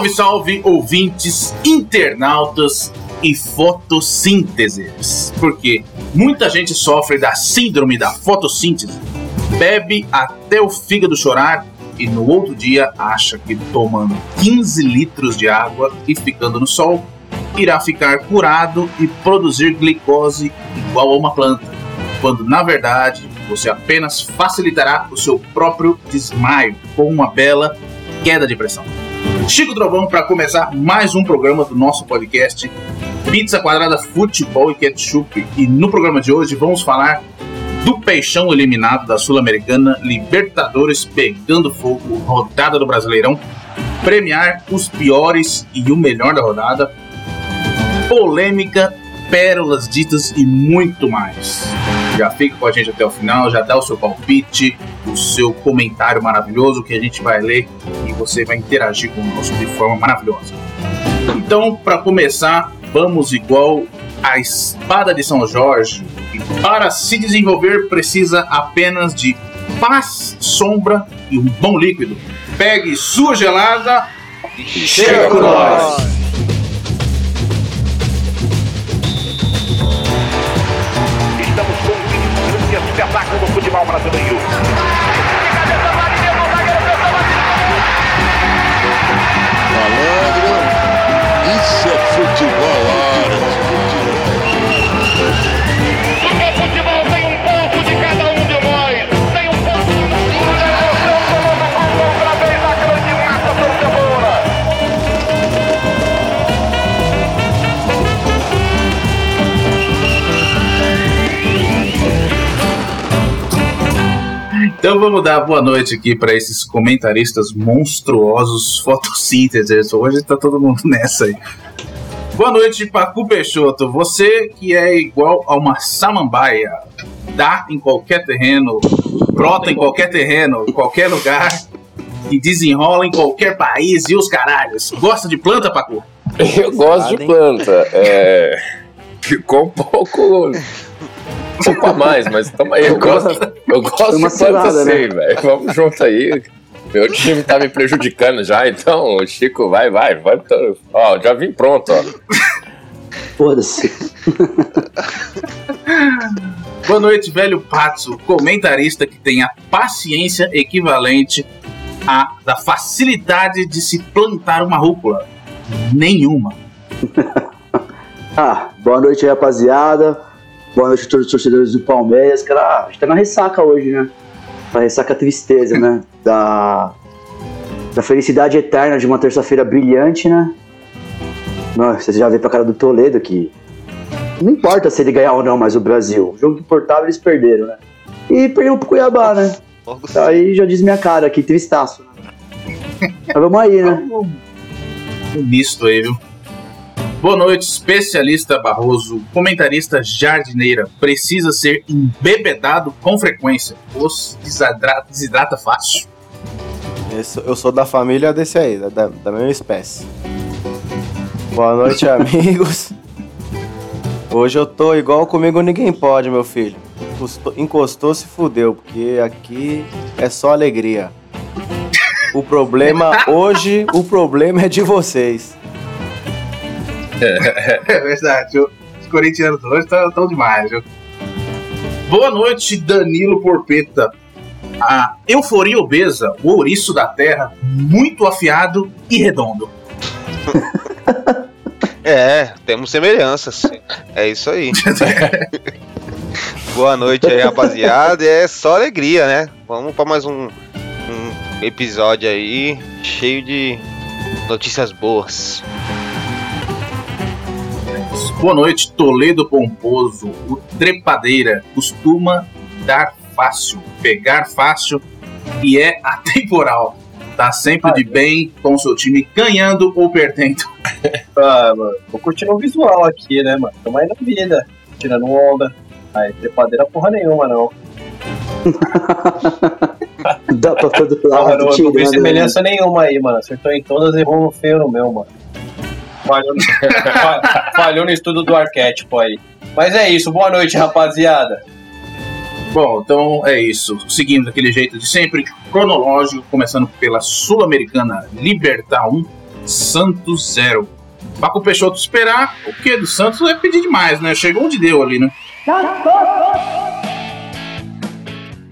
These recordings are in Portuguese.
Salve, salve, ouvintes, internautas e fotossínteses. Porque muita gente sofre da síndrome da fotossíntese, bebe até o fígado chorar e no outro dia acha que tomando 15 litros de água e ficando no sol irá ficar curado e produzir glicose igual a uma planta, quando na verdade você apenas facilitará o seu próprio desmaio com uma bela queda de pressão. Chico Trovão para começar mais um programa do nosso podcast Pizza Quadrada Futebol e Ketchup. E no programa de hoje vamos falar do Peixão eliminado da Sul-Americana, Libertadores pegando fogo, rodada do Brasileirão, premiar os piores e o melhor da rodada, polêmica, pérolas ditas e muito mais. Já fica com a gente até o final, já dá o seu palpite, o seu comentário maravilhoso que a gente vai ler e você vai interagir conosco de forma maravilhosa. Então, para começar, vamos igual a espada de São Jorge. E para se desenvolver precisa apenas de paz, sombra e um bom líquido. Pegue sua gelada e chega com nós. Do futebol brasileiro. Então vamos dar boa noite aqui para esses comentaristas monstruosos fotossínteses. Hoje tá todo mundo nessa aí. Boa noite, Pacu Peixoto. Você que é igual a uma samambaia, dá em qualquer terreno, brota em qualquer terreno, qualquer lugar e desenrola em qualquer país e os caralhos. Gosta de planta, Pacu? Eu gosto de planta. É... Ficou um pouco. Um pouco a mais, mas tamo aí. Eu gosto, eu gosto uma de cilada, né? sim, velho. Vamos junto aí. Meu time tá me prejudicando já, então, o Chico, vai, vai, vai. Ó, já vim pronto, ó. Foda-se. Boa noite, velho Patso, comentarista que tem a paciência equivalente à da facilidade de se plantar uma rúcula. Nenhuma. Ah, boa noite, rapaziada. Boa noite a todos os torcedores do Palmeiras. Cara, a gente tá na ressaca hoje, né? A ressaca tristeza, né? Da, da felicidade eterna de uma terça-feira brilhante, né? Nossa, você já vê pra cara do Toledo que não importa se ele ganhar ou não mais o Brasil. O jogo que importava eles perderam, né? E perdeu pro Cuiabá, né? Aí já diz minha cara aqui, tristaço. Né? Mas vamos aí, né? Um misto aí, viu? Boa noite, especialista Barroso, comentarista jardineira. Precisa ser embebedado com frequência, pois desidrata, desidrata fácil. Esse- eu sou da família desse aí, da, da, mesma espécie. Boa noite, amigos. Hoje eu tô igual comigo ninguém pode, meu filho. Encostou, encostou se fudeu, porque aqui é só alegria. O problema hoje, o problema é de vocês. É verdade, os corintianos hoje estão demais, viu? Boa noite, Danilo Porpeta. A euforia obesa, o ouriço da terra, muito afiado e redondo. É, temos semelhanças. É isso aí. Boa noite aí, rapaziada. É só alegria, né? Vamos para mais um, um episódio aí cheio de notícias boas. Boa noite, Toledo Pomposo. O trepadeira costuma dar fácil, pegar fácil e é atemporal. Tá sempre de bem com o seu time ganhando ou perdendo. Ah, mano, tô curtindo o visual aqui, né, mano? Tamo aí na vida, tirando onda. Aí, trepadeira porra nenhuma, não. Dá pra todo lado, mano, não vi tirando, né? semelhança nenhuma aí, mano. Acertou em todas e errou no feio no meu, mano. Falhou no, fa- falhou no estudo do arquétipo aí. Mas é isso, boa noite, rapaziada. Bom, então é isso. Seguindo daquele jeito de sempre, cronológico, começando pela Sul-Americana Libertar 1. Santos 0. Paco Peixoto esperar o que do Santos é pedir demais, né? Chegou onde deu ali, né?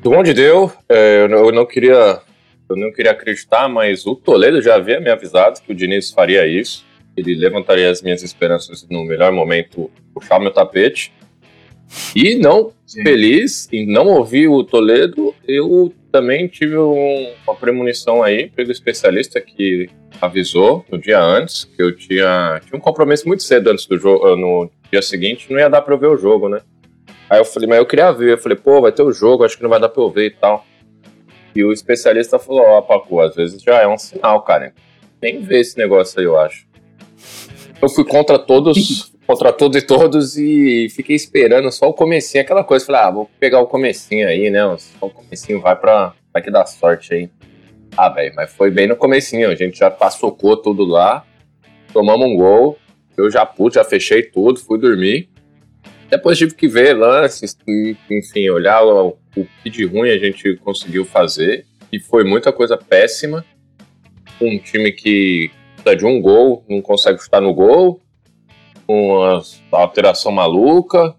Do onde deu, é, eu, não, eu não queria eu não queria acreditar, mas o Toledo já havia me avisado que o Diniz faria isso. Ele levantaria as minhas esperanças no melhor momento, puxar meu tapete. E não Sim. feliz em não ouvir o Toledo, eu também tive um- uma premonição aí pelo especialista que avisou no dia antes que eu tinha, tinha um compromisso muito cedo antes do jogo, no dia seguinte, não ia dar pra eu ver o jogo, né? Aí eu falei, mas eu queria ver. Eu falei, pô, vai ter o jogo, acho que não vai dar pra eu ver e tal. E o especialista falou, ó, Pacu, às vezes já é um sinal, cara. Nem vê esse negócio aí, eu acho. Eu fui contra todos, contra todos e todos e fiquei esperando só o comecinho, aquela coisa. Falei, ah, vou pegar o comecinho aí, né? Só o comecinho vai pra. Vai que dá sorte aí. Ah, velho, mas foi bem no comecinho. A gente já passocou tudo lá, tomamos um gol. Eu já pude, já fechei tudo, fui dormir. Depois tive que ver lances, enfim, olhar o, o que de ruim a gente conseguiu fazer. E foi muita coisa péssima. Um time que de um gol, não consegue chutar no gol. Uma alteração maluca.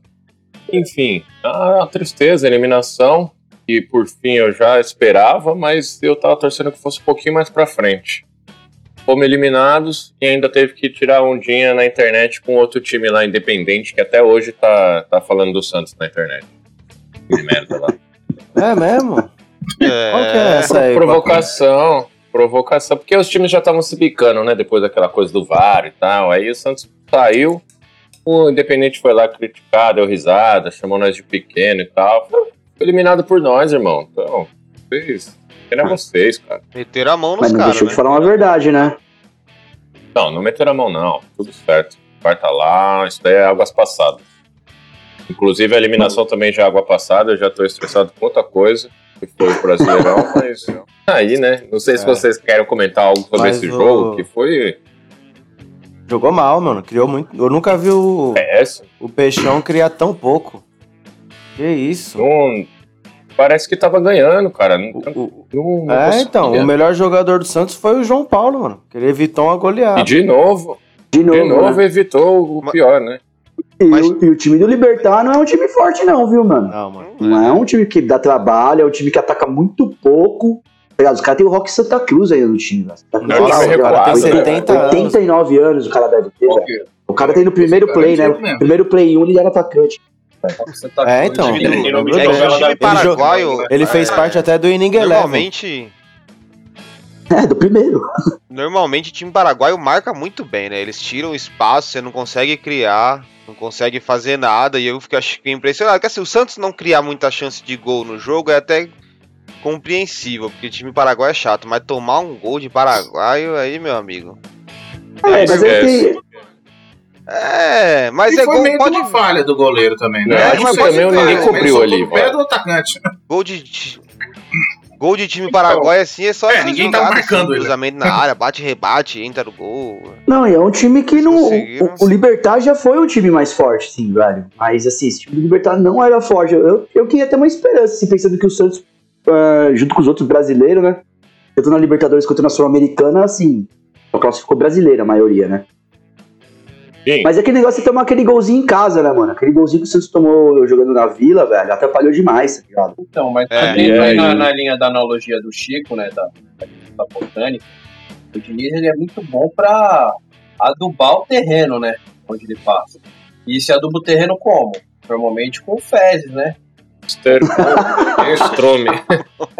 Enfim, a tristeza, a eliminação. E por fim eu já esperava, mas eu tava torcendo que fosse um pouquinho mais pra frente. Fomos eliminados e ainda teve que tirar ondinha na internet com outro time lá independente que até hoje tá, tá falando do Santos na internet. Que merda lá. É mesmo? É, Qual que é essa aí? provocação, provocação, porque os times já estavam se bicando, né? Depois daquela coisa do VAR e tal. Aí o Santos saiu, o Independente foi lá criticar, deu risada, chamou nós de pequeno e tal. Foi eliminado por nós, irmão. Então, vocês. Era vocês, cara. Meteram a mão nos Mas não caras, deixou né? de falar uma verdade, né? Não, não meteram a mão, não. Tudo certo. Tá lá, isso daí é águas passadas. Inclusive, a eliminação também já é água passada, eu já tô estressado com outra coisa, foi o Brasileirão, mas aí, né? Não sei se É. vocês querem comentar algo sobre Mas esse o- jogo, que foi Jogou mal, mano. Criou muito. Eu nunca vi o, péssimo. o Peixão criar tão pouco. Que isso? Não, parece que tava ganhando, cara. Não, O- não- não é, então. O melhor jogador do Santos foi o João Paulo, mano. Que ele evitou uma E goleada. de novo, De novo. de novo né? evitou o pior, né? E, Mas- o, e o time do Libertar não é um time forte, não, viu, mano? Não, mano. Não é um time que dá trabalho, é um time que ataca muito pouco. Tá? Os caras têm o Rock Santa Cruz aí no time, velho. Cruz, Nossa, o cara tem 70 anos. 89 anos o cara deve ter, velho. O cara tem no primeiro play, é né? mesmo. Primeiro play 1 ele era atacante. Tá É, então. ele- ele É paraguaio- Ele fez É. parte até do Inning Eleven. Normalmente, É, do primeiro. normalmente o time paraguaio marca muito bem, né? Eles tiram espaço, você não consegue criar, não consegue fazer nada, e eu fico, acho que impressionado. Porque assim, o Santos não criar muita chance de gol no jogo é até compreensível, porque o time paraguaio é chato, mas tomar um gol de paraguaio aí, meu amigo. É, mas esquece. ele tem. É, mas e é foi gol, meio que pode, uma falha do goleiro também, né? Não, É, acho mas que também ninguém mas cobriu ali, pé do atacante. gol de. Gol de time paraguaio assim é só É, ninguém tá jogadas, marcando assim, ele. cruzamento na área, bate, rebate, entra no gol. Não, e é um time que não. O, o Libertar já foi um time mais forte, sim, velho. Mas assim, esse time do Libertar não era forte. Eu, eu queria ter uma esperança, assim, pensando que o Santos, ah, junto com os outros brasileiros, né? Tanto na Libertadores quanto na Sul-Americana, assim. Só classificou brasileira a maioria, né? Sim. Mas é aquele negócio de tomar aquele golzinho em casa, né, mano? Aquele golzinho que o Santos tomou jogando na vila, velho, atrapalhou demais, tá ligado? Então, mas É, também na, na linha da analogia do Chico, né, da, da botânica, o Diniz ele é muito bom pra adubar o terreno, né, onde ele passa. E se aduba o terreno como? Normalmente com fezes, né? Strome.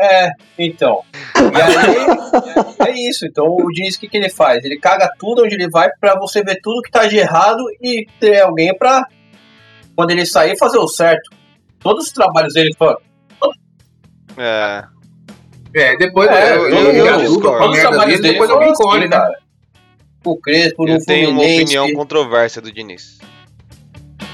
É, então. E aí, é isso. Então o Diniz, o que, que ele faz? Ele caga tudo onde ele vai pra você ver tudo que tá de errado e ter alguém pra, quando ele sair, fazer o certo. Todos os trabalhos dele, fã, É. É, depois É, eu, eu- eu, eu eu, todos os trabalhos dele, depois foram alguém assim, colhe, né? cara. O Crespo, no Eu tenho uma opinião controvérsia do Diniz.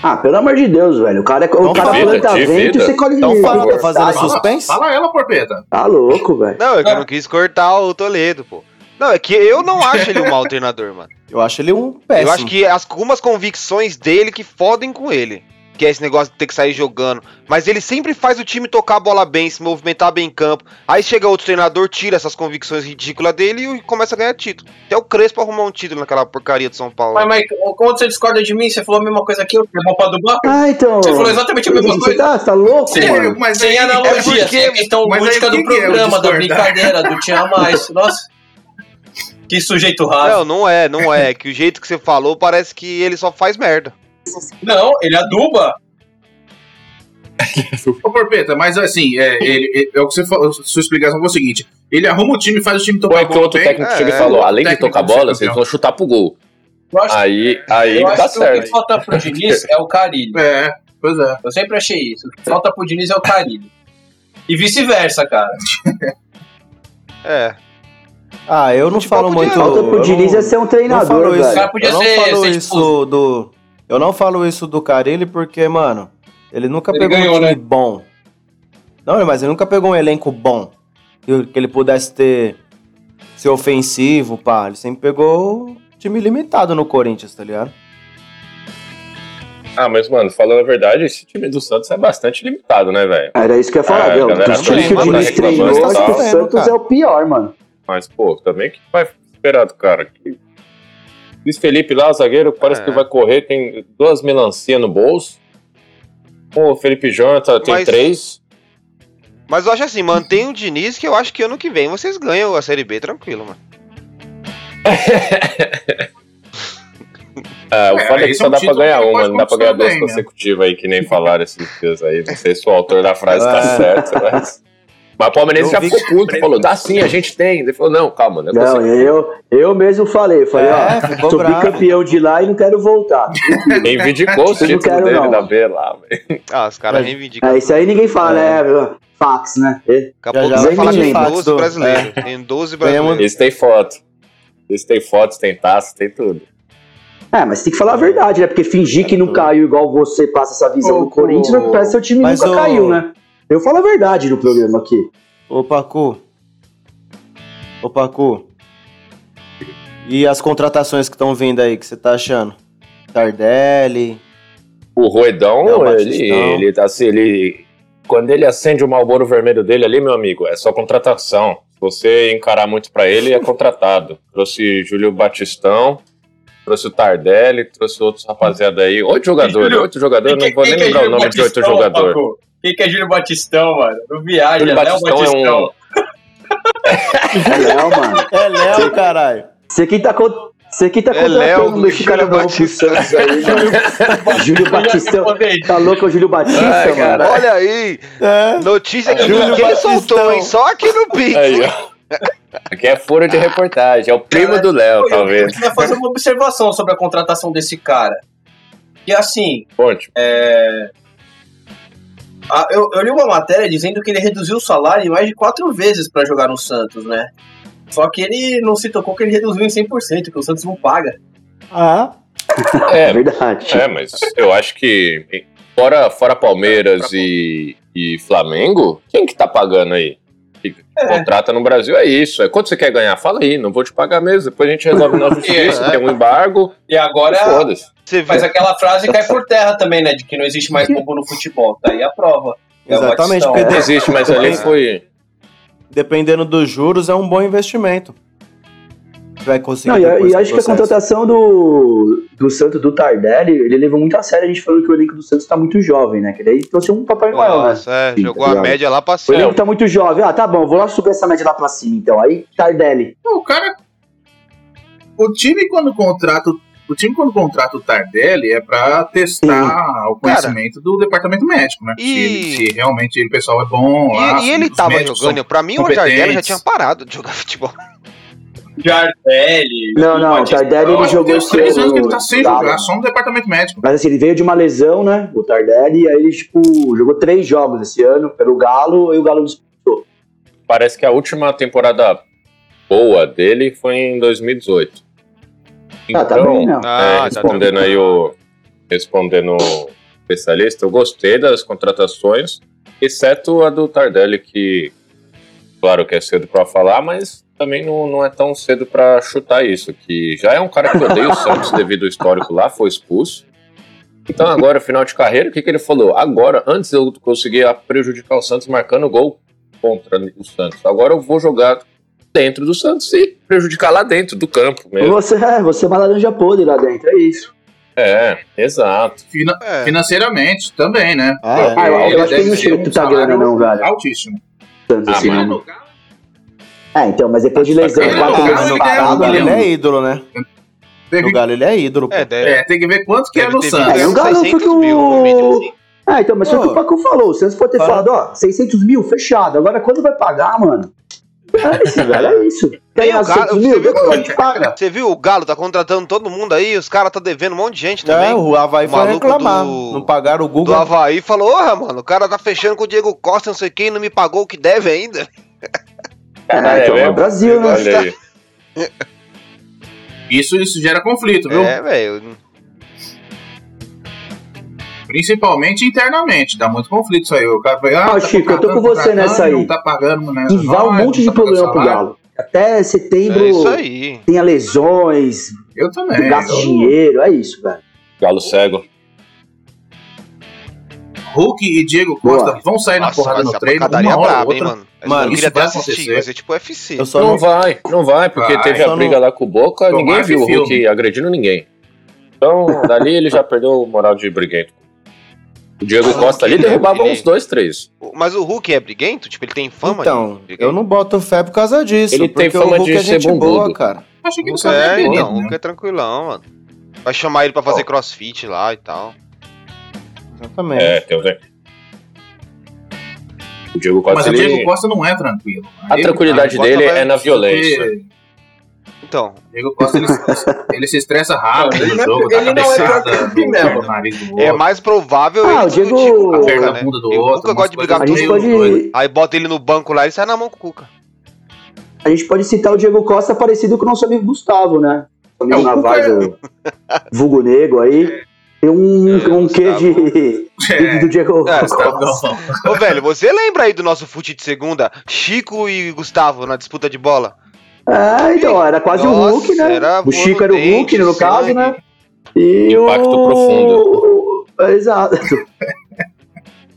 Ah, pelo amor de Deus, velho. O cara, é- o Então cara fala, planta vento e vida. você colhe Então fala, tá fazendo tempestade. suspense? Fala ela, porpeta. Tá louco, velho. Não, é que eu não quis cortar o Toledo, pô. Não, é que eu não acho ele um mau treinador, mano. Eu acho ele um péssimo. Eu acho que as, algumas convicções dele que fodem com ele. Que é esse negócio de ter que sair jogando. Mas ele sempre faz o time tocar a bola bem, se movimentar bem em campo. Aí chega outro treinador, tira essas convicções ridículas dele e começa a ganhar título. Até o Crespo arrumou um título naquela porcaria de São Paulo. Mas, Mike, quando você discorda de mim, você falou a mesma coisa que eu, que é pra dublar? Ah, então. Você falou exatamente a mesma Você coisa. tá, você tá louco, Sim, mano? mas Sem aí- analogia, é porque- sem a questão mas aí lúdica o do é o programa, da brincadeira, do tinha mais. Nossa. Que sujeito raso. Não, não é, não é. Que o jeito que você falou parece que ele só faz merda. Não, ele aduba. Ô, Porpeta, mas assim, é, ele, ele- é o que você falou, sua explicação foi o seguinte: ele arruma o time, faz o time tocar é a que bola outro bem, técnico é, chega e é, falou, o além de tocar bola, vocês vão chutar pro gol. Eu acho, Aí, aí eu tá acho que o que certo. falta pro Diniz é o Carilho. É, pois é. Eu sempre achei isso. O que falta pro Diniz é o Carilho. E vice-versa, cara. É. Ah, eu não Futebol falo podia- muito. Falta pro Diniz não- é ser um não treinador, falo isso. O cara velho. podia eu não ser- falo ser isso do. Eu não falo isso do Carilli porque, mano, ele nunca Ele pegou ganhou, um time né? bom. Não, mas ele nunca pegou um elenco bom. Que, ele pudesse ter. ser ofensivo, pá. Ele sempre pegou um time limitado no Corinthians, tá ligado? Ah, mas, mano, falando a verdade, esse time do Santos é bastante limitado, né, velho? Era isso que eu ia falar, Ah, Del. galera, Dos times que o Diniz treinou, acho que o. Santos Cara. é o pior, mano. Mas, pô, também que vai esperar do cara? Que- Luiz Felipe lá, zagueiro, parece É. que vai correr, tem duas melancia no bolso. O Felipe Jonathan tem Mas- três. Mas eu acho assim, mantém o Diniz que eu acho que ano que vem vocês ganham a Série B tranquilo, mano. Ah, o É, foda é que só é dá pra ganhar uma, não dá pra ganhar duas né? consecutivas aí, que nem falaram esses dias aí. Não sei se o autor da frase tá É. certo, mas. Mas o Palmeirense já ficou puto, falou, dá sim, a gente tem. Ele falou, não, calma, não é Não, consegue. eu, eu mesmo falei, falei, É, ó, sou bravo. bicampeão de lá e não quero voltar. Reivindicou os não títulos quero, dele não. da B lá, velho. Ah, os caras É. reivindicam. É, isso aí ninguém fala, né? Fax, né? É. Daqui a Já, pouco já vai falar tem fatos 12 do- brasileiros. Tem 12 brasileiros. Eles têm foto. Eles têm fotos, tem taça, tem tudo. É, mas tem que falar a verdade, né? Porque fingir que não caiu igual você passa essa visão do Corinthians, não parece que seu time mas nunca caiu, né? Eu falo a verdade no programa aqui. Ô, Pacu. Ô, Pacu. E as contratações que estão vindo aí, que você tá achando? Tardelli. O Roedão, É, o ele, ele, assim, ele. Quando ele acende o Malboro vermelho dele ali, meu amigo, é só contratação. Se você encarar muito pra ele, é contratado. Trouxe Júlio Batistão, trouxe o Tardelli, trouxe outros rapaziada aí. Oito jogadores, oito jogadores, não vou nem é lembrar o nome de oito jogadores. Quem que é Júlio Batistão, mano? Não viaja, Júlio é Léo Batistão é Batistão. um. É Léo, mano. É Léo, caralho. Você que tá, con- você que tá É Léo, o mexicano aí, mano. Júlio Batistão. Tá louco o Júlio Batista, Ai, mano? cara. Olha aí, É. notícia que Júlio ninguém Batistão. soltou, hein? Só aqui no Pix. Aí, ó. Aqui é furo de reportagem, é o primo do Léo, Eu- Eu talvez. queria fazer uma observação sobre a contratação desse cara. Que assim, Ponte. A- eu, eu li uma matéria dizendo que ele reduziu o salário em mais de quatro vezes pra jogar no Santos, né? Só que ele não se tocou que ele reduziu em 100%, que o Santos não paga. Ah, É É, verdade. É, mas eu acho que fora, fora Palmeiras e, e Flamengo, quem que tá pagando aí? É. Contrata no Brasil é isso. É quanto você quer ganhar? Fala aí, não vou te pagar mesmo. Depois a gente resolve na justiça, É. tem um embargo. E agora Foda-se. Você vê. faz aquela frase cai por terra também, né? De que não existe mais bobo no futebol. Tá aí a prova. É o exatamente, porque Não de- existe, mas ali foi. dependendo dos juros, é um bom investimento. Vai conseguir Não, e, o acho que a contratação do, do Santos, do Tardelli, ele levou muito a sério a gente falando que o elenco do Santos tá muito jovem, né? Que daí trouxe um Papai né? Nossa, é, Sim, jogou tá a ligado? média lá pra O cima. elenco tá muito jovem. Ah, tá bom, vou lá subir essa média lá pra cima, então. Aí, Tardelli. O cara. O time quando contrata. O time quando contrata o Tardelli é pra testar o conhecimento do departamento médico, né? E- Se, ele- se realmente o pessoal é bom. lá, E, e ele tava jogando, pra mim o Tardelli já tinha parado de jogar futebol. Jardelli. Não, não, o. Tardelli ele jogou esse três ano anos que ele tá sem jogar, só no departamento médico. Mas assim, ele veio de uma lesão, né? O Tardelli, e aí ele, tipo, jogou três jogos esse ano pelo Galo e o Galo disputou. Parece que a última temporada boa dele foi em 2018. Ah, tá bem, não. é, Ah, tá respondendo aí o. Respondendo o especialista, eu gostei das contratações, exceto a do Tardelli, que claro que é cedo pra falar, mas também não, não é tão cedo pra chutar isso. Que já é um cara que odeia o Santos devido ao histórico lá, foi expulso. Então agora, final de carreira, o que, que ele falou? Agora, antes eu conseguia prejudicar o Santos marcando gol contra o Santos. Agora eu vou jogar dentro do Santos e prejudicar lá dentro do campo mesmo. Você, é, você é uma laranja podre lá dentro, é isso. É, exato. Fina- É. Financeiramente também, né? Ah, Ah, eu, eu acho que ele não chega tanta grana, salário não, velho. Altíssimo. Tanto Ah, assim, mas- não. É, então, mas depois de lesão, sacanagem. quatro Ah, meses no, parado, no Galo né? ele é ídolo, né? Teve- No Galo ele é ídolo. É, deve, É, tem que ver quanto que é deve no ter Santos. É, o Galo foi 600 que o- no mínimo, assim. Ah, então, mas foi o que o Pacu falou. O Santos pode ter Fala. falado, ó, 600 mil, fechado. Agora quando vai pagar, mano? É isso, velho, é isso. Ganhar o Galo, 600 você mil? viu gente paga. Você viu o Galo tá contratando todo mundo aí, os caras tá devendo um monte de gente também. É, o Havaí O foi maluco reclamar. do- Não pagaram o Google. Havaí falou, porra, mano, o cara tá fechando com o Diego Costa, não sei quem, não me pagou o que deve ainda. É, é o Brasil, né? Olha aí. Isso, isso gera conflito, viu? É, velho. Principalmente internamente. Dá muito conflito isso aí. O cara vai, ah, Ó, tá Chico, eu tô com você nessa aí. Tá pagando nessa. E vai um monte de tá problema pro. Galo. Até setembro É isso aí. tem lesões, Eu também. gasta eu- dinheiro, é isso, velho. Galo cego. Hulk e Diego Costa Boa. vão sair na Nossa, porrada vai no treino. Uma hora ou braba, hein, mano. Mano, isso até vai assistir, acontecer. vai ser tipo UFC. Eu só Não não, vai, não vai, porque Vai, teve a não- briga lá com o Boca, ninguém viu o Hulk filme. agredindo ninguém. Então, dali ele já perdeu o moral de briguento. O Diego Costa ali ele- derrubava ele- uns dois, três. Mas o Hulk é briguento? Tipo, ele tem fama Então, de eu não boto fé por causa disso. Ele tem fama o Hulk de é ser gente boa, bundudo. cara. Achei que ele Hulk é, é o né? Hulk é tranquilão, mano. Vai chamar ele pra fazer crossfit lá e tal. Exatamente. É, tem o O Diego Mas Costa, o Diego ele... Costa não é tranquilo. a tranquilidade Costa dele é na violência. Porque Então, o Diego Costa ele, ele se estressa rápido Ele no não é- jogo, dá ele não é cabeçada no, mesmo. no nariz do é outro, mais provável Ah, ele o Diego- a aperta a bunda do E o outro. Cuca umas gosta de brigar com mundo. pode. Aí bota ele no banco lá e sai na mão com o Cuca. a gente pode citar o Diego Costa parecido com o nosso amigo Gustavo, né? O amigo É, o vulgo nego aí. Tem um, É, um quê de, É, do Diego É, Costa. Ô, velho, você lembra aí do nosso fute de segunda? Chico e Gustavo na disputa de bola? É, então, era quase o Nossa, Hulk, né? o Chico era o dente, Hulk, no caso, sangue. né? E Impacto o... profundo. Exato.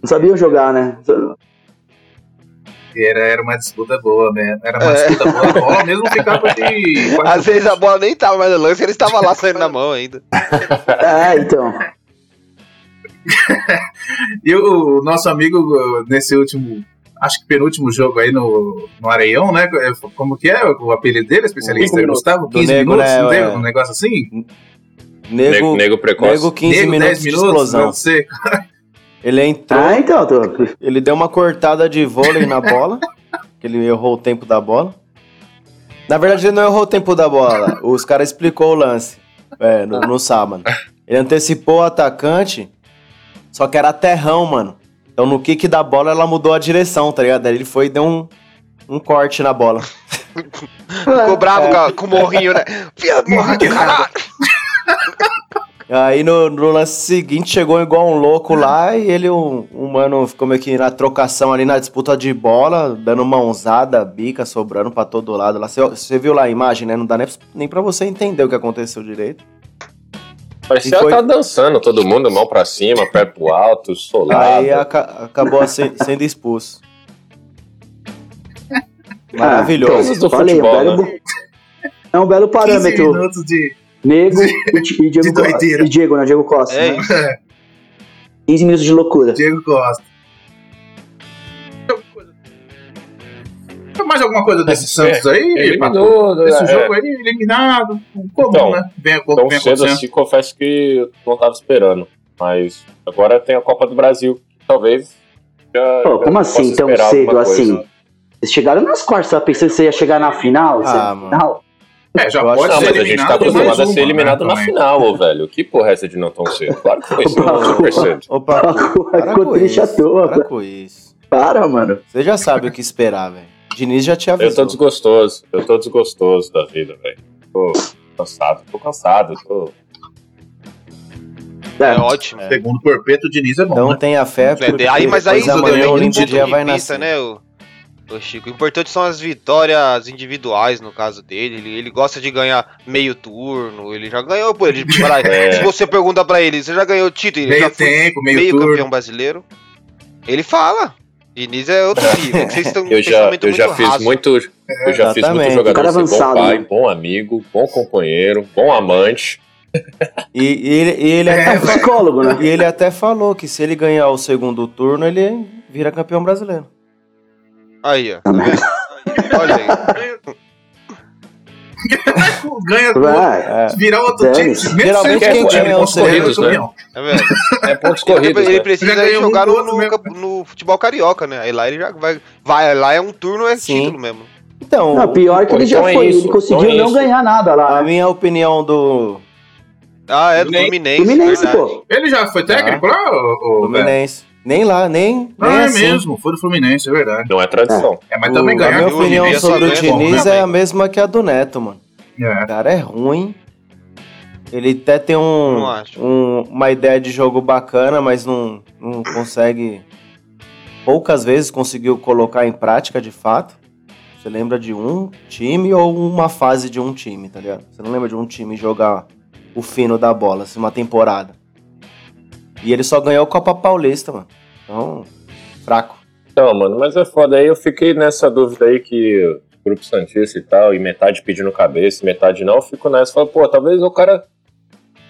Não sabiam jogar, né? Era, era uma disputa boa, né? Era uma É. disputa boa. A bola mesmo ficava de. Às vezes a bola nem tava mais no lance, ele estava lá saindo na mão ainda. É, então. E o nosso amigo, nesse último, acho que penúltimo jogo aí no, no Areião, né? Como que é o apelido dele, especialista? 15 minutos. Gustavo? Do 15 nego, minutos? né, não é. um negócio assim? Nego, Nego, precoce. nego 15 nego, minutos 10 de minutos? explosão. Não sei. Ele entrou, Ah, então, tô. ele deu uma cortada de vôlei na bola, que ele errou o tempo da bola. Na verdade, ele não errou o tempo da bola. Os caras explicou o lance é, no, no sábado. Ele antecipou o atacante, só que era terrão, mano. Então no kick da bola ela mudou a direção, tá ligado? Aí ele foi e deu um, um corte na bola. Ficou bravo com, a- com o morrinho, né? Fia do morrinho do caralho! Aí no, no lance seguinte chegou igual um louco lá e ele, um, um mano, ficou meio que na trocação ali na disputa de bola, dando mãozada, bica, sobrando pra todo lado lá. Você- Você viu lá a imagem, né? Não dá nem, nem pra você entender o que aconteceu direito. Parecia E foi- tá dançando todo mundo, mão pra cima, pé pro alto, solado. Aí aca- acabou se- sendo expulso. Maravilhoso. Coisas do falei, futebol, é, um belo, né? é um belo 15 parâmetro. minutos de. Nego e, Ti- e Diego de Costa. E Diego, né? Diego Costa. É né? isso. 15 minutos de loucura. Diego Costa. Mais alguma coisa desse Santos aí? Papo? Eliminou, Esse é, jogo aí, eliminado. Comum, Então, né? Vem, Tão vem cedo assim, confesso que eu não tava esperando. Mas agora tem a Copa do Brasil, talvez já. Pô, já como assim, tão cedo coisa. assim? Vocês chegaram nas quartas, tava pensando que você ia chegar na final? Ah, semifinal? É, já pode Não, ser mas a gente tá acostumado a ser eliminado né, na final, ô, velho. Que porra é essa de não tão cedo? Claro que foi sim, super cedo. Opa, para Ficou com triste à isso. toa, Para velho. com isso. Para, mano. Você já sabe o que esperar, velho. Diniz já te Eu tô desgostoso, eu tô desgostoso da vida, velho. Tô cansado, tô cansado, tô. É É, ótimo. Segundo o Porpeto, o Diniz é bom, Então né? tenha fé, porque É, aí, mas aí isso amanhã o dia de vai nascer. né? o- O Chico. O importante são as vitórias individuais, no caso dele. Ele, ele gosta de ganhar meio turno. Ele já ganhou. Ele, É. Se você pergunta pra ele, você já ganhou título? Ele Meio já foi tempo, meio, meio turno. campeão brasileiro. Ele fala. Diniz é outro nível. Vocês estão Eu já, eu já fiz raso. muito. Eu já fiz muito Exatamente. jogador ser bom avançado, pai, né? bom amigo, bom companheiro, bom amante. E, e ele, e ele É, até, É um psicólogo, né? e ele até falou que se ele ganhar o segundo turno, ele vira campeão brasileiro. Aí, ó. Mas- Olha aí. Ganha Vai. É. virar outro time. Geralmente quem ganha ele os consegue corridos, né? Tá vendo? É pontos corridos, ele né? precisa jogar um no, futebol carioca, né? Aí lá ele já vai. Vai, lá é um turno, é Sim. título mesmo. Então, Não, pior que Pô, ele já então é foi. isso, ele conseguiu então é não ganhar nada lá. a né? minha opinião do Ah, é do Fluminense. Fluminense. Pô. Ele já foi técnico lá, Fluminense. Nem lá, nem, velho? nem é assim. mesmo, foi do Fluminense, é verdade. Não é tradição. É, mas também O- ganhar a minha opinião devia sobre o Diniz né, é a mesma que a do Neto, mano. É. O cara é ruim. Ele até tem um, Não um- uma ideia de jogo bacana, mas não, não consegue. Poucas vezes conseguiu colocar em prática de fato. Você lembra de um time ou uma fase de um time, tá ligado? Você não lembra de um time jogar o fino da bola, assim, uma temporada. E ele só ganhou a Copa Paulista, mano. Então, fraco. Então, mano, mas é foda. Aí eu fiquei nessa dúvida aí que Grupo Santista e tal, e metade pedindo cabeça, metade não. Eu fico nessa. Falo, pô, talvez o cara.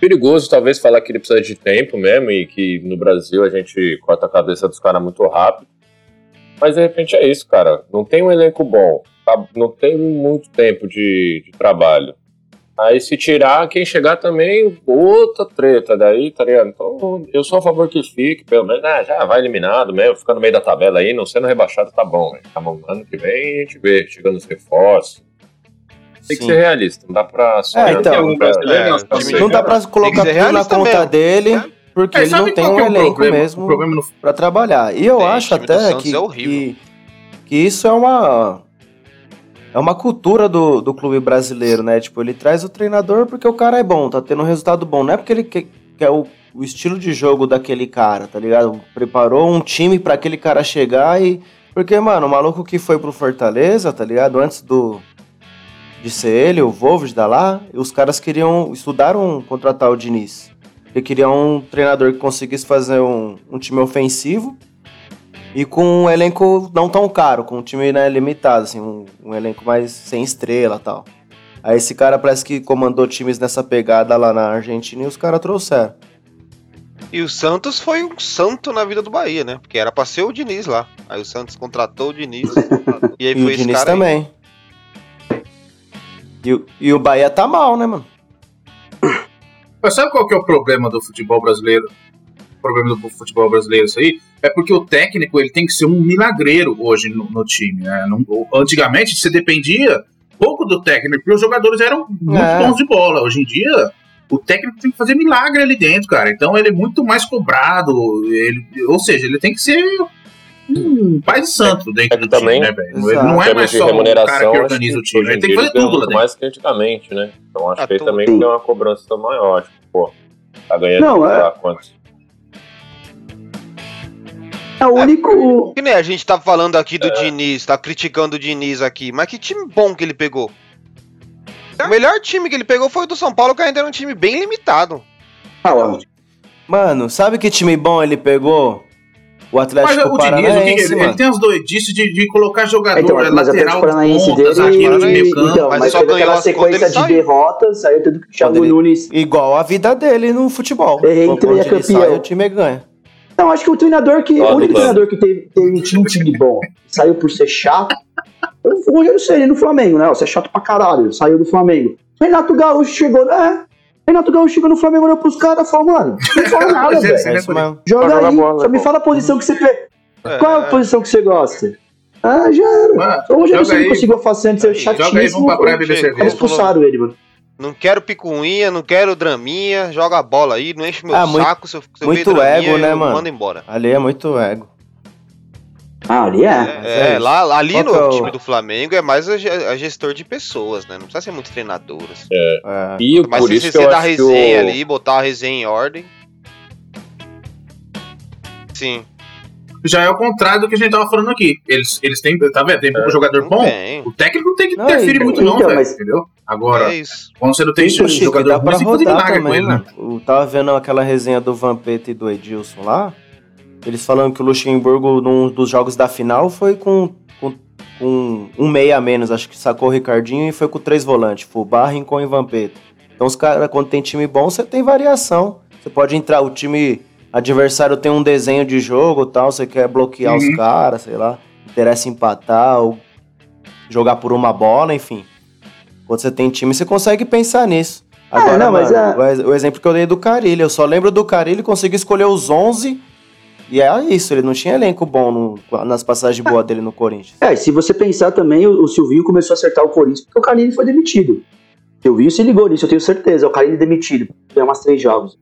Perigoso, talvez, falar que ele precisa de tempo mesmo e que no Brasil a gente corta a cabeça dos caras muito rápido. Mas de repente é isso, cara. Não tem um elenco bom, tá? não tem muito tempo de, de trabalho. Aí se tirar, quem chegar também, outra treta daí, tá ligado? Então eu sou a favor que fique, pelo menos, né, já vai eliminado mesmo, fica no meio da tabela aí, não sendo rebaixado, tá bom. Né? Tá bom, ano que vem a gente vê, chegando os reforços. Tem que Sim. ser realista, não dá pra. É, então, não dá pra- é, não dá Não dá pra colocar tudo na conta mesmo. dele, porque É, ele sabe não tem um que é o elenco problema? mesmo no pra trabalhar. E eu Tem, acho até que, é que, que isso é uma é uma cultura do, do clube brasileiro, né? Tipo, ele traz o treinador porque o cara é bom, tá tendo um resultado bom. Não é porque ele quer, quer o, o estilo de jogo daquele cara, tá ligado? Preparou um time pra aquele cara chegar e. Porque, mano, o maluco que foi pro Fortaleza, tá ligado? Antes do. De ser ele, o Volves da lá, os caras queriam. Estudaram contratar o Diniz. Porque queriam um treinador que conseguisse fazer um, um time ofensivo e com um elenco não tão caro, com um time né, limitado, assim, um, um elenco mais sem estrela e tal. Aí esse cara parece que comandou times nessa pegada lá na Argentina e os caras trouxeram. E o Santos foi um santo na vida do Bahia, né? Porque era pra ser o Diniz lá. Aí o Santos contratou o Diniz. e aí E foi o esse Diniz cara aí. também. E, o- e o Bahia tá mal, né, mano? Mas sabe qual que é o problema do futebol brasileiro? O problema do futebol brasileiro, isso aí, é porque o técnico ele tem que ser um milagreiro hoje no, no time. Né? Não- antigamente você dependia pouco do técnico, porque os jogadores eram muito É. bons de bola. Hoje em dia, o técnico tem que fazer milagre ali dentro, cara. Então ele é muito mais cobrado. Ele, ou seja, ele tem que ser um pai de santo dentro É do time, também, né, velho? Ele não é mais só o cara que organiza o time. Ele tem que fazer tudo lá muito dentro. mais que antigamente, né? Então acho Ah, que aí tudo. também tem uma cobrança maior. Acho que, pô, tá ganhando, Não, é- quantos. É o único. Que nem a gente tá falando aqui do É. Diniz, tá criticando o Diniz aqui. Mas que time bom que ele pegou. O melhor time que ele pegou foi o do São Paulo, que ainda era um time bem limitado. Ah, ó, Mano, sabe que time bom ele pegou? O Mas Atlético o Diniz, o que que Paranaense, ele, ele tem as doidices de, de colocar jogador Então, é, mas o lateral, Atlético Paranaense dele. zagueiro de meio campo. Então, mas mas, só ganhou aquela sequência de saiu. derrotas, aí tudo que o Thiago Nunes. Igual a vida dele no futebol. Quando entrei, é campeão. sai, o time ganha. Não, acho que o treinador que. Ó, o único treinador que teve, teve, tinha um time bom, saiu por ser chato. foi O Rogério Ceni no Flamengo, né? Você é chato pra caralho, saiu do Flamengo. Renato Gaúcho chegou, né? Renato Gaúcho chegou no Flamengo, olhou pros caras e falou, mano, não fala nada, esse, velho. É. Joga aí, bola, só me pô. fala a posição que você. É. Qual é a posição que você gosta? Ah, já era. Mano, o Rogério Ceni conseguiu fazer antes, ser chatíssimo. Joga aí, vamos pra praia beber cerveja. expulsaram ele, mano. Não quero picuinha, não quero draminha, joga a bola aí, não enche meu Ah, muito- saco. Se eu, se eu muito draminha, ego, né, eu mano? Manda embora. Ali é muito ego. Ah, ali é. É, é isso. lá, ali Qual no é o- time do Flamengo é mais a, a gestor de pessoas, né? Não precisa ser muito treinador. Assim. É. E Mas por se isso você eu dar resenha o... ali, botar a resenha em ordem. Sim. Já é o contrário do que a gente tava falando aqui. Eles, eles têm, tá vendo? Tem um jogador Não bom. tem. O técnico não tem que Não, interferir muito, não, então, velho. mas- Entendeu? Agora, É quando você não tem Isso, Chico, jogador dá pra ruim, você pode rodar milagre com também, ele, né? mano. Eu tava vendo aquela resenha do Vampeta e do Edilson lá. Eles falando que o Luxemburgo, num dos jogos da final, foi com, com, com um meia a menos. Acho que sacou o Ricardinho e foi com três volantes. Fubá, Rincon e Vampeta. Então, os caras, quando tem time bom, você tem variação. Você pode entrar, o time adversário tem um desenho de jogo tal, você quer bloquear os Uhum. caras, sei lá. Interessa empatar ou jogar por uma bola, enfim. Quando você tem time, você consegue pensar nisso. Agora, não, mas mano, o ex- o exemplo que eu dei do Carilho, eu só lembro do Carilho conseguir escolher os 11 e é isso, ele não tinha elenco bom no- nas passagens boas dele no Corinthians. É, e se você pensar também, o, o Silvinho começou a acertar o Corinthians porque o Carlinhos foi demitido. Silvinho se ligou nisso, eu tenho certeza. O Carlinhos demitido. Tem umas três jogos.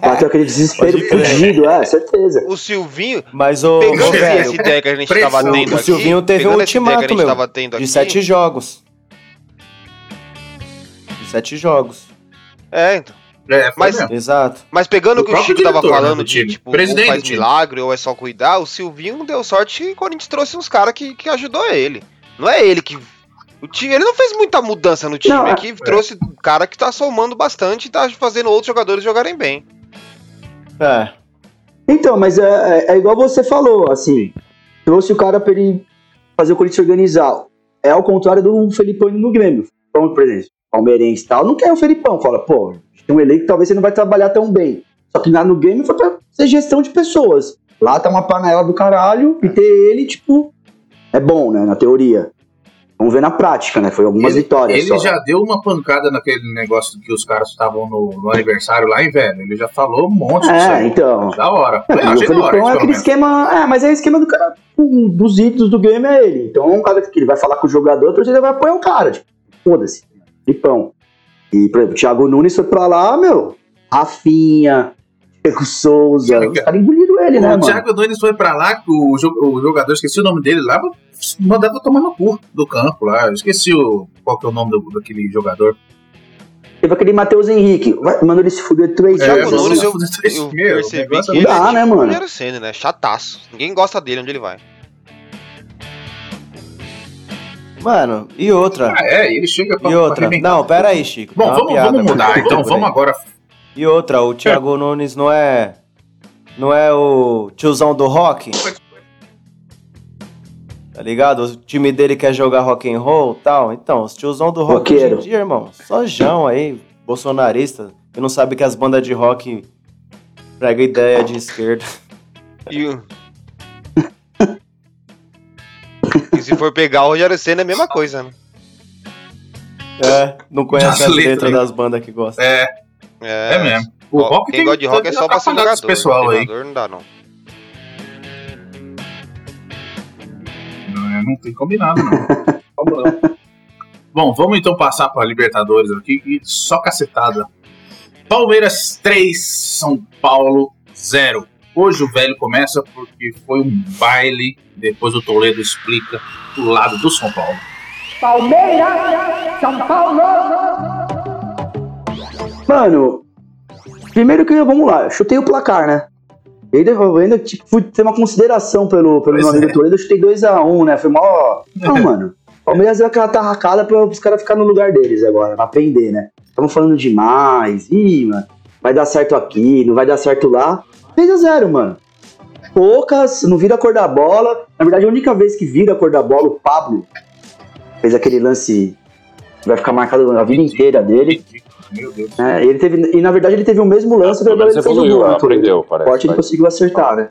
Bateu aquele desespero fugido, é, certeza. O Silvinho, Mas o, pegando velho, essa ideia que a gente pressão. tava tendo o aqui. Silvinho teve um ultimato, meu, tava tendo de aqui, sete jogos. De sete jogos. É, então. É, Mas- mesmo. Exato. Mas pegando O que o Chico tava diretor, né, falando do de, tipo, Presidente ou faz milagre ou é só cuidar, o Silvinho deu sorte que o Corinthians trouxe uns caras que, que ajudou ele. Não é ele que... O time, ele não fez muita mudança no time, Não, é é- que trouxe um cara que tá somando bastante e tá fazendo outros jogadores jogarem bem. É. Então, mas é, é- é igual você falou, assim. Trouxe o cara pra ele fazer o Corinthians organizar. É ao contrário do Felipão indo no Grêmio. Então, por exemplo, palmeirense e tal, não quer o Felipão. Fala, pô, tem um elenco que talvez você não vai trabalhar tão bem. Só que lá no Grêmio foi pra ser gestão de pessoas. Lá tá uma panela do caralho e ter ele, tipo, é bom, né, na teoria. Vamos ver na prática, né? Foi algumas Ele- vitórias Ele só. já deu uma pancada naquele negócio que os caras estavam no, no aniversário lá, hein, velho? Ele já falou um monte disso É, então. Da hora. É, Eu o hora, Felipão isso, é aquele menos. esquema. É, mas é o esquema do cara. um Dos ídolos do Grêmio é ele. Então é um cara que ele vai falar com o jogador, o torcedor vai apoiar o cara. Tipo, foda-se. Felipão. E, por exemplo, o Thiago Nunes foi pra lá, meu. Rafinha, Diego Souza. Os caras engoliram ele, né, o mano? Thiago Nunes foi pra lá, que o, jo- o jogador, esqueci o nome dele lá, mandava tomar no cu do campo lá. Eu esqueci o, qual que é o nome do, daquele jogador. Teve aquele Matheus Henrique. Mandou ele se fuder três É, Thiago jogos. Nunes, assim. eu, fuder três- eu meu, percebi o que ele dá, é tipo né, o mano? Rogério Senna, né? Chataço. Ninguém gosta dele onde ele vai. Mano, e outra? Ah, é, ele chega pra E outra? pra. Não, pera aí, Chico. Bom, vamos, piada, vamos mudar. mano. Então, vamos agora. E outra, o Thiago Nunes não é. Não é o tiozão do rock? Tá ligado? O time dele quer jogar rock and roll e tal. Então, os tiozão do rock Roqueiro. hoje em dia, irmão, só jão aí, bolsonarista, que não sabe que as bandas de rock pregam ideia de esquerda. E, o- e se for pegar o Rogério Senna é a mesma coisa, né? É, não conhece As as letras, das bandas que gostam. É, É, é mesmo. O Ó, rock Quem tem- gosta de rock é tem só pra ser jogador. esse pessoal aí. Jogador não dá, não. Não, não tem combinado, não. Bom, vamos então passar para Libertadores aqui, e só cacetada. Palmeiras 3, São Paulo 0. Hoje o velho começa porque foi um baile, depois o Toledo explica do lado do São Paulo. Mano, primeiro que vamos lá, eu chutei o placar, né? E ainda, eu ainda tipo, fui ter uma consideração pelo, pelo Pois meu amigo é. Toledo, eu chutei 2x1, né? Foi mó. Não, mano. Palmeiras deu aquela tarracada pra os caras ficarem no lugar deles agora, pra aprender, né? Estamos falando demais. Ih, mano, vai dar certo aqui, não vai dar certo lá. 3x0, mano. Poucas, não vira a cor da bola. Na verdade, a única vez que vira a cor da bola, o Pablo fez aquele lance que vai ficar marcado a vida inteira dele. Meu Deus. É, ele teve, e na verdade ele teve o mesmo lance que menos ele fez o gol. né? aprendeu, O parece. Forte ele conseguiu acertar, né?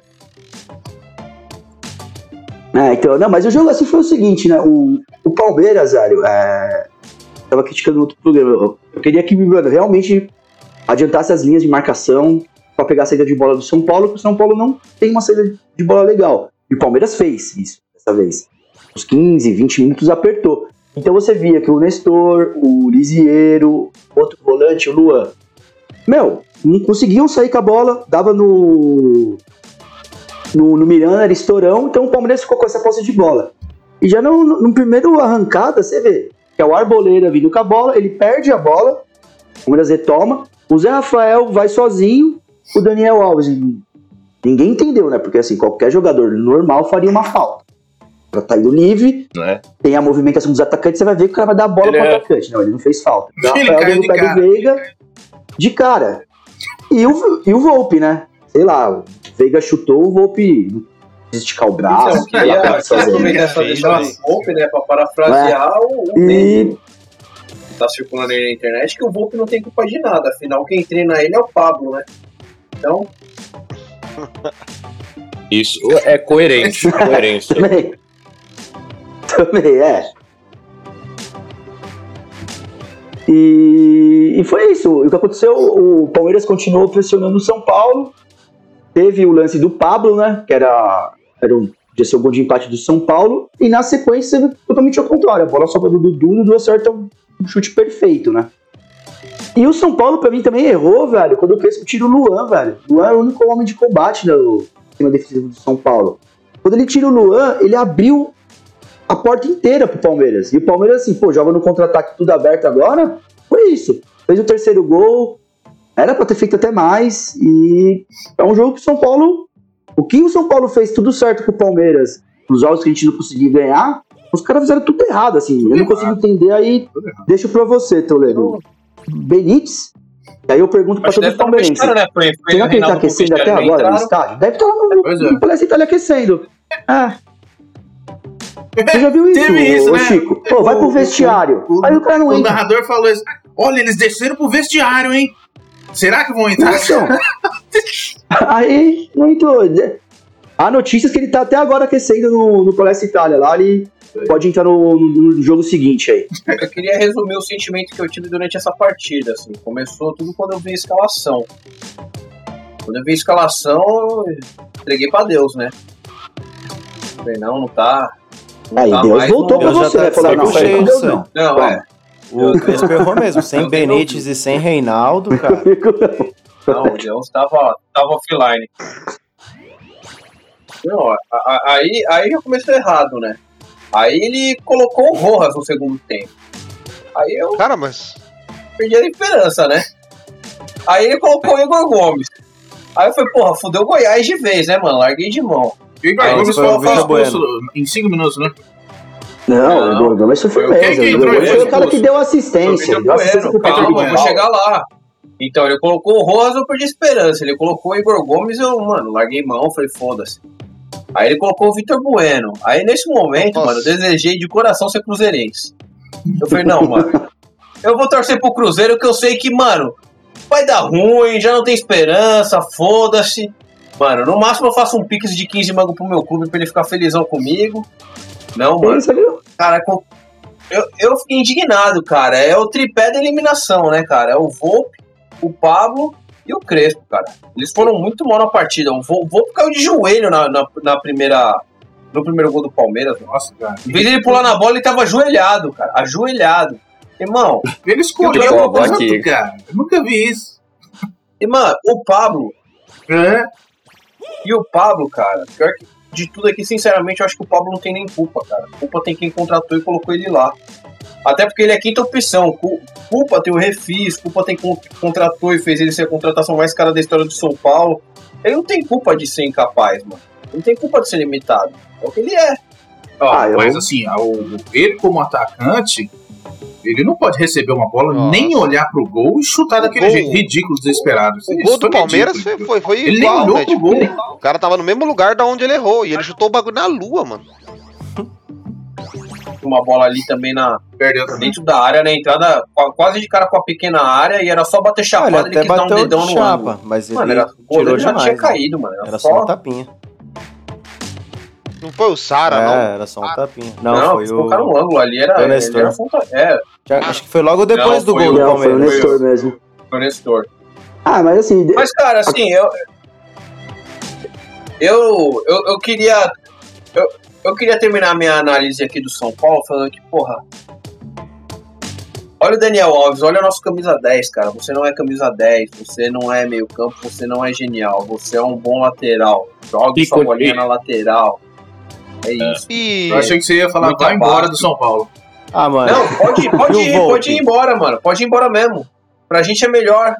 É, então, não, mas o jogo assim foi o seguinte, né? O, o Palmeiras, velho, é, tava criticando no outro programa. Eu, eu queria que mano, realmente adiantasse as linhas de marcação pra pegar a saída de bola do São Paulo, porque o São Paulo não tem uma saída de bola legal. E o Palmeiras fez isso dessa vez. Os 15, 20 minutos apertou. Então você via que o Nestor, o Lisiero, outro volante, o Luan, meu, não conseguiam sair com a bola, dava no. No, no Miranda, era estourão, então o Palmeiras ficou com essa posse de bola. E já no, no, primeiro arrancada, você vê que é o Arboleda vindo com a bola, ele perde a bola, o Palmeiras retoma, o Zé Rafael vai sozinho, o Daniel Alves, Ninguém entendeu, né? Porque assim, qualquer jogador normal faria uma falta. Ela tá indo livre, Né? tem a movimentação dos atacantes, você vai ver que o cara vai dar a bola Ele pro é- atacante. Não, ele não fez falta. O Ele Rafael caiu no pé do cara. Veiga de cara. E o, e o Volpe, né? Sei lá, o Veiga chutou, o Volpe não esticar o braço. Então, o que ele queria fazer, né? aproveitar essa Fez, deixar o Volpe, né, pra parafrasear o, o meme E que tá circulando aí na internet, que o Volpe não tem culpa de nada, afinal quem treina ele é o Pablo, né? Então, Isso é coerente. coerência. também. É. E, e foi isso. O que aconteceu, o Palmeiras continuou pressionando o São Paulo. Teve o lance do Pablo, né? Que era, era um, podia ser o gol de empate do São Paulo. E na sequência, totalmente ao contrário. A bola sobra do Dudu, Dudu acerta um chute perfeito, né? E o São Paulo, pra mim, também errou, velho, quando o Crespo tira o Luan, velho. O Luan era o único homem de combate no sistema defensivo do São Paulo. Quando ele tira o Luan, ele abriu a porta inteira pro Palmeiras. E o Palmeiras, assim, pô, joga no contra-ataque tudo aberto agora. Foi isso. Fez o terceiro gol. Era pra ter feito até mais. E é um jogo que o São Paulo. O que o São Paulo fez tudo certo com o Palmeiras nos jogos que a gente não conseguiu ganhar, os caras fizeram tudo errado, assim. Eu não consigo entender aí. Deixo pra você, Toledo. Benítez. E aí eu pergunto que todos os no palmeirenses. né? Foi, foi Será que ele tá aquecendo até Cristiano agora no entraram. estádio? Deve estar lá no, Pois é. no Palestra Itália aquecendo. Ah. Você já viu isso, Teve isso, ô, né? Chico? Pô, vai pro O- vestiário. o- aí o cara não O entra. narrador falou isso. Olha, eles desceram pro vestiário, hein? Será que vão entrar? Então, aí, muito. Há notícias que ele tá até agora aquecendo no, no Palestra Itália. Lá ele pode entrar no, no jogo seguinte aí. Eu queria resumir o sentimento que eu tive durante essa partida. Assim. Começou tudo quando eu vi a escalação. Quando eu vi a escalação, eu entreguei pra Deus, né? Falei, não, não tá. Aí tá Deus voltou já você. tá de não, cheio Deus disso não. Não, é. O Crespo errou mesmo, sem Benítez e sem Reinaldo, cara. Não, o Deus tava, tava offline. Não, a- a- aí, aí já começou errado, né? Aí ele colocou o Rojas no segundo tempo. Aí eu Cara, mas. perdi a esperança, né? Aí ele colocou o Igor Gomes. Aí eu falei, porra, fudeu o Goiás de vez, né, mano? Larguei de mão. E o Igor Gomes foi o foi, expulso em 5 minutos, né? Não, Não. o Gomes foi Foi o firmeza. quem que O entrou Gomes foi o cara que deu assistência. Deu assistência pro calma, Pedro eu vou Vidal. chegar lá. Então, ele colocou o Rojas, eu perdi esperança. Ele colocou o Igor Gomes, eu, mano, larguei mão, falei, foda-se. Aí ele colocou o Vitor Bueno. Aí nesse momento, Nossa. mano, eu desejei de coração ser cruzeirense. Eu falei, não, mano, eu vou torcer pro Cruzeiro que eu sei que, mano, vai dar ruim, já não tem esperança, foda-se. Mano, no máximo eu faço um pix de 15 mango pro meu clube pra ele ficar felizão comigo. Não, mano. Cara, com- eu, eu fiquei indignado, cara. É o tripé da eliminação, né, cara? É o Volpe, o Pablo e o Crespo, cara. Eles foram muito mal na partida. O Vol- Volpe caiu de joelho na, na, na primeira. No primeiro gol do Palmeiras. Nossa, cara. Em vez de ele pular na bola, ele tava ajoelhado, cara. Ajoelhado. Irmão, Ele escolheu Eu o aqui. cara. Eu nunca vi isso. e, mano, o Pablo. É. E o Pablo, cara, pior que de tudo aqui, sinceramente, eu acho que o Pablo não tem nem culpa, cara. Culpa tem quem contratou e colocou ele lá. Até porque ele é quinta opção. Cu- Culpa tem o Refis, culpa tem quem contratou e fez ele ser a contratação mais cara da história do São Paulo. Ele não tem culpa de ser incapaz, mano. Ele não tem culpa de ser limitado. É o que ele é. Ah, eu- Mas assim, o- ele como atacante, ele não pode receber uma bola, Nossa. nem olhar pro gol e chutar daquele gol- jeito ridículo, desesperado. O gol do Palmeiras ridículo, foi, foi, foi Ele nem igual, olhou né? pro Tipo, gol. o cara tava no mesmo lugar da onde ele errou. E ele chutou o bagulho na lua, mano. Uma bola ali também na, Perdeu também. dentro da área, na entrada, qua- quase de cara com a pequena área, e era só bater Olha, chapada, ele até quis dar um dedão de no ângulo. chapa, mas ele Mano, era, o tirou goleiro já demais. tinha né? caído, mano. Era só um tapinha. Não foi o Sara, É, não. era só um tapinha. Não, Não, foi eles o. colocaram um ângulo ali, era, foi o Nestor. era fonta- é, Já- acho que foi logo depois Não, do gol do Não, foi o Palmeiras. Nestor mesmo. foi o Nestor. Ah, mas assim, Mas, cara, assim, eu. Eu, eu, eu queria. Eu, eu queria terminar minha análise aqui do São Paulo falando que, porra. Olha o Daniel Alves, olha o nosso camisa 10, cara. Você não é camisa 10, você não é meio-campo, você não é genial, você é um bom lateral. Jogue E sua bolinha na lateral. É isso. E. Eu achei que você ia falar, Muito vai embora do São Paulo. Ah, mano. Não, pode, pode E o ir, pode ir embora, mano. Pode ir embora mesmo. Pra gente é melhor.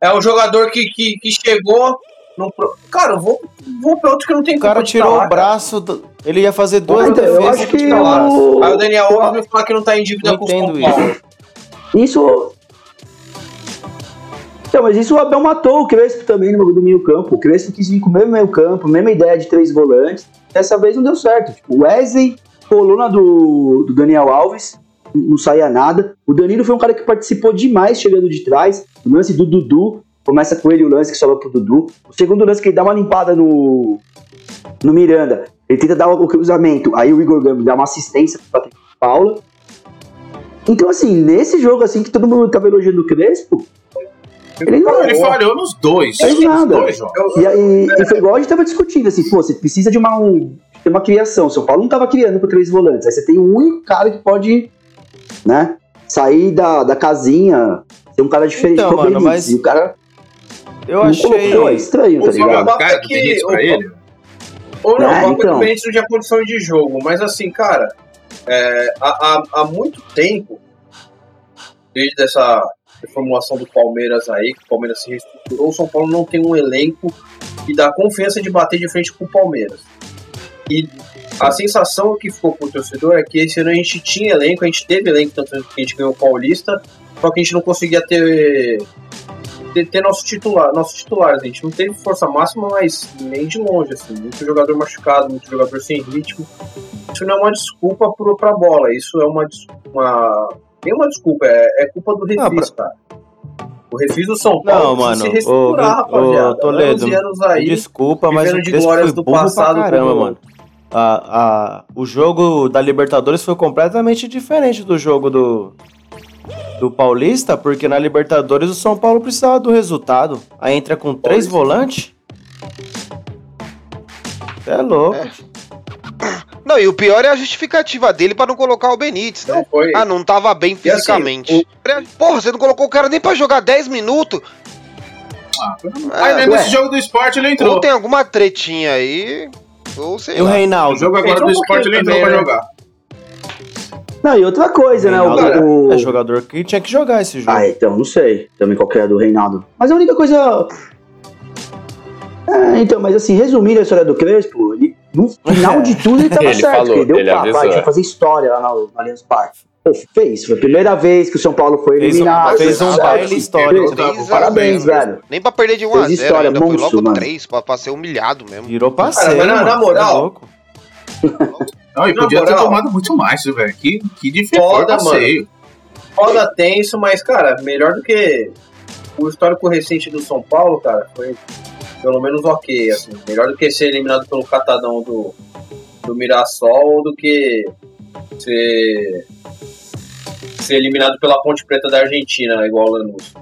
É um jogador que, que, que chegou, Não pro- Cara, eu vou, vou pra outro que não tem O cara tirou o braço, do- ele ia fazer duas então, eu defesas acho e que tirou o. Aí o Daniel Alves me fala que não tá em dívida Não com o São entendo Paulo. Isso. Então, mas isso o Abel matou o Crespo também no do meio campo. O Crespo quis vir com o mesmo meio campo, mesma ideia de três volantes. Dessa vez não deu certo. Tipo, Wesley colou na do, do Daniel Alves, não saía nada. O Danilo foi um cara que participou demais chegando de trás. O lance do Dudu, começa com ele o lance que sobra pro Dudu. O segundo lance que ele dá uma limpada no, no Miranda. Ele tenta dar o cruzamento. Aí o Igor Gami dá uma assistência pra Patrick Paula. Então, assim, nesse jogo assim que todo mundo tava elogiando o Crespo, ele não. Ele falhou nos dois. Fez nos nada. dois. E, aí, e foi igual a gente tava discutindo, assim, pô, você precisa de uma, um, ter uma criação. São Paulo não tava criando com três volantes. Aí você tem um único cara que pode, né, sair da, da casinha, ser um cara diferente. Então, do mano, mas E o cara Eu achei. colocou, é estranho, tá O ligado? Fábio- Cara do que Benítez pra o- ele. Ou não, É, o então. do Benítez não tinha condição de jogo. Mas assim, cara, é, há, há, há muito tempo, desde essa reformulação do Palmeiras aí, que o Palmeiras se reestruturou, o São Paulo não tem um elenco que dá confiança de bater de frente com o Palmeiras. E a sensação que ficou pro torcedor é que esse ano a gente tinha elenco, a gente teve elenco, tanto que a gente ganhou o Paulista, só que a gente não conseguia ter ter, ter nosso titular, nossos titulares. A gente não teve força máxima, mas nem de longe, assim. Muito jogador machucado, muito jogador sem ritmo. Isso não é uma desculpa pro, pra bola, isso é uma, uma nem uma desculpa, é, é culpa do Não, Refis, cara. O Refis do São Paulo Não, mano, se reestruturar, ô, ô, rapaziada. Toledo, anos anos aí, Desculpa, mas o de glórias foi do burro passado pra caramba, como- mano. A, a, o jogo da Libertadores foi completamente diferente do jogo do, do Paulista, porque na Libertadores o São Paulo precisava do resultado. Aí entra com três volantes. Cê É louco. Não, e o pior é a justificativa dele pra não colocar o Benítez, né? Não foi. Ah, não tava bem assim, fisicamente. Porra, você não colocou o cara nem pra jogar 10 minutos? Aí né, ué. nesse jogo do esporte ele entrou. Ou tem alguma tretinha aí, ou sei E o lá. O Reinaldo? jogo agora Entrou do esporte ele entrou pra também, né? jogar. Não, e outra coisa, né? Reinaldo O, o- É jogador que tinha que jogar esse jogo. Ah, então, não sei também qual que é a do Reinaldo. Mas a única coisa. É, então, mas assim, resumindo a história do Crespo, ele, no final de tudo ele tava Ele certo. falou, porque ele deu ele papo, avisou, ah, a gente vai fazer história lá no, no Allianz Parque. Pô, fez. Foi a primeira vez que o São Paulo foi Fez um- eliminado. fez um baile histórico. Parabéns, velho. Nem pra perder de 1 Fez a 0 história, ainda, foi monstro, logo mano. 3, pra, pra ser humilhado mesmo. Virou passeio, mas na- mano. é moral. Não, e podia ter tomado muito mais, velho. Que, que difícil Foda, passeio. foda tenso, mas, cara, melhor do que o histórico recente do São Paulo, cara, foi pelo menos ok, assim. Melhor do que ser eliminado pelo catadão do, do Mirassol do que ser, ser eliminado pela Ponte Preta da Argentina, igual o Lanús.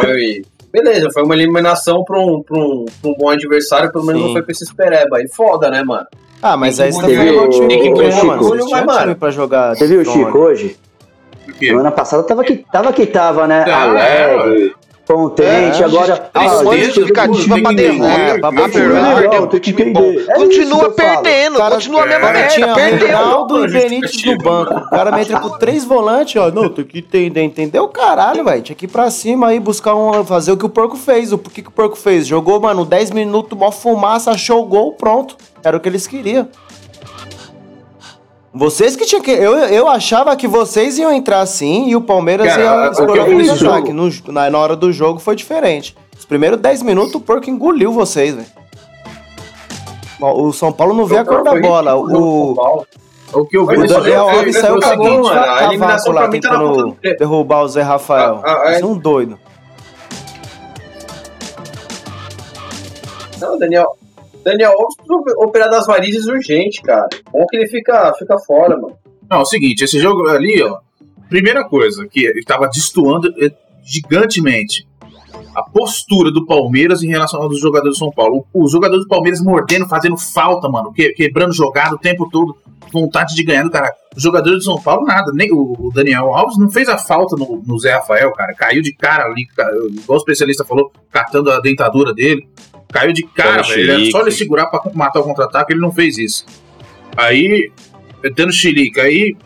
Foi. Beleza, foi uma eliminação pra um, pra um, pra um bom adversário, pelo menos Sim. não foi pra esses pereba. Aí foda, né, mano? Ah, mas aí você também engolir é um o- time que mano. Mas, pra jogar. Você viu o Chico hoje? Semana passada tava que tava, que tava né? Ah, Alegre, contente, É, agora. Tem ah, justificativa pra derrota. É, pra A. Perdeu, pro time bom. É Continua perdendo, Cara, continua a mesma O cara merda, tinha perdeu. Reinaldo e Benítez no banco. O cara me entra com três volantes, ó. Não, tem que entender, entendeu? Caralho, velho. Tinha que ir pra cima aí, buscar um. Fazer o que o porco fez. O que, que o porco fez? Jogou, mano, 10 minutos, mó fumaça, achou o gol, pronto. Era o que eles queriam. Vocês que tinham que. Eu, eu achava que vocês iam entrar assim e o Palmeiras Cara, ia explorar o jogo- No- Na, na hora do jogo foi diferente. Os primeiros 10 minutos o porco engoliu vocês, velho. O São Paulo não vê a cor da bola. o O, que eu vi o Daniel Alves saiu com eu- gente a eliminação lá, pra mim tá na tentando pé. derrubar o Zé Rafael. A- a- Mas um doido. Não, Daniel. Daniel Alves operar das varizes urgente, cara. Bom que ele fica, fica fora, mano. Não, é o seguinte, esse jogo ali, ó. Primeira coisa, que ele tava destoando eh, gigantemente a postura do Palmeiras em relação aos jogadores do São Paulo. Os jogadores do Palmeiras mordendo, fazendo falta, mano, que- quebrando jogada o tempo todo, vontade de ganhar do cara. Os jogadores do São Paulo, nada. Nem o, Daniel Alves não fez a falta no, no Zé Rafael, cara. Caiu de cara ali, ca- igual o especialista falou, catando a dentadura dele. Caiu de cara, velho. Era só ele segurar pra matar o contra-ataque, ele não fez isso. Aí, dando chilique, aí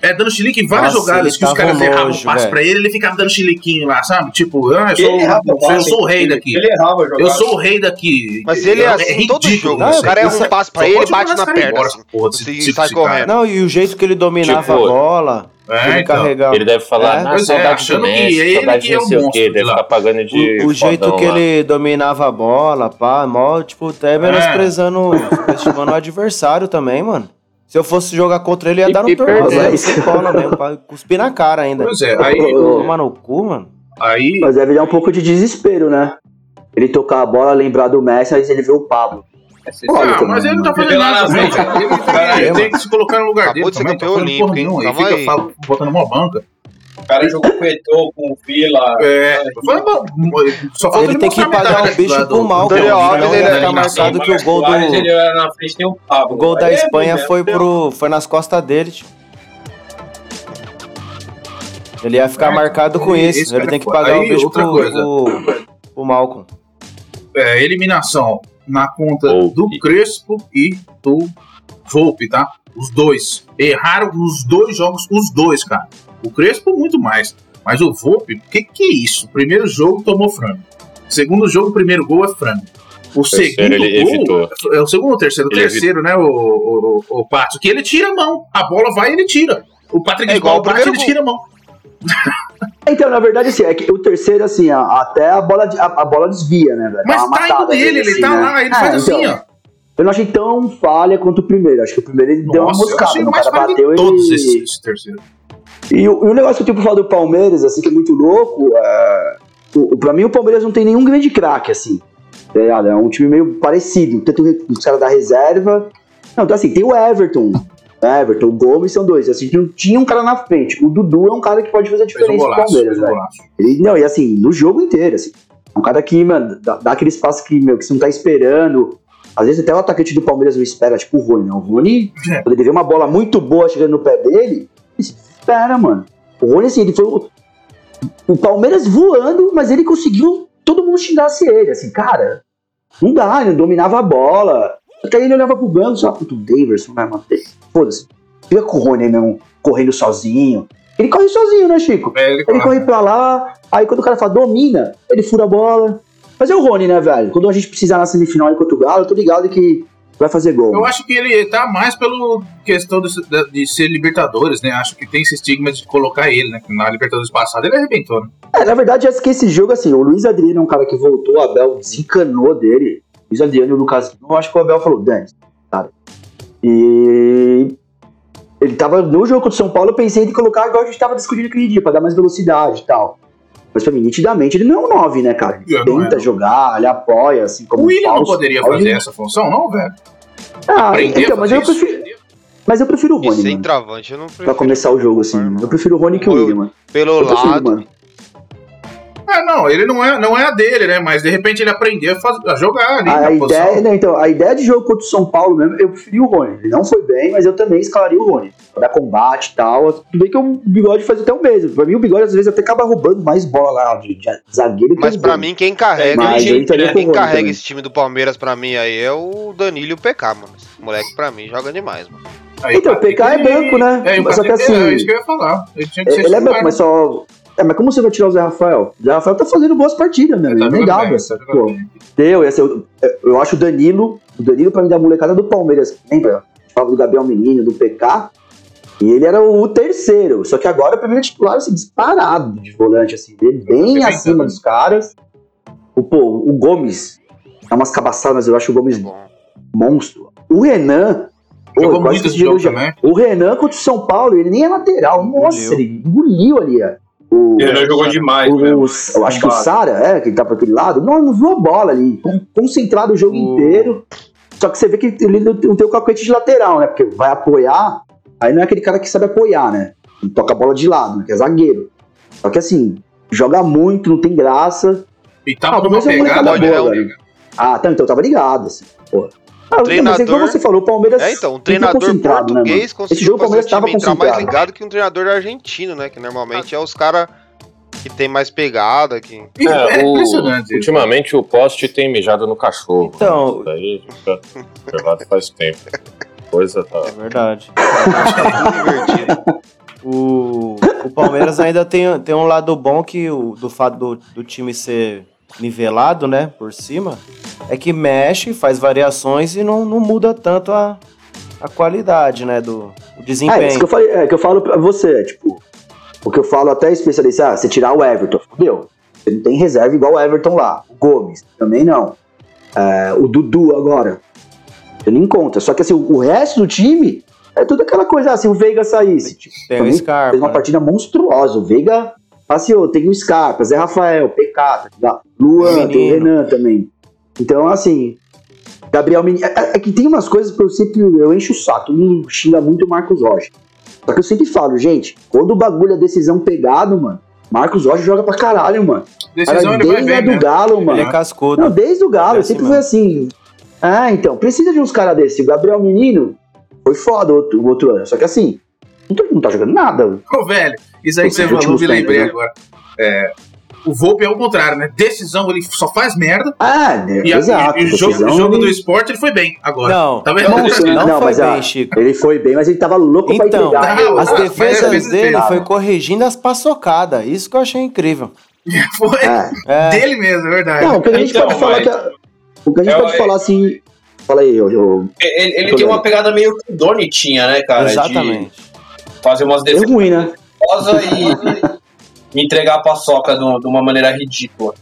É, dando chilique em várias Nossa, jogadas ele que os caras um erravam o passe pra ele, ele ficava dando chiliquinho lá, sabe? Tipo, ah, eu sou, Ele errava eu sou o rei ele- daqui. Ele errava jogada. Eu sou o rei daqui. Mas ele é assim todo ridículo, jogo. né? o cara erra um é- passe pra Só ele e bate na perna. embora, assim. porra Você desse sai correndo. Não, e o jeito que ele dominava Tipo, a bola, É, ele então. carregava. Ele deve falar, É. na é, saudade achando do que Messi, ele saudade que é de o não sei o monstro quê, de deve lá. ficar pagando de O, o jeito que lá. ele dominava a bola, pá, mó, tipo, até menosprezando, estimando o adversário também, mano. Se eu fosse jogar contra ele, ia E- dar no e tornozelo, perdeu. sem bola mesmo, pra cuspir na cara ainda. Pois é, aí, Tomar no cu, mano. aí Mas deve dar um pouco de desespero, né? Ele tocar a bola, lembrar do Messi, aí ele vê o Pablo. Ah, mas ele não tá fazendo nada frente. cara. Ele tem, que se colocar no lugar Acabou dele de ser campeão porra olímpico, hein? Calma Ele aí. fica botando uma banca. O cara jogou com o Eto'o, com o Vila. É. Só falta Ele tem que pagar medalha o bicho pro mal, do- Daniel. Alves, ele ia é marcado que o gol do... ele era na frente tem o Pablo. O gol da Aí é Espanha ruim, foi, né? pro, foi nas costas dele, tio. Ele ia ficar marcado com Esse isso. Ele tem que é pagar foda. o Aí, bicho outra pro, coisa. pro, pro Malcolm. é, eliminação na conta Volpe. do Crespo e do Volpe, tá? Os dois. Erraram nos dois jogos, os dois, cara. O Crespo, muito mais. Mas o Volpe, o que, que é isso? Primeiro jogo tomou frango. Segundo jogo, o primeiro gol é frango. O Terceiro, segundo ele gol. evitou. É o segundo ou o terceiro? O terceiro, né, o, o, o, o Pato? Que ele tira a mão. A bola vai e ele tira. O Patrick É de igual bate, ele primeiro tira a mão. Então, na verdade, assim, é que o terceiro, assim, a- até a bola, de- a, a bola desvia, né, velho? Mas tá indo nele, ele assim, tá né? lá, ele É, faz assim, então, ó. Eu não achei tão falha quanto o primeiro. Acho que o primeiro ele deu uma Nossa, eu moscada. achei o cara bateu de e... todos esses, esse terceiro. E o, e o negócio que eu tenho pra falar do Palmeiras, assim, que é muito louco, é... O, pra mim o Palmeiras não tem nenhum grande craque, assim. Tá? É um time meio parecido. Tanto os caras da reserva. Não, então assim, tem o Everton. Everton, o Gomes são dois. Assim, não tinha um cara na frente. O Dudu é um cara que pode fazer a Fez um diferença pro golaço, Palmeiras, fez um. Ele, não, e assim, no jogo inteiro, assim. É um cara que, mano, dá, dá aquele espaço que, meu, que você não tá esperando. Às vezes até o atacante do Palmeiras não espera, tipo o Rony, não. O Rony, É. quando ele vê uma bola muito boa chegando no pé dele, espera, mano. O Rony, assim, ele foi o, o Palmeiras voando, mas ele conseguiu todo mundo xingasse ele, assim, cara. Não dá, ele dominava a bola. Até ele olhava pro banco, só, puto, o Daverson vai manter. Foda-se. Fica com o Rony mesmo, correndo sozinho. Ele corre sozinho, né, Chico? É, ele Ele corre pra lá, aí quando o cara fala domina, ele fura a bola. Mas é o Rony, né, velho? Quando a gente precisar na semifinal enquanto o Galo, eu tô ligado que vai fazer gol. Eu acho que ele tá mais pelo questão de, de- ser Libertadores, né? Acho que tem esse estigma de colocar ele, né? Na Libertadores passada ele arrebentou, né? É, na verdade, acho que esse jogo, assim, o Luiz Adriano é um cara que voltou, o Abel desencanou dele. Luiz Adriano e o Lucas Lima, eu acho que o Abel falou, Dani, cara. E ele tava no jogo contra o São Paulo, eu pensei em colocar igual a gente tava discutindo aquele dia, pra dar mais velocidade e tal. Mas pra mim, nitidamente, ele não é um 9, né, cara? Ele tenta é. jogar, ele apoia, assim, como o William não poderia fazer essa função, não, velho? Ah, Aprender então, mas eu isso. prefiro. Mas eu prefiro o E Rony, sem mano. travante, eu não prefiro. Pra começar o jogo, assim. Eu prefiro o Rony que o William, mano. Pelo Eu prefiro, lado, mano. Ah, não, ele não é, não é a dele, né? Mas de repente ele aprendeu a, faz- a jogar ali A, na ideia, posição. não, então, a ideia de jogo contra o São Paulo mesmo, eu preferi o Rony. Ele não foi bem, mas eu também escalaria o Rony. Pra dar combate e tal. Tudo bem que o bigode faz até o mesmo. Pra mim, o bigode às vezes até acaba roubando mais bola lá de, de zagueiro mas pra mim, quem carrega. Mas entraria né? Quem carrega também. esse time do Palmeiras pra mim aí é o Danilo e o PK, mano. Esse moleque pra mim joga demais, mano. Aí, Então, o PK é branco, né? É, Só que Patrick- assim- É, isso que eu ia falar. Ele tinha que ser Ele é branco, mas só. É, mas como você vai tirar o Zé Rafael? O Zé Rafael tá fazendo boas partidas, meu. Tá É inegável. tá pô. Deu, e assim, eu, eu acho o Danilo, o Danilo pra mim da molecada do Palmeiras, lembra? Falava do Gabriel Menino, do PK, e ele era o terceiro, só que agora ele é titular assim, disparado de volante, assim, ele bem acima dos caras. O, pô, o Gomes, dá umas cabaçadas, mas eu acho o Gomes monstro. O Renan, pô, Jogou muito esse jogo jogo já- também. o Renan contra o São Paulo, ele nem é lateral, nossa, Engoliu. ele engoliu ali, ó. O, Ele não jogou demais, o- mesmo. eu acho que o Sara, é, que ele tá pra aquele lado, não, não viu a bola ali, con- concentrado o jogo O- inteiro. Só que você vê que ele não tem o cacuete de lateral, né? Porque vai apoiar, aí não é aquele cara que sabe apoiar, né? Ele toca a bola de lado, né? Que é zagueiro. Só que assim, joga muito, não tem graça. E tá Ah, uma mas é uma pegada boa, boa, velho. Ah, tá, então tava ligado, assim, pô. Ah, mas Treinador- igual você falou, o Palmeiras. É, então, um treinador né, português? Esse conseguiu jogo o fazer o Palmeiras time entrar mais ligado que um treinador argentino, né? Que normalmente é os caras que tem mais pegada. Que... É, É, o- impressionante. ultimamente o poste tem mijado no cachorro. Então- Isso daí fica observado faz tempo. Coisa tá. É verdade. Tudo invertido. O, o Palmeiras ainda tem, tem um lado bom que o, do fato do, do time ser nivelado, né, por cima, é que mexe, faz variações e não, não muda tanto a, a qualidade, né, do o É, desempenho. isso que eu, falei, é, que eu falo pra você, tipo, o que eu falo até especialista, ah, você tirar o Everton, fudeu. Você não tem reserva igual o Everton lá. O Gomes, também não. É, o Dudu agora. Você nem conta. Só que assim, o, resto do time é tudo aquela coisa, se o Veiga saísse. Tipo, Tem o Scarpa, Fez uma né? partida monstruosa. O Veiga passeou, tem o Scarpa, Zé Rafael, PK, tá ligado? Luan, tem o. Renan também. Então, assim, Gabriel Menino. É, é que tem umas coisas que eu sempre eu encho o saco. Todo mundo xinga muito o Marcos Rocha. Só que eu sempre falo, gente, quando o bagulho é decisão pegado, mano, Marcos Rocha joga pra caralho, mano. Decisão Cara, ele desde a bem, do né? Galo, Ele mano. é cascudo. Não, desde o Galo, É assim sempre foi assim. Ah, então, precisa de uns caras desses. O Gabriel Menino foi foda o outro, o outro ano. Só que assim, não, tá- jogando nada. Ô, velho, isso aí que você falou, me lembrei né? agora. É, o Volpe é o contrário, né? Decisão, ele só faz merda. Ah, né, E, exato. e o jogo, decisão, jogo ele- do esporte, ele foi bem agora. Não, Tá vendo? não, Não, não, foi a- bem, Chico. Ele foi bem, mas ele tava louco pra Então, entregar. Não, As defesas dele defesa. foi corrigindo as paçocadas. Isso que eu achei incrível. Foi É. É, dele mesmo, é verdade. Não, o que a gente Então, pode falar mas- que. O que a gente Eu- pode falar assim. Fala aí, eu, eu, Ele, ele tem uma pegada meio que o Doni tinha, né, cara? exatamente. De fazer umas é defesas ruim, né? foda e entregar a paçoca de uma- de uma maneira ridícula.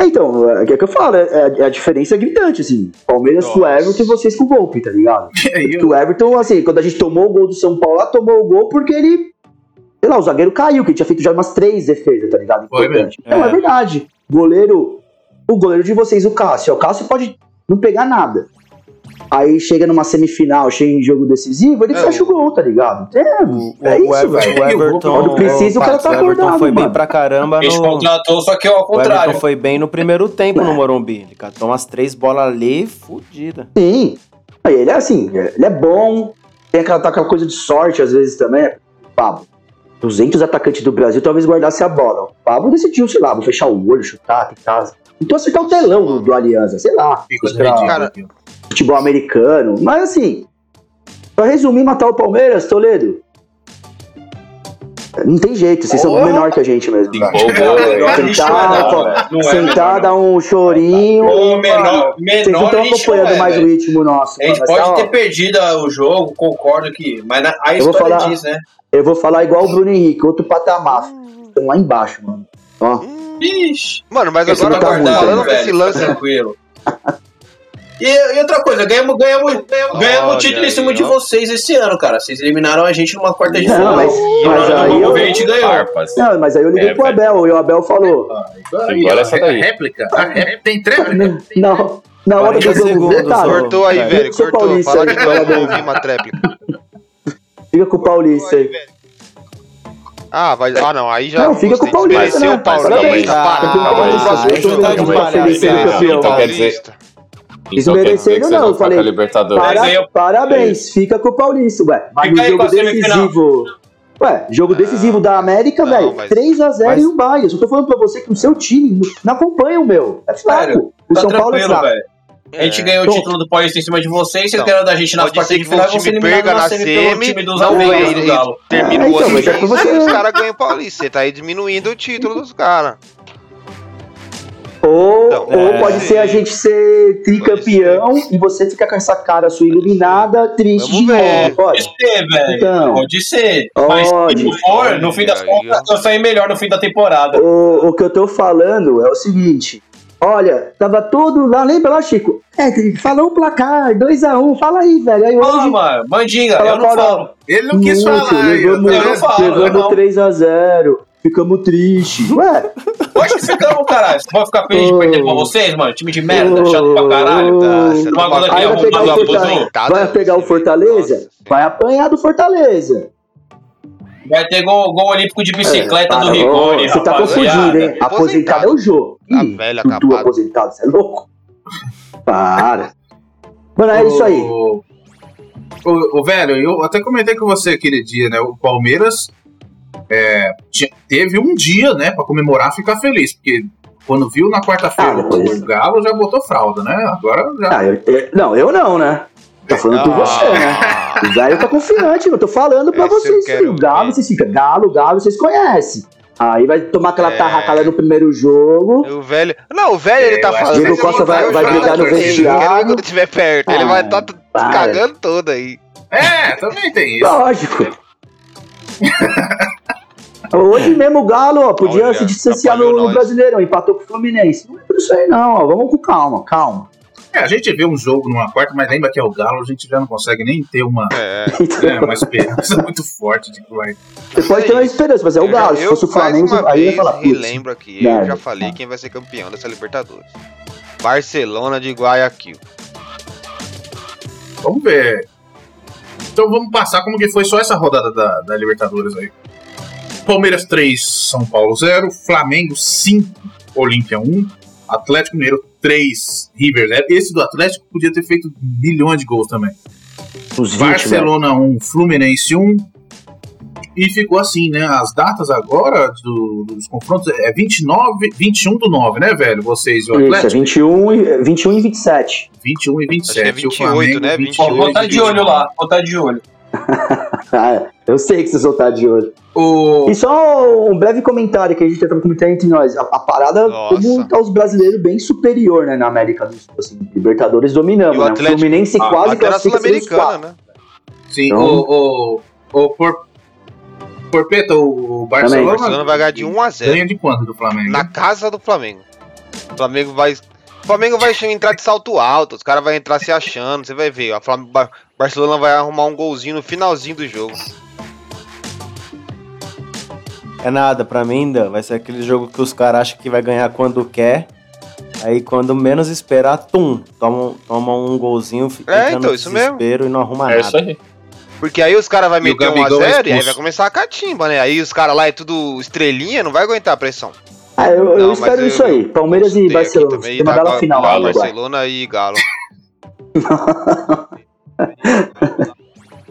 Então, é, que é que eu falo, é, é- a diferença é gritante, assim. Palmeiras com o. Everton e vocês com o Volpe, tá ligado? O Everton, assim, quando a gente tomou o gol do São Paulo lá, tomou o gol porque ele. Sei lá, o zagueiro caiu, que ele tinha feito já umas três defesas, tá ligado? Foi Importante. mesmo. Não, é É. verdade. Goleiro. O goleiro de vocês, o Cássio. O Cássio pode não pegar nada. Aí chega numa semifinal, chega em jogo decisivo, ele É, fecha o o- gol, tá ligado? É, O, é o isso, Everton, velho. o Everton, Quando precisa, o cara Pato, tá Everton acordado, foi bem mano. pra caramba no... contratou, só que é ao O contrário. Everton foi bem no primeiro tempo no Morumbi. Ele catou umas três bolas ali, fudida. Sim. Aí ele é assim, ele é bom, tem aquela, tá aquela coisa de sorte às vezes também. Pablo, 200 atacantes do Brasil talvez guardasse a bola. O Pablo decidiu, sei lá, vou fechar o olho, chutar, tentar. Então acertar o telão do, do Aliança, sei lá. Fica. Cara, futebol americano. Mas assim, pra resumir, matar o Palmeiras, Toledo. Não tem jeito, vocês são Porra. menor que a gente mesmo. cara. Menor Sentar, não, velho. Não é sentar, menor, dar um chorinho. Ô, menor- mano, Vocês não menor estão acompanhando é, mais o velho. ritmo nosso. A gente mano, pode tá, ó, ter perdido o jogo, concordo que. Mas na- a Eu vou história falar- diz, né? Eu vou falar igual o Bruno Henrique, outro patamar. Estão lá embaixo, mano. Ó, Ixi. Mano, mas Esse agora tá falando muito, falando né, desse velho, lance. tranquilo. E, e outra coisa, ganhamos, ganhamos, ganhamos o título em cima de vocês esse ano, cara. Vocês eliminaram a gente numa quarta de Não, final. mas- E mas aí eu- a gente ganhou. Não, mas aí eu liguei É, pro Abel, e o Abel falou. Agora, Agora essa a daí. réplica. A réplica. Tem tréplica? Não, na hora do 40 jogo. Cortou aí, velho. Cortou. paulista, Fala de novo, Parabéns. ouvi uma tréplica. fica com o Paulista aí. Ah, vai. Ah, não. Aí já. Não, fica com o. Paulista, Desmereceu né? o Paulista. Parabéns. Para. Fica com o Calma aí, Paulista. próximo Deixa eu jogo dar vai uma ter feliz Desmerecendo não, eu falei. Para- parabéns, fica com o Paulista, ué. Mas Fica no jogo decisivo. Ué, jogo decisivo da América, velho. mas- 3x0 mas- e o. Eu só tô falando pra você que o seu time não acompanha o meu. É fraco. Sério, o Tá São Paulo é fraco. velho. A gente É. ganhou o título do Paulista em cima de vocês, vocês Então, ganharam da gente nas ser de que final o você perca na na semi pelo semi, time dos não amigos ganha, do ele Galo. termina É, o então, é e os caras ganham o Paulista. Você tá aí diminuindo o título dos caras. Ou, Então, ou é. pode ser a gente ser tricampeão e você ficar com essa cara sua iluminada, triste Vamos de ver. novo. Pode. Pode ser, velho. Então. Pode ser. Mas Pode. se for, no fim das contas, eu saí melhor no fim da temporada. O, o que eu tô falando é o seguinte. Olha, tava todo lá, lembra lá, Chico? É, falou o placar, 2x1, fala aí, velho. Aí Fala, hoje. mano. Mandinga, Fala, eu não fala. falo. Ele não quis Muito, falar. levamos, eu não falo, levamos não. 3x0, ficamos tristes. Ué, que ficamos, caralho. Você pode ficar feliz de perder pra vocês, mano? Time de merda, chato pra caralho. Tá, tá aí vai que pegar, o Fortaleza, aposentado, vai pegar o Fortaleza? Nossa Vai apanhar do Fortaleza. Vai ter gol, gol olímpico de bicicleta do Para, Rigoni, Você tá confundindo, hein? Aposentado Aposentado. é o jogo. A Ih, capaz. aposentado, você é louco? Para. Mano, é isso aí. O, o, o velho, eu até comentei com você aquele dia, né? O Palmeiras é, teve um dia, né, pra comemorar ficar feliz, porque quando viu na quarta-feira Ah, depois. o Galo já botou fralda, né? Agora já. Ah, eu- eu- não, eu não, né? Tô falando por você, né? O velho tá confiante, eu tô falando pra Esse eu vocês. filho. Galo, ver. vocês ficam. Galo, galo, vocês conhecem. Aí vai tomar aquela É. tarracada no primeiro jogo. O velho. Não, o velho ele tá falando. que Diego assim, Costa vai- vai brigar no com ele, vestiário. Quando estiver perto. ele Ah, vai estar tá para. cagando todo aí. É, também tem isso. Lógico. Hoje mesmo o Galo, ó, podia Olha, se distanciar no, no. Brasileirão, empatou com o Fluminense. Não é por isso aí, não, ó. Vamos com calma, calma. É, a gente vê um jogo numa quarta, mas lembra que é o Galo, a gente já não consegue nem ter uma, É. é, uma esperança muito forte de que vai. Você pode ter uma esperança, mas é o Galo. Se eu, fosse o Flamengo, uma aí ia vez, falar, putz. relembro aqui, eu já falei quem vai ser campeão dessa Libertadores. Barcelona de Guayaquil. Vamos ver. Então vamos passar como que foi só essa rodada da, da Libertadores aí. Palmeiras 3, São Paulo 0, Flamengo 5, Olímpia 1, Atlético Mineiro 3, River 0. Esse do Atlético podia ter feito milhões de gols também. Uns 20, velho. Barcelona 1, Fluminense 1. E ficou assim, né? As datas agora do- dos confrontos é 29, 21 do 9, né, velho? Vocês e o Isso, é Atlético? 21 e, 21 e 27. 21 e 27. Acho que é e o 28, Flamengo, né? 28 Ó, vou tá e de olho 29. lá, vou tá de olho. Ah, eu sei que vocês vão estar de olho. O... E só um breve comentário que a gente tentava comentar entre nós. A, a parada, Nossa. como tá os brasileiros bem superior, né, na América do Sul. Assim, Libertadores dominamos, E o né? O Atlético- Fluminense Ah, quase na classifica os quatro. Sul-Americana, né? Sim, Então- o, o, o Por, Porpeta, o Barcelona, O Barcelona vai ganhar de 1 a 0 ganha de quanto do Flamengo? na casa do Flamengo. O Flamengo vai. O Flamengo vai entrar de salto alto, os caras vão entrar se achando, você vai ver. O Barcelona vai arrumar um golzinho no finalzinho do jogo. É nada, pra mim ainda vai ser aquele jogo que os caras acham que vai ganhar quando quer. Aí quando menos esperar, tum, toma, toma um golzinho, fica É, então, isso mesmo. desespero e não arruma É isso nada. aí. Porque aí os caras vão o meter 1 a Gabigol é 0 e aí vai começar a catimba, né? Aí os caras lá é tudo estrelinha, não vai aguentar a pressão. Ah, eu, eu Não, mas espero eu- isso aí. Palmeiras e Barcelona. também, Tem uma tá, bela final lá. Barcelona e Galo.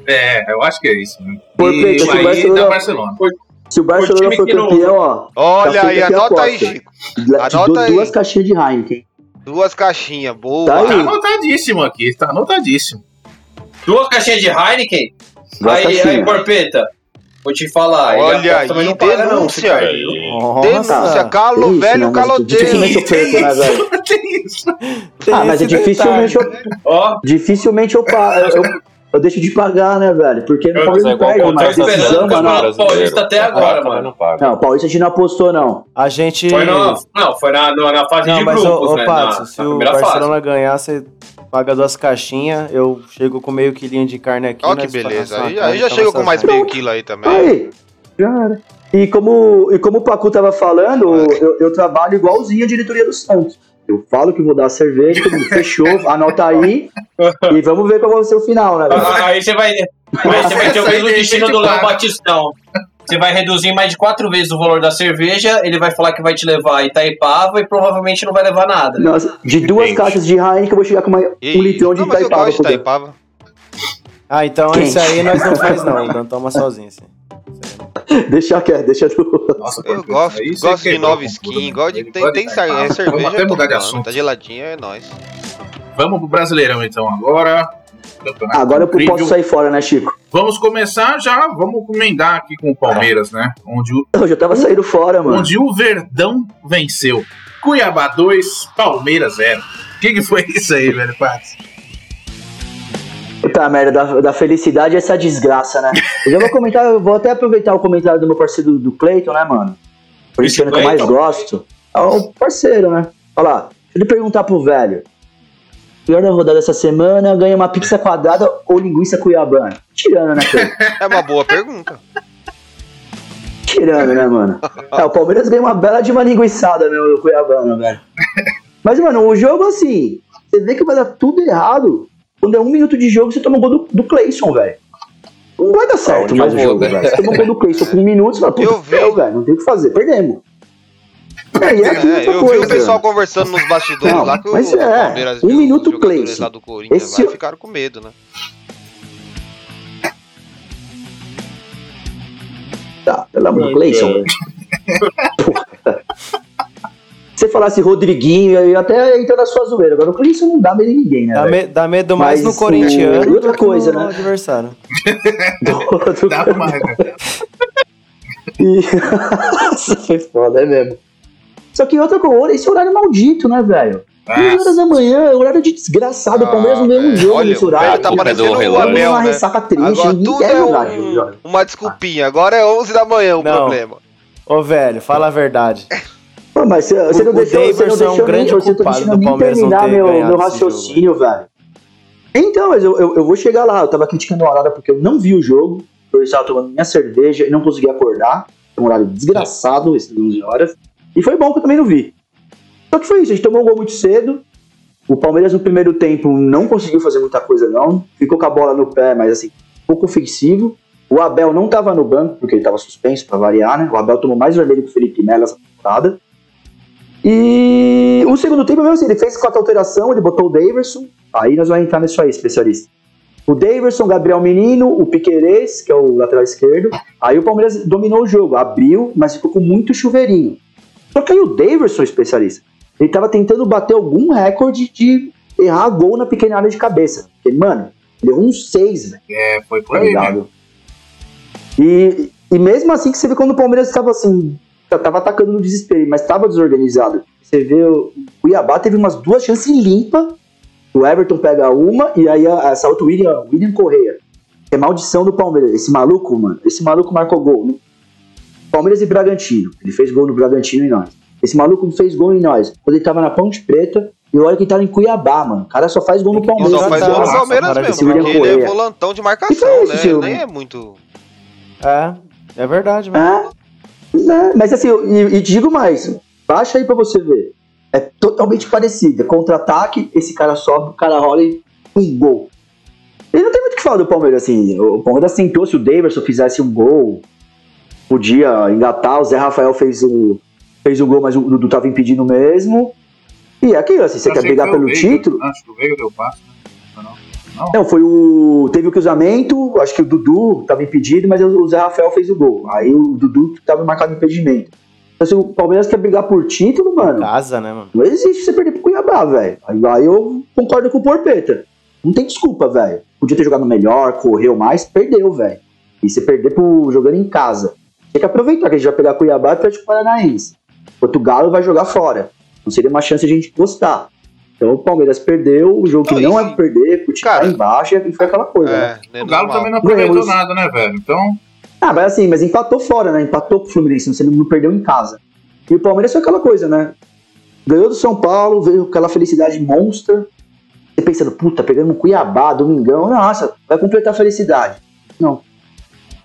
É, eu acho que é isso. Né? Porpeta, E se o aí Barcelona- Barcelona. Se o Barcelona for campeão, ó, Olha Tá aí, feita aqui a anota aí. Chico. Anota aí. duas caixinhas de Heineken. Duas caixinhas, boa. Tá Tá aí. anotadíssimo aqui, tá anotadíssimo. Duas caixinhas de Heineken? Duas Aí, caixinhas. aí, Porpeta, vou te falar. Olha aí, mas não paga não, denúncia. cair, viu? Denúncia, calo, Isso, velho, né, mas Dificilmente eu caloteiro. perco, né, velho? Tem isso. tem Ah, mas é dificilmente eu, detalhe. Ó, dificilmente eu, pa- eu, eu, eu deixo de pagar, né, velho? Porque Eu- não perde, eu tô mas decisão, o mano. Paulista até agora, mano. Não paga. Não, o Paulista a gente não apostou, não. A gente. foi no, não, foi na, na, na fase Não, de mas grupos, ô, ô né? Pato, se o Barcelona ganhar, você paga duas caixinhas, eu chego com meio quilinho de carne aqui. Ó que nós beleza. Aí, aí já toma com mais meio quilo aí também. Aí, era. E como, e como o Pacu tava falando, eu, eu trabalho igualzinho a diretoria do Santos. Eu falo que vou dar cerveja, todo mundo fechou, anota aí e vamos ver qual vai ser o final, né? Ah, Aí você vai, aí você vai ter o mesmo de destino do Léo. Batistão. Você vai reduzir mais de quatro vezes o valor da cerveja, ele vai falar que vai te levar a Itaipava e provavelmente não vai levar nada. Nossa, de duas Gente. caixas de Heineken eu vou chegar com uma, um litrão de não, mas eu Itaipava. gosto de. Itaipava. Ah, então Quente. esse aí nós não faz não, o Dan toma sozinho, assim. Deixa quieto, deixa do... Nossa, Eu gosto, aí gosto de nova skin, gosto de, tem, tem Itaipava. é cerveja. Vamos até mudar de tomando, assunto. Tá geladinha, é nóis. Vamos pro Brasileirão então agora. Campeonato Agora eu posso sair fora, né, Chico? Vamos começar já, vamos emendar aqui com o Palmeiras, né? Onde o, Eu já tava saindo fora, mano. onde o Verdão venceu. Cuiabá 2, Palmeiras 0. O que, que foi isso aí, velho? Paz? Puta merda, da, da felicidade essa desgraça, né? Eu já vou comentar, eu vou até aproveitar o comentário do meu parceiro do, do Cleiton, né, mano? Por isso que eu mais gosto. É o parceiro, né? Olha lá, deixa ele perguntar pro velho. Pior da rodada essa semana, ganha uma pizza quadrada ou linguiça cuiabana? Tirando, né, Cleiton? É uma boa pergunta. Tirando, né, mano? É, o Palmeiras ganha uma bela de uma linguiçada, meu, do Cuiabano, velho. Mas, mano, o jogo, assim, você vê que vai dar tudo errado. Quando é um minuto de jogo, você toma um gol do, do Cleison, velho. Não vai dar certo Onde mais o jogo, né? velho. Você toma um gol do Cleison com um minuto, você fala, puta, velho, não tem o que fazer, perdemos. É, e é, É, outra eu vi coisa. o pessoal conversando nos bastidores Não, lá que o mas é, Palmeiras um minuto, Cleison. lá do Corinthians Esse- lá ficaram com medo, né? Tá, pelo amor do Cleison. Porra. Você falasse Rodriguinho, eu ia até entrar na sua zoeira. Agora o Cleison não dá medo em ninguém, né? Dá, me- dá medo mais Mas no corintiano o- e outra coisa, no né? adversário. Do- Dá mais, né? E... Nossa, foi foda, é mesmo. Só que outra coisa, esse horário maldito, né, velho? 3 horas da manhã, horário de desgraçado. o Palmeiras não ganha um jogo Olha, nesse horário. tá Culpa é parecendo do o relógio. É uma né? ressaca triste. Agora ninguém tudo é um- uma desculpinha. Agora é 11 da manhã o Não. problema. Ô, velho, fala a verdade. Pô, mas você, não o deixou, você não Daverson é um deixou grande nem, culpado deixou do Palmeiras não terminar ter meu, meu raciocínio, velho. Então, mas eu, eu, eu vou chegar lá. Eu tava criticando o Arara porque eu não vi o jogo. Eu estava tomando minha cerveja e não conseguia acordar. Um horário desgraçado, esses 11 horas. E foi bom que eu também não vi. Só que foi isso, a gente tomou um gol muito cedo. O Palmeiras no primeiro tempo não conseguiu fazer muita coisa, não. Ficou com a bola no pé, mas assim, pouco ofensivo. O Abel não tava no banco, porque ele tava suspenso pra variar, né? O Abel tomou mais vermelho que o Felipe Melo essa temporada. E o segundo tempo, mesmo assim, ele fez quatro alteração, ele botou o Daverson. Aí nós vamos entrar nisso aí, especialista. O Daverson, Gabriel Menino, o Piquerez, que é o lateral esquerdo. Aí o Palmeiras dominou o jogo, abriu, mas ficou com muito chuveirinho. Só que aí o Daverson, especialista, ele tava tentando bater algum recorde de errar gol na pequena área de cabeça. Mano, ele errou uns seis, velho É, foi por tá aí, né? E, e mesmo assim que você vê quando o Palmeiras estava assim, tava atacando no desespero, mas estava desorganizado. Você vê o Cuiabá teve umas duas chances limpas, o Everton pega uma e aí a- essa outra William, William Correia. Que é maldição do Palmeiras. Esse maluco, mano, esse maluco marcou gol. Palmeiras e Bragantino. Ele fez gol no Bragantino e nós. Esse maluco fez gol em nós. Quando ele tava na Ponte Preta, e olha que ele tava em Cuiabá, mano. O cara só faz gol no que Palmeiras. Só faz gol no Palmeiras mesmo, porque ele é volantão de marcação, foi isso, né? seu- Nem é muito. É, é verdade, mano. É, né? mas assim, e, e digo mais, baixa aí pra você ver. É totalmente parecido. É Contra-ataque, esse cara sobe, o cara rola e um gol. E não tem muito o que falar do Palmeiras, assim. O Palmeiras tentou, se o Daverson fizesse um gol, podia engatar. O Zé Rafael fez o, fez o gol, mas o Dudu tava impedindo mesmo. E é aquilo, assim, você Eu quer brigar que o pelo Veiga. título? Acho que o Veiga deu passe, né? Não, não. Não, foi o. Teve o cruzamento, acho que o Dudu estava impedido, mas o Zé Rafael fez o gol. Aí o Dudu estava marcado impedimento. Então, se o Palmeiras quer brigar por título, mano, Casa, né, mano? não existe você perder pro Cuiabá, velho. Aí, aí eu concordo com o Porpeta. Não tem desculpa, velho. Podia ter jogado melhor, correu mais, perdeu, velho. E você perder pro, jogando em casa. Tem que aproveitar que a gente vai pegar Cuiabá e Atlético Paranaense. Enquanto o Galo vai jogar fora. Não seria uma chance de a gente gostar. Então o Palmeiras perdeu, o jogo que Não, não é perder, o time tá embaixo e foi aquela coisa? É, né, O Galo normal. também não aproveitou Ganhamos. nada, né, velho? Então, Ah, mas assim, mas empatou fora, né? Empatou com o Fluminense, você não perdeu em casa. E o Palmeiras foi aquela coisa, né? Ganhou do São Paulo, veio aquela felicidade monstra. Você pensando, puta, pegando um Cuiabá, domingão, nossa, vai completar a felicidade. Não.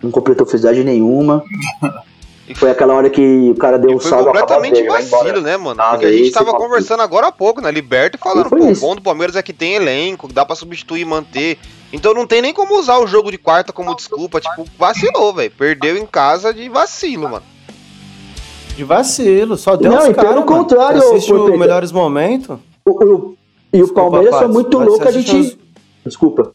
Não completou felicidade nenhuma. Foi aquela hora que o cara deu um foi saldo completamente vacilo, né, mano? Ah, Porque a gente tava fala- conversando agora há pouco na Liberta e falando, pô, o bom do Palmeiras é que tem elenco, dá pra substituir e manter. Então não tem nem como usar o jogo de quarta como desculpa. Tipo, vacilou, velho. Perdeu em casa de vacilo, mano. De vacilo, só deu Não, e pelo contrário, Você assiste os melhores momentos. O- o- e o Palmeiras foi Patos, muito louco, a gente. Desculpa.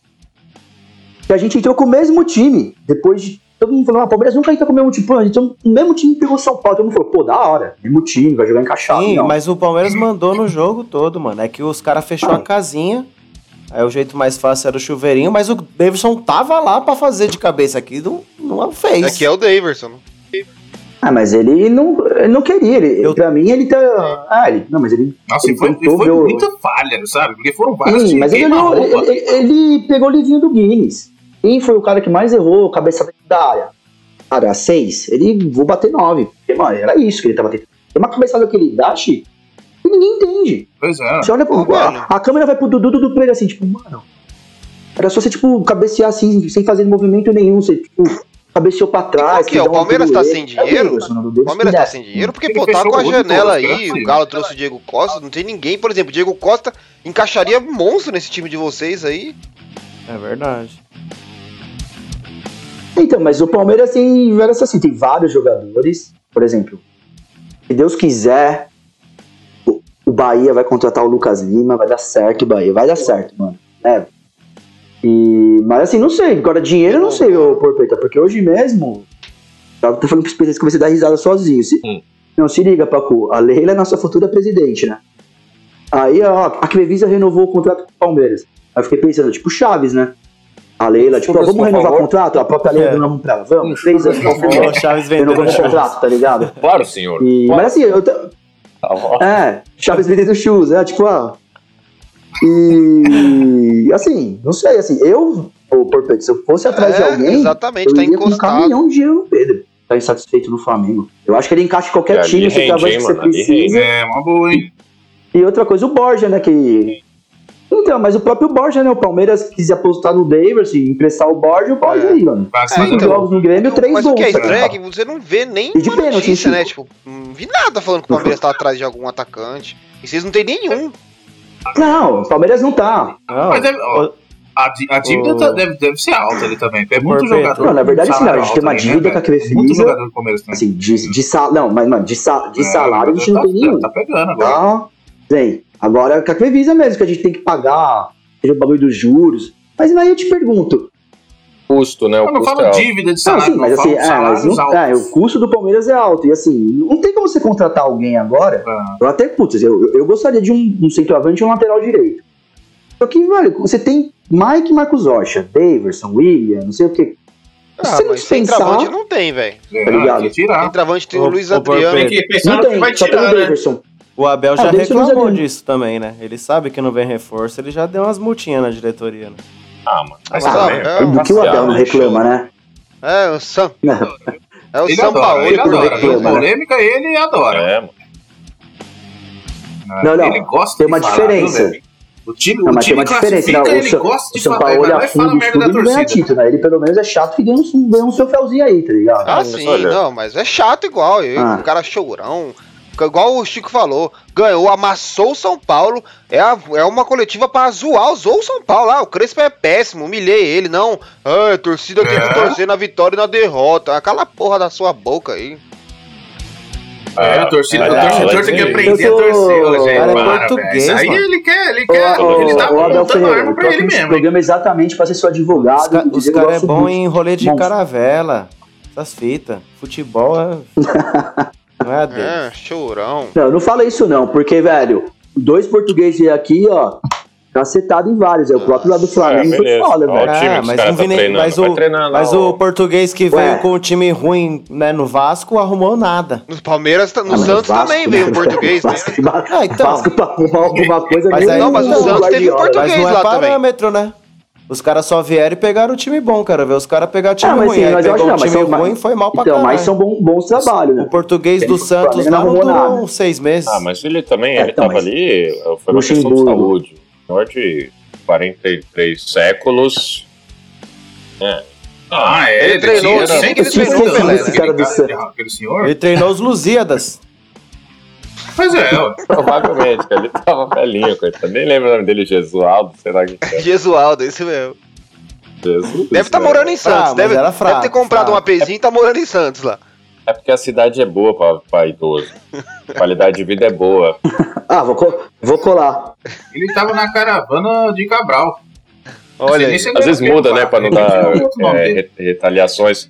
Que a gente entrou com o mesmo time. Depois de. Todo mundo falou, ah, o Palmeiras nunca entra com o mesmo time. Pô, a gente, o mesmo time pegou o São Paulo. Todo mundo falou, pô, da hora. Mesmo time, vai jogar encaixado. Sim, não. mas o Palmeiras mandou no jogo todo, mano. É que os caras fechou a casinha. Aí o jeito mais fácil era o chuveirinho, mas o Davidson tava lá pra fazer de cabeça aqui, não, não fez. É que é o Daverson. né? Ah, mas ele não, ele não queria. Ele, Eu- Pra mim, ele tá. Ah, ele. Não, mas ele. nossa, Ele foi, tentou foi o- muita falha, sabe? Porque foram vários Sim, mas ele, olhou- ele, ele pegou o livrinho do Guinness. Quem foi o cara que mais errou cabeça dentro da área? Cara, seis. Ele, vou bater nove. Porque, mano, era isso que ele tava tentando. Tem uma cabeçada que ele dá, Chico, que ninguém entende. Pois é. Você olha pro. A, a câmera vai pro Dudu do Pereira assim, tipo, mano. Era só você, tipo, cabecear assim, sem fazer movimento nenhum. Você, tipo, cabeceou pra trás. é? dá O Palmeiras tá sem dinheiro? É o Davidson, do O Palmeiras tá sem dinheiro porque, Ele pô, tá com a janela aí. O Galo trouxe o Diego Costa, não tem ninguém. Por exemplo, o Diego Costa encaixaria monstro nesse time de vocês aí. É verdade. Então, mas o Palmeiras tem várias assim, tem vários jogadores. Por exemplo, se Deus quiser, o- Bahia vai contratar o Lucas Lima, vai dar certo o Bahia, vai dar certo, mano. É. E, mas assim, não sei, agora dinheiro eu não sei, ô Porpeta, porque hoje mesmo, tô falando pra vocês que a dar risada sozinho. Se, Não, se liga, Pacu. A Leila é nossa futura presidente, né? Aí, ó, a Crevisa renovou o contrato com o Palmeiras. Aí eu fiquei pensando, tipo, Chaves, né? A Leila, tipo, ó, vamos renovar o contrato? A própria Leila É. deu pra ela. Vamos, três anos, confirmou. O Chaves vendendo o contrato, tá ligado? Claro, senhor. E, mas assim, eu, t- Tá é, Chaves vendendo shoes, né? Tipo, ah. E assim, não sei, assim, eu, ô, Porpete, se eu fosse atrás de É, alguém, exatamente, eu tá iria com um encostado. caminhão de dinheiro no Pedro. Tá insatisfeito no Flamengo. Eu acho que ele encaixa em qualquer É, time, você rende, hein, que você mano, ali precisa. É, uma boa, hein? E outra coisa, o Borja, né? Que. Então, mas o próprio Borja, né? O Palmeiras quis apostar no Davis e emprestar o Borja, o Borja É. aí, mano. Mas, É, Cinco então. jogos no Grêmio, três Mas gols. o que é tá estranho é você não vê nem E de pênalti, notícia, enfim. né? Tipo, não vi nada falando que o Palmeiras tá atrás de algum atacante. E vocês não tem nenhum. Não, o Palmeiras não tá. Não, Mas deve- ó, a, a dívida o- tá- deve, deve ser alta ali também. É muito Perfeito. jogador. Não, na verdade, sim, a gente tem uma alto dívida né, com a? Crefisa. Muito jogador do Palmeiras também. Assim, de, de sal. Não, mas, mano, de, sa, de É, salário a gente não tá- tem nenhum. Tá pegando agora. Tá? Tem. Agora é com a Crevisa mesmo, que a gente tem que pagar, seja o bagulho dos juros. Mas aí eu te pergunto. Custo, né? O Eu não custo é falo alto. dívida de Ah, salário, sim, mas assim, é, mas não- é, o custo do Palmeiras é alto. E assim, não tem como você contratar alguém agora. Ah. Eu até, putz, eu, eu gostaria de um, um centroavante e um lateral direito. Só que, velho, você tem Mike Marcos Rocha, Daverson, William, não sei o quê. Ah, Se você não dispensar, travante não tem, velho. É, tá ligado? tem que tirar. Travante tem o Luiz Adriano. Tem que pensar não no que tem, vai só tem o tirar, né? O Abel já Ah, ser reclamou disso também, né? Ele sabe que não vem reforço, ele já deu umas multinhas na diretoria, né? Ah, mano. Mas Ah, também, é, Do que o Abel não reclama, né? É, o Sam. É o Ele São adora, Paulo. ele adora. reclama, né? Polêmica, ele adora. É, mano. Não, não, Ele gosta tem uma diferença. O time, Não, o mas tem time uma diferença, classifica, né? O ele São, gosta o de São falar, Paulo ele vai olha fala fundo, merda da ganha torcida. título, né? Ele pelo menos é chato que ganha um, ganha um troféuzinho aí, tá ligado? Ah, mas sim, olha- não, mas é chato igual. Eu, Ah. O cara chorão. Igual o Chico falou, ganhou, amassou o São Paulo. É, a- é uma coletiva pra zoar, zoou o São Paulo. Ah, o Crespo é péssimo, humilhei ele. Não, ah, a torcida tem É. que torcer na vitória e na derrota. Aquela porra da sua boca aí. É, a torcida, É, o torcedor tem que aprender a torcer, gente. cara é para, português. Isso aí mano. ele quer, ele quer, Ô, ele tá montando Ferreira, arma pra ele mesmo. programa exatamente pra ser seu advogado. Os, ca- os caras é bom em rolê de Bom. caravela. Essas fitas. Futebol é. Não é dele. É, chorão. Não, não fala isso não, porque, velho, dois portugueses aqui, ó, cacetado em vários. É o próprio lado do Flamengo É, foi beleza. foda, velho. Ah, mas não vi tá nem- mas o- treinar lá, Mas o português que Ué. veio com o time ruim né, no Vasco arrumou nada. No Palmeiras, tá- no Ah, Santos Vasco, também né? veio um português, né? Vasco, Vasco, Ah, então. Vasco pra arrumar alguma coisa Mas aí- Não, mas o o Santos teve um português. Mas não é lá também. parâmetro, né? Os caras só vieram e pegaram o time bom, cara. Ver os caras pegar time Ah, mas ruim. sim, aí pegou não, um mas time ruim foi mal pra Então, caralho. mas são bons, bons trabalhos, né? O português do o Santos não não durou nada. uns seis meses. Ah, mas ele também, É, ele então, tava mas- ali, foi uma questão de saúde. Senhor de 43 séculos. É. Ah, é. Ele treinou, tinha- dizem que ele sempre treinou, treinou, Pelé. Esse cara do Aquele Santos. Aquele senhor? Ele treinou os Lusíadas. Pois é. Provavelmente, ele tava velhinho, coitado. Nem lembro o nome dele, Jesualdo, sei lá o que é. Jesualdo, esse mesmo. Jesus. Deve estar né? morando em Santos. mas deve, fraco, deve ter comprado fraco. um APzinho e tá morando em Santos lá. É porque a cidade é boa pra, pra idoso. A qualidade de vida é boa. Ah, vou, co- vou colar. Ele tava na caravana de Cabral. Olha ele Às vezes muda, né? Pra não dar é, re- retaliações.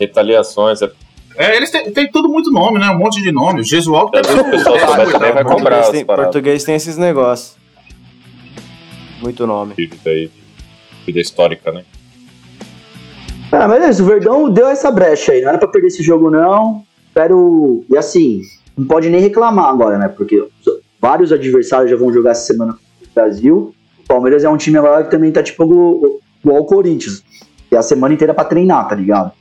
Retaliações. É, É, eles têm, têm tudo muito nome, né? Um monte de nome. O Gesualdo Às vezes o pessoal souber também vai comprar Português tem, português tem esses negócios. Muito nome. de vida aí. Vida histórica, né? Ah, mas beleza, o Verdão deu essa brecha aí. Não era pra perder esse jogo, não. Espero. E assim, não pode nem reclamar agora, né? Porque vários adversários já vão jogar essa semana no Brasil. O Palmeiras é um time agora que também tá tipo igual igual o Corinthians. Tem a semana inteira pra treinar, tá ligado?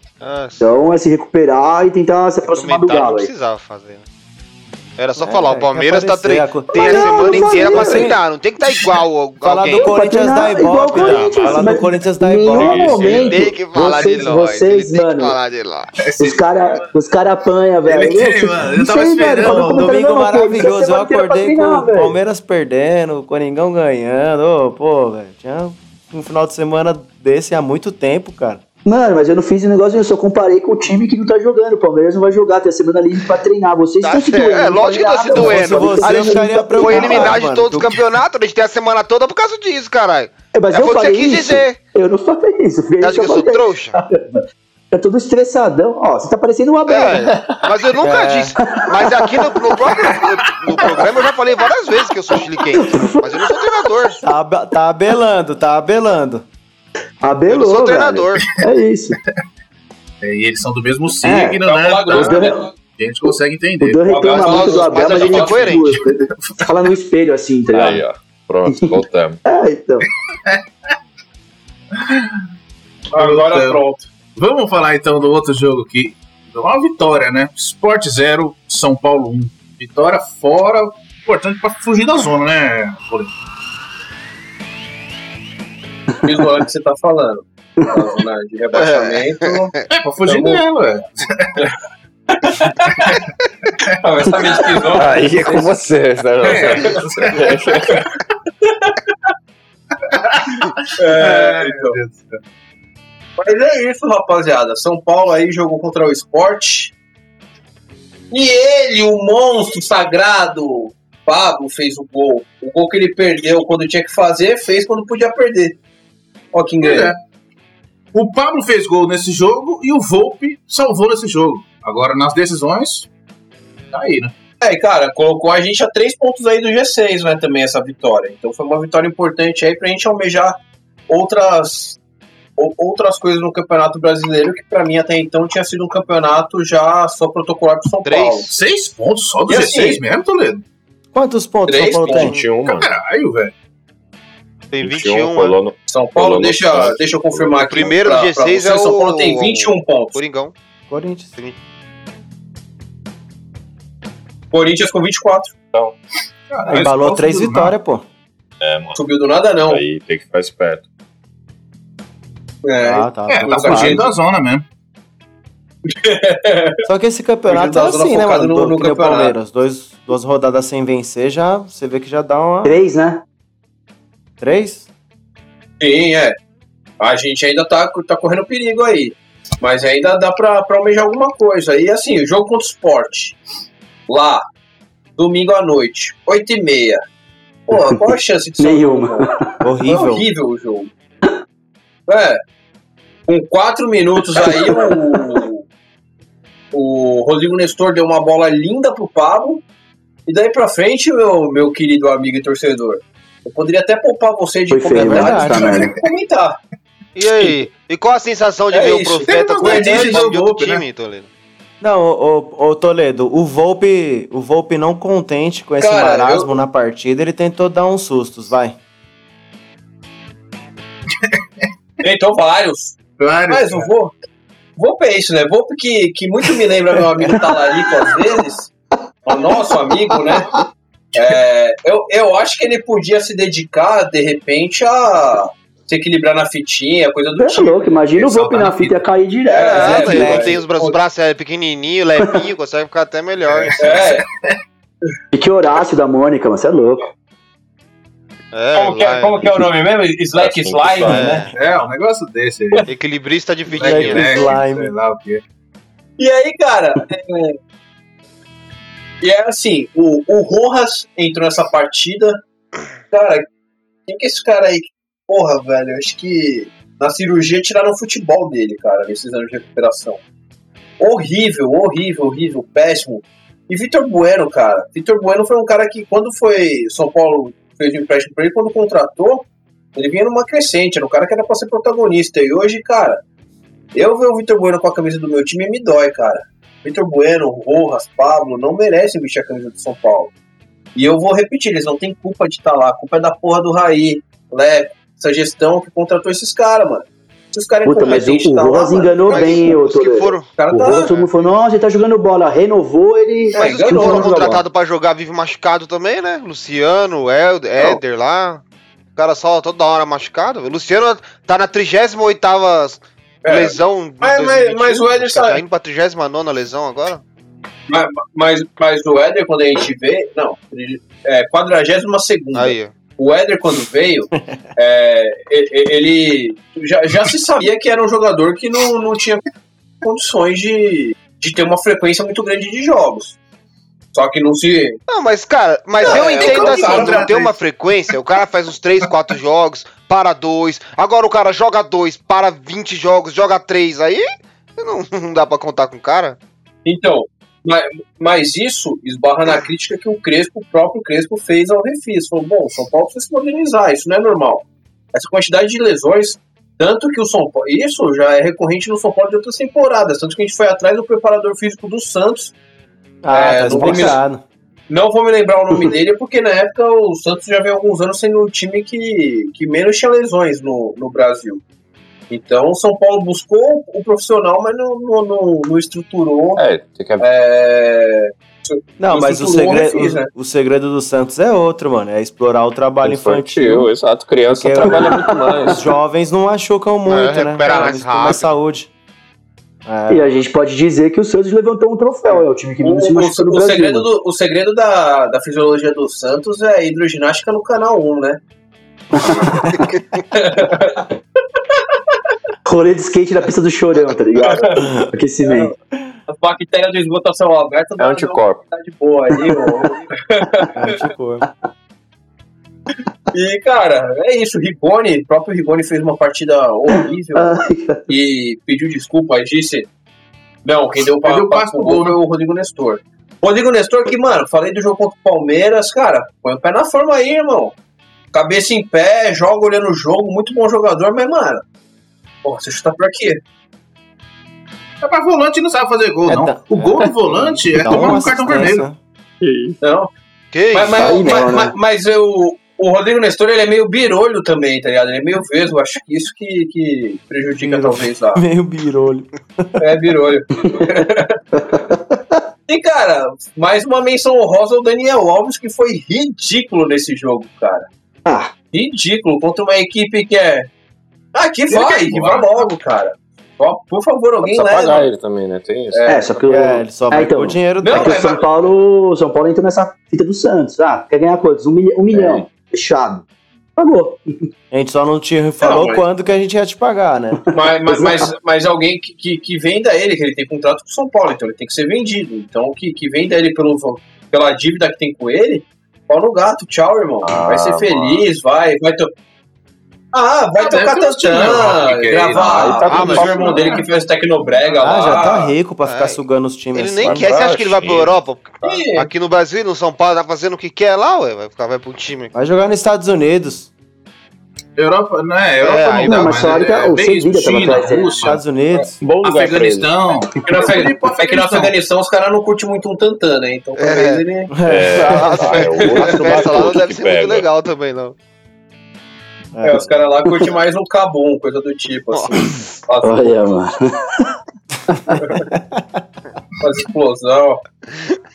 Então é se recuperar e tentar se aproximar do não Galo aí. precisava fazer. né? Era só É, falar, o quer Palmeiras tá aparecer, tre... a co- tem a não, semana não inteira pra falei, treinar, não tem que estar igual a Falar alguém. do Corinthians da igual Ibope, Falar do Corinthians da Ibope. Momento, tem que falar vocês, de nós, vocês, tem que mano, falar de nós. os caras os cara apanham, velho. Meu, mano, eu não tava sei, esperando. Um domingo maravilhoso. Eu acordei com o. Palmeiras perdendo, o Coringão ganhando. Ô, pô, velho. Tinha um final de semana desse há muito tempo, cara. Mano, mas eu não fiz o negócio, eu só comparei com o time que não tá jogando. O Palmeiras não vai jogar, tem a semana livre pra treinar. Vocês Tá estão se doendo. É, lógico que tá se doendo. você, eu ficaria Foi eliminado de todos os campeonatos, a gente tem a semana toda por causa disso, caralho. É, mas É eu você falei quis isso. dizer. Eu não falei isso. Você acha que eu sou falei. trouxa? Tá todo estressadão. Ó, você tá parecendo uma Abel. É, mas eu nunca É. disse. Mas aqui no, no próprio no programa eu já falei várias vezes que eu sou chiliquense. Mas eu não sou treinador. Tá, tá abelando, tá abelando. Abelou, Eu não sou velho. treinador. É isso. É, e eles são do mesmo signo, É né? uma Então, grossa, né? a gente consegue O entender. Dan reclama muito do Abel, mas gente ele é coerente. Fala no espelho assim, tá Aí, ó. Pronto, voltamos. É, então. Agora Então, pronto. Vamos falar então do outro jogo aqui. Uma vitória, né? Sport 0, São Paulo 1. Vitória fora, importante pra fugir da zona, né? Boleto? Visual que você tá falando. Na zona de rebaixamento. É, pra fugir Tamo- dela, é. Ah, essa pesquisou. Aí é com vocês, né? É, então. Mas é isso, rapaziada. São Paulo aí jogou contra o Sport. E ele, o monstro sagrado, Pablo, fez o gol. O gol que ele perdeu quando tinha que fazer, fez quando podia perder. Ó, que engano. É. O Pablo fez gol nesse jogo e o Volpe salvou nesse jogo. Agora, nas decisões, tá aí, né? É, e, cara, colocou a gente a três pontos aí do G6, né, também, essa vitória. Então foi uma vitória importante aí pra gente almejar outras, ou- outras coisas no Campeonato Brasileiro, que pra mim até então tinha sido um campeonato já só protocolar pro São Três. Paulo. Seis pontos só do E G6 assim, mesmo, Toledo? Quantos pontos Três São Paulo tem? 21, mano. Caralho, velho. Tem 21, 21, colou no São Paulo, Colou no deixa, deixa eu confirmar aqui. Primeiro pra- do pra G6 você, é São o- Paulo tem 21 pontos. Coringão. Corinthians. Corinthians com 24. Caralho, Embalou São três vitórias, pô. É, mano. Subiu do nada, não. Aí tem que ficar esperto. É, Ah, tá. É, tá tá fugindo da zona mesmo. Só que esse campeonato é assim, né, focado mano? no- no que nem o campeonato. Palmeiras. Dois, duas rodadas sem vencer, já você vê que já dá uma. Três, né? Três? Sim, é. A gente ainda tá, tá correndo perigo aí. Mas ainda dá pra, pra almejar alguma coisa. E assim, o jogo contra o Sport. Lá. Domingo à noite. 8 e meia. Porra, qual a chance de ser um Nenhuma. Foi Horrível. horrível o jogo. É. Com 4 minutos aí, o, o Rodrigo Nestor deu uma bola linda pro Pablo. E daí pra frente, meu, meu querido amigo e torcedor, eu poderia até poupar você de Foi feio, comentários né? pra Tá, não comentar. E aí? E qual a sensação de É ver o isso. Profeta Tem com o de outro Volpe, né? time, Toledo? Não, ô, ô, ô, Toledo, o Volpe, o Volpe não contente com esse Cara, marasmo na partida, ele tentou dar uns sustos, vai. Então, vários. Vários. Mas o Volpe, Volpe é isso, né? Volpe que, que muito me lembra meu amigo Talarico às vezes. O nosso amigo, né? É, eu, eu acho que ele podia se dedicar, de repente, a se equilibrar na fitinha, coisa do é tipo. louco, imagina o Volpe salva na fita ia cair direto. É, é, é, tem os, bra- os braços é, pequenininho, levinho, consegue ficar até melhor. É, E que Horácio da Mônica, mano, você é louco. É, como, que é, como que é o nome mesmo? Slack Assim Slime, né? É, um negócio desse aí. Equilibrista de fitinha. né? slime. Sei lá o que. E aí, cara. E é assim, o, o Rojas entrou nessa partida. Cara, quem que é esse cara aí? Porra, velho, acho que na cirurgia tiraram o futebol dele, cara, nesses anos de recuperação. Horrível, horrível, horrível, péssimo. E Vitor Bueno, cara. Vitor Bueno foi um cara que, quando foi. São Paulo fez o empréstimo pra ele, quando contratou, ele vinha numa crescente, era um cara que era pra ser protagonista. E hoje, cara, eu ver o Vitor Bueno com a camisa do meu time me dói, cara. Vitor Bueno, Rojas, Pablo não merecem vestir a camisa do São Paulo. E eu vou repetir, eles não têm culpa de estar lá. A culpa é da porra do Raí, Leco, essa gestão que contratou esses caras, mano. Se os caras Puta, mas o, o tá lá, Rojas mano, enganou Mas bem, ô os que foram, o cara O tá... Rojas, todo mundo falou, nossa, ele tá jogando bola. Renovou, ele. mas os que foram joga contratados pra jogar vive machucado também, né? Luciano, Éder, Éder lá. O cara só toda hora machucado. O Luciano tá na 38 É. lesão. Mas- mas- 2021, mas o Éder Tá sabe- indo pra 39 lesão agora. Mas, mas, mas o Éder, quando a gente vê... Não, é 42 segunda. Aí. O Éder, quando veio, é, ele já, já se sabia que era um jogador que não, não tinha condições de, de ter uma frequência muito grande de jogos. Só que não se. Não, mas, cara, mas Não, eu é, entendo como assim, não tem três. uma frequência, o cara faz uns 3, 4 jogos, para dois, agora o cara joga dois, para 20 jogos, joga três, aí Não, não dá pra contar com o cara? Então, mas, mas isso esbarra na crítica que o Crespo, o próprio Crespo, fez ao Refis. Falou, bom, o São Paulo precisa se modernizar, isso não é normal. Essa quantidade de lesões, tanto que o São Paulo. Isso já é recorrente no São Paulo de outras temporadas. Tanto que a gente foi atrás do preparador físico do Santos. Ah, É, tá não vou me- explicado. Não vou me lembrar o nome dele, porque na época o Santos já vem alguns anos sendo o time que, que menos tinha lesões no, no Brasil. Então o São Paulo buscou o profissional, mas não, não, não, não estruturou. É, tem que É, Não, mas o segredo, refiz, né? o, o segredo do Santos é outro, mano. É explorar o trabalho infantil. infantil, exato. Criança trabalha muito mais. Os jovens não machucam muito, né? recuperar mais rápido. saúde. É. E a gente pode dizer que o Santos levantou um troféu, é o time que menos se machuca no o Brasil. segredo, do, o segredo da, da fisiologia do Santos é a hidroginástica no canal 1, né? Rolê de skate na pista do chorão, tá ligado? Aquecimento. A bactéria do esgoto a céu aberto É anticorpo. uma de boa aí. ó. Anticorpo. E, cara, é isso. O Rigoni, o próprio Rigoni fez uma partida horrível e pediu desculpa e disse: Não, quem deu o deu pa- passe pa- pro o gol foi o Rodrigo Nestor. Rodrigo Nestor, que, mano, falei do jogo contra o Palmeiras, cara, põe o pé na forma aí, irmão. Cabeça em pé, joga olhando o jogo, muito bom jogador, mas, mano, porra, você chuta pra quê? É pra volante não sabe fazer gol, É, não. tá- O gol do volante é tomar um cartão vermelho. né? Não, Que isso? mas, aí mas, né? mas- mas eu, o Rodrigo Nestor, ele é meio birolho também, tá ligado? Ele é meio vesgo, acho que isso que, que prejudica, Birolho. talvez, a, Meio birolho. É, birolho. e, cara, mais uma menção honrosa ao Daniel Alves, que foi ridículo nesse jogo, cara. Ah. Ridículo, contra uma equipe que é. Ah, que Ele vai, que vai logo, cara. Ó, Por favor, alguém Precisa pagar leva. ele também, né? Tem isso. É, só que o, É, ele só vai Ah, então. o dinheiro Não, é dele. que o São Paulo, São Paulo entrou nessa fita do Santos. Ah, quer ganhar quantos? Um, milha- um milhão. Fechado. Pagou. A gente só não te falou mas- quando que a gente ia te pagar, né? Mas, mas, mas, mas alguém que, que, que venda ele, que ele tem contrato com o São Paulo, então ele tem que ser vendido. Então, que, que venda ele pelo, pela dívida que tem com ele, pau no gato, tchau, irmão. vai ser Ah, feliz, vai, vai to... Ah, vai Ah, tocar ir lá. gravar. Aí tá ah, com mas o irmão dele que fez Tecnobrega Ah, lá. já tá rico pra ficar É. sugando os times. Ele nem quer, você acha que ele vai pra. Europa? Aqui no Brasil, no São Paulo, tá fazendo o que quer lá, ué. Vai ficar, vai pro time. Vai jogar nos Estados Unidos. Europa, não é? Europa É, não não, mas mas falaram que é, o tava China, dele. Rússia, Estados Unidos. Bom lugar. Afeganistão. É que no, Afeg- Ele pode é que no Afeganistão. Afeganistão os caras não curtem muito um tantã, né? Então talvez É. ele. É, ah, é festas outro festa lá não batuque deve que ser muito pega. legal também, não. É, os caras lá curtem mais um cabum, coisa do tipo, assim. Olha, mano. faz explosão.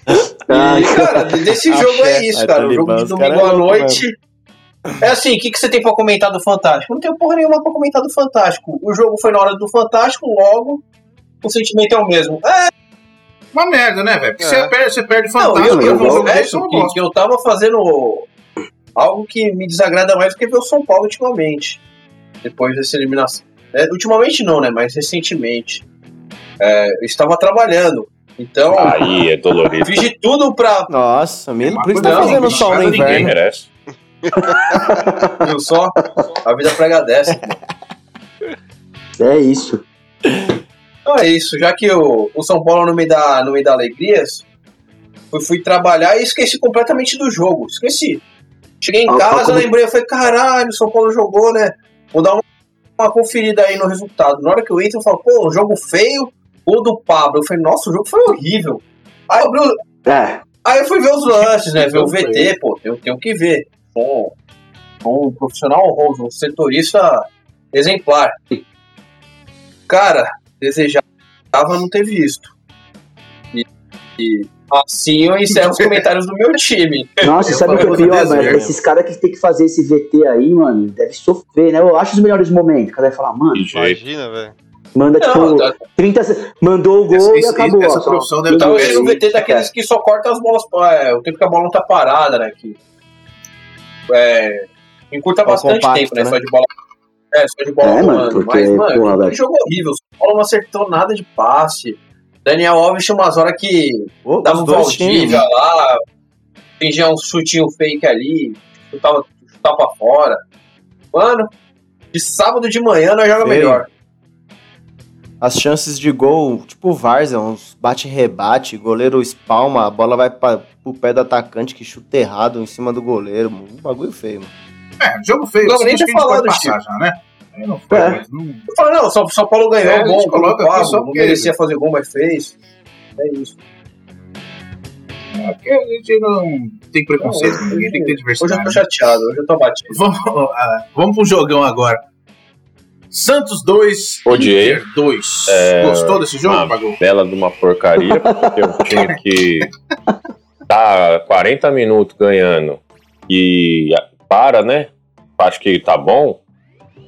E, cara, desse jogo é isso, Aí, cara. O jogo de domingo é à louco noite. É assim, o que, que você tem pra comentar do Fantástico? Não tenho porra nenhuma pra comentar do Fantástico. O jogo foi na hora do Fantástico, logo o sentimento é o mesmo. É, Uma merda, né, velho? Porque É. você perde, você perde não, fantástico. eu, mas eu é uma que, bosta. que eu tava fazendo algo que me desagrada mais do que ver o São Paulo ultimamente. Depois dessa eliminação. É, ultimamente não, né? Mas recentemente. É, eu estava trabalhando. Então, Aí é dolorido. fiz de tudo pra. Nossa, mesmo. Por isso tá fazendo sol no nada ninguém inverno. merece. Viu só? A vida prega dessa. é isso. Então é isso, já que o, o São Paulo não me dá, não me dá alegrias, eu fui trabalhar e esqueci completamente do jogo. Esqueci. Cheguei em Ah, casa, como- lembrei, eu falei, caralho, o São Paulo jogou, né? Vou dar uma, uma conferida aí no resultado. Na hora que eu entro, eu falo, pô, um jogo feio, o do Pablo. Eu falei, nossa, o jogo foi horrível. Aí eu, abri o- É, aí eu fui ver os lances, né? Ver o VT, pô, tenho, tenho que ver. Bom, um profissional honroso, um setorista exemplar. Cara, desejava não ter visto. E, e assim eu encerro os comentários do meu time. Nossa, Eu sabe o que é pior, mano? Esses caras que tem que fazer esse VT aí, mano, deve sofrer, né? Eu acho os melhores momentos. O cara vai falar, mano. Imagina, velho. manda Não, tipo tá- 30 se- mandou o gol Esse- e acabou. Essa só. profissão deve eu tava ter vendo o VT daqueles que só corta as bolas. É, o tempo que a bola não tá parada, né? Que, é, encurta bastante compacto, tempo, né? né? Só de bola. É, só de bola É, mano, porque, Mas, mano, porra, que jogo horrível. O Paulo não acertou nada de passe. Daniel Alves tinha umas horas que Ô, dava um. Valdívia lá, fingia um chutinho fake ali, chutava, chutava pra fora. Mano, de sábado de manhã nós joga melhor. as chances de gol, tipo o Várzea, uns bate-rebate, goleiro espalma, a bola vai pra, pro pé do atacante que chuta errado em cima do goleiro. Um bagulho feio, mano. É, jogo feio. Não, nem acho ter que a gente falado, passar já, né? Não foi, É. não- Eu falo, não, São, São Paulo ganhou, É, bom, coloca aqui só não porque- merecia fazer gol, mas fez. É isso. É porque a gente não tem preconceito, Não, ninguém tem que ter Hoje eu diversidade. tô chateado, hoje eu tô batido. Vamos, ah, vamos pro jogão agora. Santos 2, Odiei. Inter 2. É, Gostou desse jogo, uma Pagou? bela de uma porcaria, porque um time que tá 40 minutos ganhando e para, né? Acho que tá bom.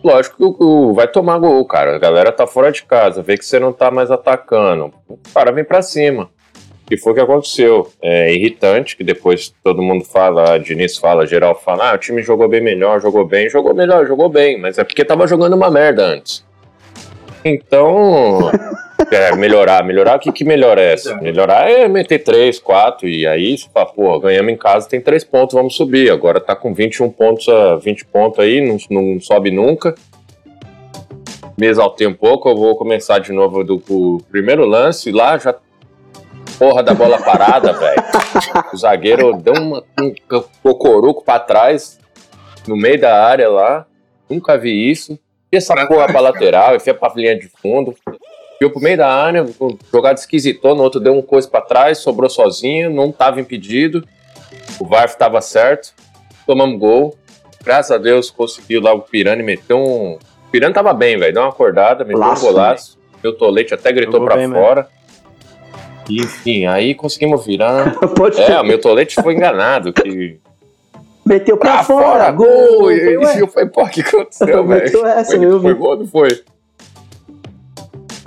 Lógico que o- vai tomar gol, cara. A galera tá fora de casa, vê que você não tá mais atacando. O cara vem pra cima. E foi o que aconteceu. É irritante que depois todo mundo fala, a Diniz fala, geral fala, ah, o time jogou bem melhor, jogou bem, jogou melhor, jogou bem, mas é porque tava jogando uma merda antes. Então, é, melhorar, melhorar, o que que melhora é essa? Melhorar é meter 3, 4 e aí, você fala, pô, ganhamos em casa, tem 3 pontos, vamos subir. Agora tá com 21 pontos, a 20 pontos aí, não, não sobe nunca. Me exaltei um pouco, eu vou começar de novo do, do primeiro lance, lá já porra da bola parada, velho. O zagueiro deu uma, um cocoruco pra trás, no meio da área lá, nunca vi isso. Essa porra pra lateral, enfia pra linha de fundo. Fiou pro meio da área, o jogado esquisitou, no outro deu um coisa pra trás, sobrou sozinho, não tava impedido. O VAR tava certo. Tomamos gol. Graças a Deus conseguiu lá o Pirani meter um. O Pirani tava bem, velho. Deu uma acordada, meteu Laço, um golaço. Meu tolete até gritou pra bem fora. E, enfim, aí conseguimos virar. Pode É, o meu tolete foi enganado. Que... Meteu pra, Pra fora, fora, gol! gol! E Ué, eu falei, pô, o que aconteceu, velho? essa, Foi, eu foi gol não foi?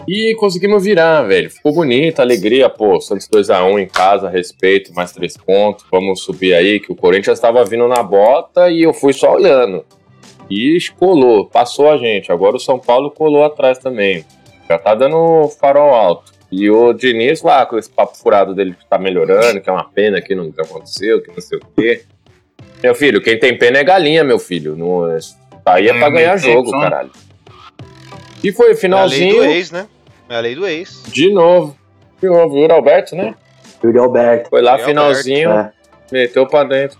E conseguimos virar, velho. Ficou bonito, alegria, pô. Santos 2x1 em casa, respeito, mais três pontos. Vamos subir aí, que o Corinthians estava vindo na bota e eu fui só olhando. E colou, passou a gente. Agora o São Paulo colou atrás também. Já tá dando farol alto. E o Diniz lá, com esse papo furado dele que tá melhorando, que é uma pena que não aconteceu, que não sei o quê. Meu filho, quem tem pena é galinha, meu filho. Não, é- tá aí é pra É, ganhar jogo, som. caralho. E foi É a lei finalzinho do ex, né? É a lei do ex. de novo. De novo, o Alberto, né? Yuri Alberto. Foi lá, Yuri finalzinho, É. meteu pra dentro.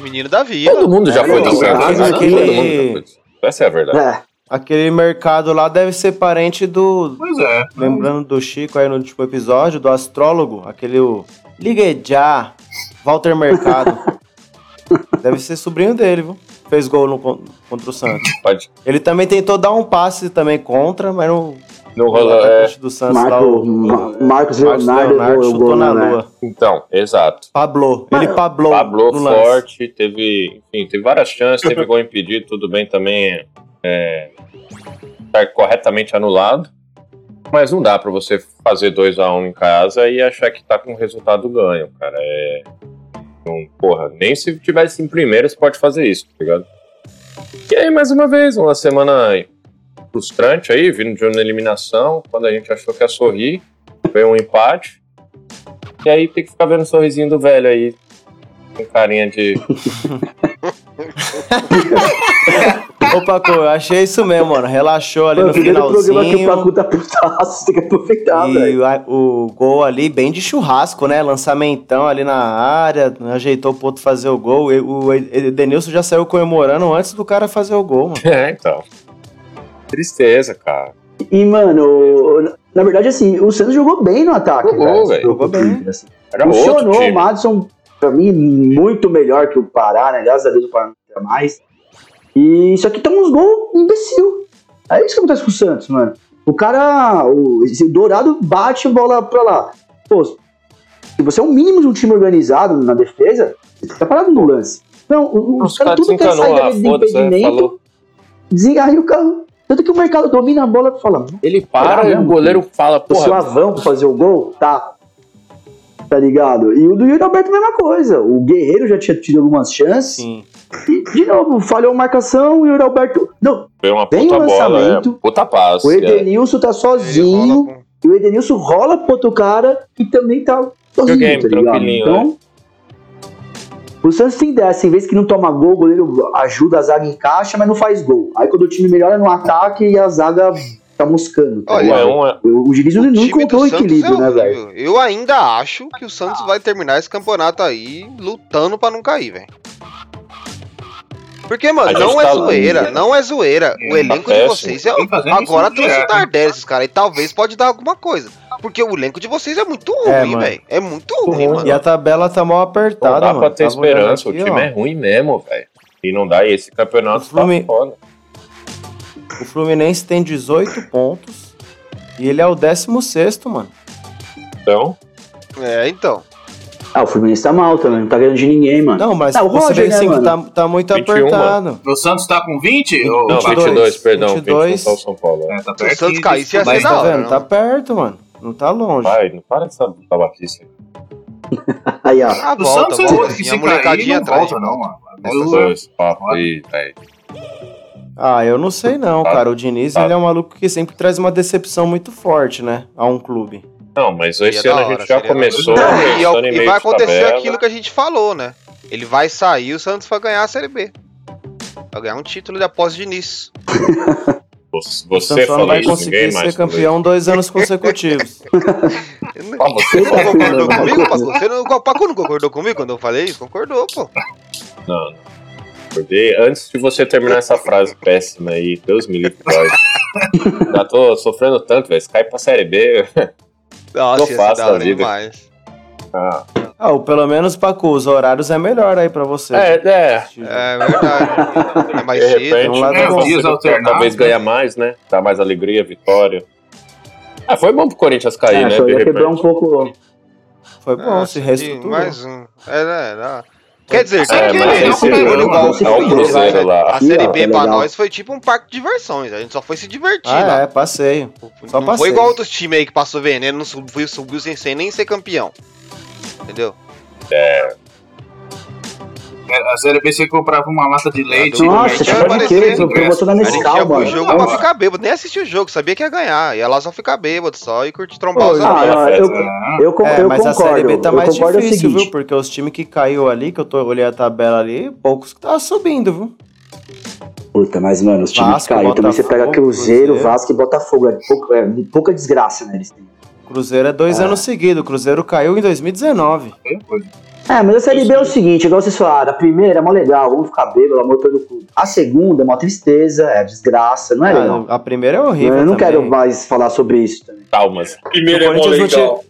Menino da vida. Todo mundo já É, foi do não, Santos. né? aquele- Todo mundo já foi. do. Essa é a verdade. É, Aquele mercado lá deve ser parente do. Pois é. Lembrando do Chico aí no último episódio, do astrólogo, aquele. o Ligue já, Walter Mercado. deve ser sobrinho dele, viu? Fez gol no, con- contra o Santos. Pode. Ele também tentou dar um passe também contra, mas não. Não o rola. é, do Santos lá, Marco, o, o Ma- Marcos Leonardo, Leonardo o chutou gol, na né? lua. Então, exato. Pablou. Ele pablou. Pablo no lance. forte, teve, enfim, teve várias chances, teve gol impedido, tudo bem também é, tá corretamente anulado. Mas não dá pra você fazer 2 a 1 um em casa e achar que tá com o resultado ganho, cara. É, não, porra, nem se tivesse em primeiro você pode fazer isso, tá ligado? E aí, mais uma vez, uma semana frustrante aí, vindo de uma eliminação, quando a gente achou que ia sorrir, veio um empate. E aí tem que ficar vendo o sorrisinho do velho aí, com carinha de. Ô, Paco, eu achei isso mesmo, mano. Relaxou ali Mano, no programa que o finalzinho. Pacu tá putaço, tem que aproveitar, E velho. o gol ali, bem de churrasco, né? Lançamentão ali na área, ajeitou pro outro fazer o gol. E O Edenilson já saiu comemorando antes do cara fazer o gol, mano. É, então. Tristeza, cara. E, mano, na verdade, assim, o Santos jogou bem no ataque, Jogou, velho. Jogou bem. Assim. Funcionou, o. Madison, pra mim, muito melhor que o Pará, né? Graças a Deus o Pará não quer mais. E só que toma uns gols imbecil. É isso que acontece com o Santos, mano. O cara, o, Dourado bate a bola pra lá. Pô, se você é um mínimo de um time organizado na defesa, você tá parado no lance. Não, o- os caras tudo quer sair dali de é, impedimento, falou. desengarra o carro. Tanto que o mercado domina a bola e fala, Ele para e o goleiro fala, o porra, avão pra fazer o gol, tá. Tá ligado? E o do Yuri Alberto, a mesma coisa. O Guerreiro já tinha tido algumas chances. Sim. E, de novo, falhou a marcação e o Yuri Alberto. Não, foi uma puta o bola, é, lançamento. puta passe. o é. Edenilson tá Ele sozinho. com- E o Edenilson rola pro outro cara que também tá sozinho, Videogame, tá ligado? tranquilinho, né? Então. O Santos tem dessa, em vez que não toma gol, o goleiro ajuda, a zaga encaixa, mas não faz gol. Aí quando o time melhora no ataque e a zaga tá moscando. Tá Olha? É O, o Diniz não, O não encontrou o Santos equilíbrio, é né, velho? Eu ainda acho que o Santos vai terminar esse campeonato aí lutando pra não cair, velho. Porque, mano, não é tá- zoeira, não é zoeira. O É, elenco tá de vocês é. Agora isso trouxe o. Tardelli, esses caras, e talvez pode dar alguma coisa. Porque o elenco de vocês é muito É, ruim, mano. velho. É muito ruim, mano. E a tabela tá mal não apertada, dá mano. pra ter olhando esperança. aqui, o time ó. é ruim mesmo, velho. E não dá. E esse campeonato O Flumi- tá foda. O Fluminense tem 18 pontos e ele é o 16, mano. Então, É, então. Ah, o Fluminense tá mal também, não tá ganhando de ninguém, mano. Não, mas Ah, o você Roger, vê né, assim que mano? tá, tá muito 21, apertado. O Santos tá com 20? Ou... não, 22, 22, perdão. 22. 21 tá o São Paulo. É, tá Se o Santos ia ser Mas da tá vendo? né? Tá perto, mano. Não tá longe. Vai, não para dessa babaquice. Aí, ó. Ah, O volta, Santos é outro que se cair, não atrás. volta não, mano. Esses dois papos aí, velho. Ah, eu não sei não, Tá. cara. O Diniz, Tá. ele é um maluco que sempre traz uma decepção muito forte, né? A um clube. Não, mas esse Seria ano a gente já começou. Não, e, pensando em e vai acontecer tabela. aquilo que a gente falou, né? Ele vai sair o Santos vai ganhar a Série B. Vai ganhar um título de após Diniz. Você, O você Santos só não falou vai isso, conseguir ser campeão dois anos consecutivos. Ah, você Você tá não concordou comigo, Paco? Você não, o Paco não concordou comigo quando eu falei isso? Concordou, pô. Não, não. Porque antes de você terminar essa frase péssima aí, Deus me livre. Já tô sofrendo tanto, velho. Se cair pra Série B. Nossa, da da hora vida. demais. ah, Ah, ou pelo menos, Paco, os horários é melhor aí pra você. é, é. É verdade. É mais De cedo. repente, um Dias alternados, talvez né? ganha mais, né? Dá mais alegria, vitória. Ah, foi bom pro Corinthians cair, É, né? De ia quebrar um pouco. Foi bom, Ah, se reestruturou. Mais um. É, né, dá. Quer dizer, É, que É, esse foi é- igual não o se é Cruzeiro lá. A Série B pra nós foi tipo um parque de diversões. A gente só foi se divertir Ah, lá. é, passeio. só não passei. foi igual outros times aí que passou veneno, não subiu, subiu sem, sem nem ser campeão. Entendeu? A Série B você comprava uma lata de leite. Nossa, e Nossa, Corinthians pode parecia crer, ingresso. promoção da A gente Nescau, mano. jogo pra ficar bêbado, nem assistir o jogo, sabia que ia ganhar. Ia lá só ficar bêbado só e curtir trombar os amigos. Ah, eu, É. eu, con- É, eu mas a concordo. Série B tá eu mais concordo é o difícil, viu? Porque os times que caiu ali, que eu tô, olhei a tabela ali, poucos que tá subindo, viu? Puta, mas, mano, os times Vasco, que caíram também você pega Cruzeiro, Cruzeiro. Vasco e Botafogo. É pouca, é pouca desgraça, né? Eles têm. Cruzeiro é dois Ah. anos seguidos. O Cruzeiro caiu em 2019. É, mas a Série B é o seguinte, igual vocês falaram, a primeira é mó legal, vamos ficar bêbado, amor todo cu. A segunda é uma tristeza, é desgraça, não é legal. Ah, a primeira é horrível. eu não também. quero mais falar sobre isso também. Calmas. Se o Corinthians não ti-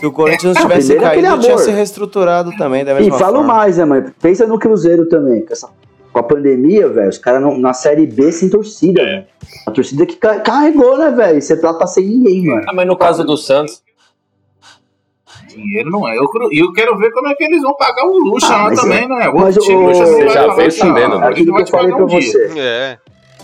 Se o Corinthians não Ah, tivesse é caído, aquele tinha amor. se reestruturado também, da E mesma falo forma. mais, né, mãe? Pensa no Cruzeiro também, com, essa, com a pandemia, velho, os caras na Série B sem torcida, velho. A torcida que ca- carregou, né, velho? Você tá, tá sem ninguém, mano. Ah, mas no caso do Santos, Dinheiro não é. Eu, E eu quero ver como é que eles vão pagar o Lucha Ah, lá mas também, é- né? mas Outro time, o- Lucha, Você vai já veio né? a gente Aquilo que vai eu te falei pra um dia. você. É.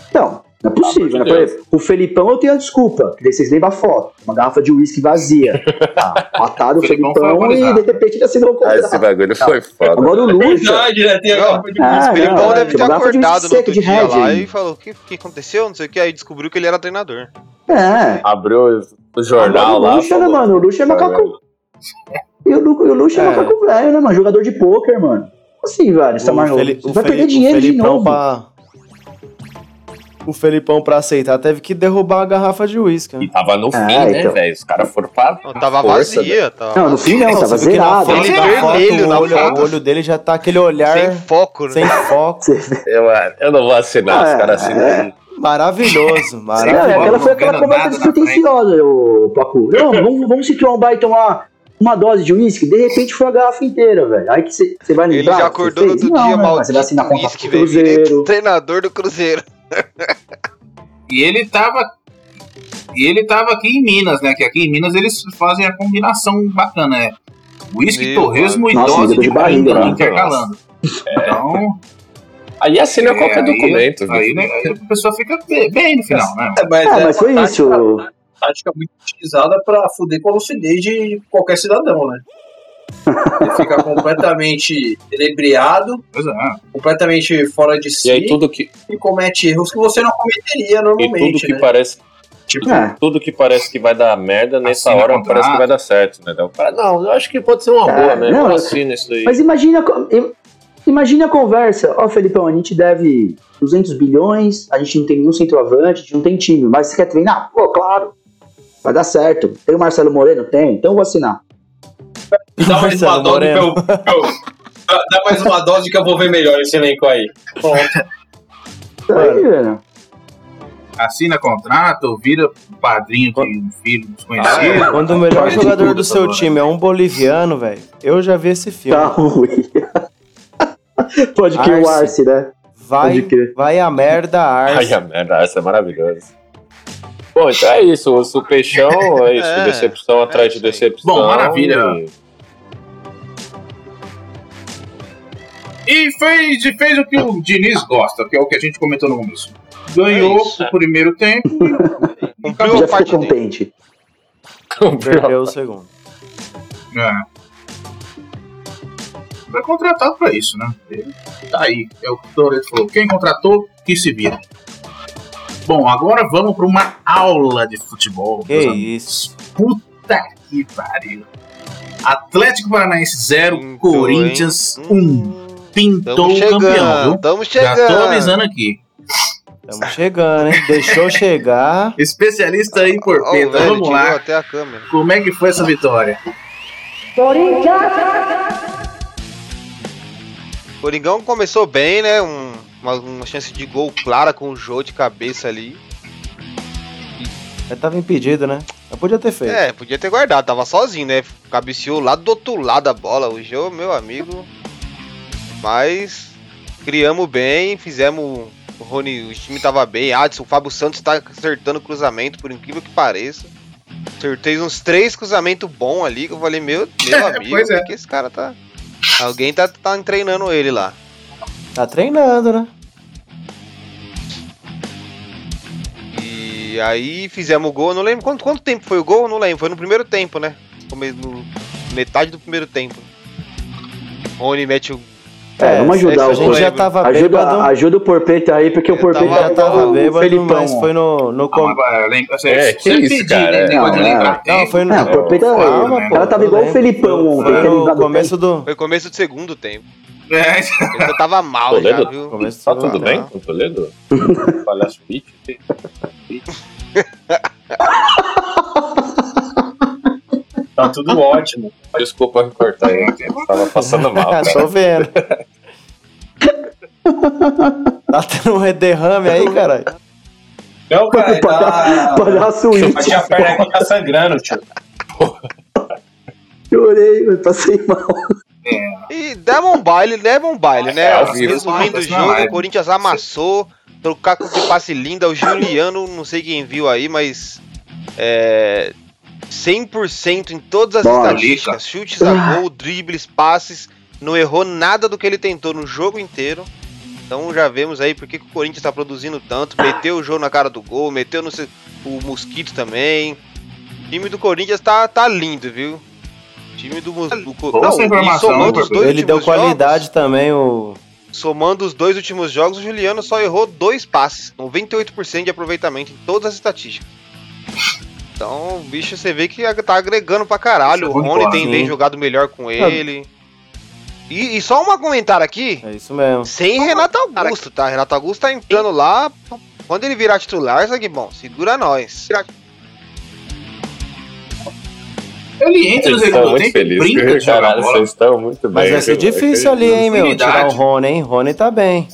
Então, não é possível, Pelo né? exemplo, o Felipão eu tenho a desculpa, que daí vocês lembram a foto. Uma garrafa de uísque vazia. Tá, mataram o O Felipão Felipão e de repente ele assinou o ah, esse bagulho foi foda. Agora o Lucha. Verdade, né? Tem a Não, garrafa de Ah, whisky. O Felipão não, deve ter tipo, garrafa de acordado no outro de dia Red lá aí. e falou: o que, que aconteceu? Não sei o que. Aí descobriu que ele era treinador. É. Abriu o jornal Agora lá. o Lucha, né, falou, mano? O Lucha é macaco. E o, Lu- e o Lucha é, É. macaco velho, né, mano? Jogador de pôquer, mano. Assim, velho. Você, O Feli- você o vai Feli- perder dinheiro o de Felipão novo. Pra... O Felipão, pra aceitar, teve que derrubar a garrafa de uísque. E Né? tava no fim, Ah, né, então. velho? Os caras foram pra. Não, tava força, vazia. Tava Não, no fim não, Não, tava zerado. Ele vermelho na o olho, foto. o olho dele já tá aquele olhar sem foco, né? sem foco. Eu, eu não vou assinar, os Ah, caras assinam é. Maravilhoso, Não, maravilhoso. aquela foi não aquela conversa despretensiosa, ô Pacu. Não, vamos, vamos se trombar e tomar uma dose de uísque. De repente foi a garrafa inteira, velho. Aí que você você vai Ele lembrar. já que você acordou no outro Não, dia mal. mas Você vai assinar contrato com o velho. Virei Cruzeiro. Treinador do Cruzeiro. E ele tava. E ele tava aqui em Minas, né? Que aqui em Minas eles fazem a combinação bacana, né? Uísque, torresmo e Nossa, dose de de barriga, né? intercalando. Então. Aí assina é, qualquer aí- documento, Aí, viu? né, aí a pessoa fica be- bem no final, né? É, mas, É, é mas foi isso. Tática- muito utilizada pra fuder com a lucidez de qualquer cidadão, né? Ele fica completamente enebriado, Pois é. completamente fora de E si aí tudo que, e comete erros que você não cometeria e tudo normalmente, que né? parece. Tipo, É. Tudo que parece que vai dar merda, nessa Assina hora contrato. parece que vai dar certo, né? Daí o cara, não, eu acho que pode ser uma É, boa, né? não, assino isso aí. Mas imagina. co- im- Imagine a conversa. Ó, Felipão, a gente deve 200 bilhões, a gente não tem nenhum centroavante, a gente não tem time, mas você quer treinar? Pô, claro. Vai dar certo. Tem o Marcelo Moreno? Tem, então eu vou assinar. Dá mais uma dose que eu, que eu- dá- mais uma dose que eu vou ver melhor esse elenco aí. Pronto. Tá aí, velho. Assina contrato, vira padrinho de um filho desconhecido. Quando o melhor jogador tudo, do seu time é um boliviano, velho, eu já vi esse filme. Tá ruim. Pode crer o Arce. Arce, né? Vai, vai a merda, Ai, Arce. a merda, essa é maravilhosa. Bom, então é isso. O o Peixão é isso. É, decepção atrás de isso aí. decepção. Bom, maravilha. e- E fez, e fez o que o Diniz gosta, que é o que a gente comentou no começo. Ganhou É o primeiro tempo. Cumpriu Já a parte contente. Perdeu o segundo. É. Foi contratado pra isso, né? Ele tá aí. É o que o Toreto falou. Quem contratou, que se vira. Bom, agora vamos pra uma aula de futebol. Que isso. Puta que pariu. Atlético Paranaense 0, Pintou, Corinthians hein? 1. Hum, Pintou o campeão, chegando, viu? tamo Já chegando. tô avisando aqui. Estamos chegando, hein? Deixou chegar. Especialista em porpeta. velho Vamos lá. até a câmera. Como é que foi essa vitória? Coringão começou bem, né? Um- uma, uma chance de gol clara com o Jô de cabeça ali. Mas tava impedido, né? Eu podia ter feito. É, podia ter guardado, tava sozinho, né? Cabeceou lá do outro lado da bola. O Jô, meu amigo. Mas criamos bem, fizemos. O Rony, o time tava bem. Adson, o Fábio Santos tá acertando cruzamento, por incrível que pareça. Acertei uns três cruzamentos bons ali, que eu falei, meu, meu amigo, Pois é. por que esse cara tá. Alguém tá, tá treinando ele lá. Tá treinando, né? E aí fizemos o gol, eu não lembro quanto, quanto tempo foi o gol, eu não lembro, foi no primeiro tempo, né? No, metade do primeiro tempo. Rony mete o. É, vamos ajudar isso o A gente já tava Ajuda, bêbado. ajuda o Porpeta aí, porque o Eu Porpeta tava- Já é tava o bêbado, Felipão. mas foi no, no Ah, com- lembra- você- É, que isso, pedir, cara. né, negócio de Não, lembrar Não, tempo. foi no. É, o Porpeta Calma, o pô, cara tava eu igual o. Felipão ontem. Foi no começo do. Foi começo do segundo tempo. É, Ainda tava mal já, Toledo? viu? Começo do Tá tudo bem com o Toledo? Palhaço Pete? Tá tudo ótimo. Desculpa cortar aí. eu Tava passando mal. Ah, cara. tô vendo. tá tendo um derrame aí, caralho. Não, cara, tá... Palhaço Tio, It. a perna aqui tá sangrando, tio. Chorei, eu passei mal. E demos um baile, leva um baile, né? É, o Não, jogo, é. o Corinthians amassou. Trocar com de passe linda. O Juliano, não sei quem viu aí, mas. É. 100% em todas as Bola, estatísticas: chutes a gol, dribles, passes. Não errou nada do que ele tentou no jogo inteiro. Então já vemos aí porque que o Corinthians tá produzindo tanto. Meteu o jogo na cara do gol, meteu no, o Mosquito também. O time do Corinthians tá, tá lindo, viu? O time do, Mos- do Co- Boa essa informação, somando hein, os dois Ele deu últimos jogos, qualidade também, o. somando os dois últimos jogos, o Juliano só errou dois passes, 98% de aproveitamento em todas as estatísticas. Então, o bicho, você vê que tá agregando pra caralho. Isso é O Rony bom, tem bem jogado melhor com ele. E, e só um comentário aqui, É isso mesmo. sem Renato Augusto, tá? Renato Augusto tá entrando lá. Quando ele virar titular, que bom, segura nós. Ele entra no segundo muito tempo e felizes. brinca de jogar Caralho, bola. vocês estão muito bem. Mas vai ser difícil ali, hein, meu? Tirar o Rony, hein? Rony tá bem.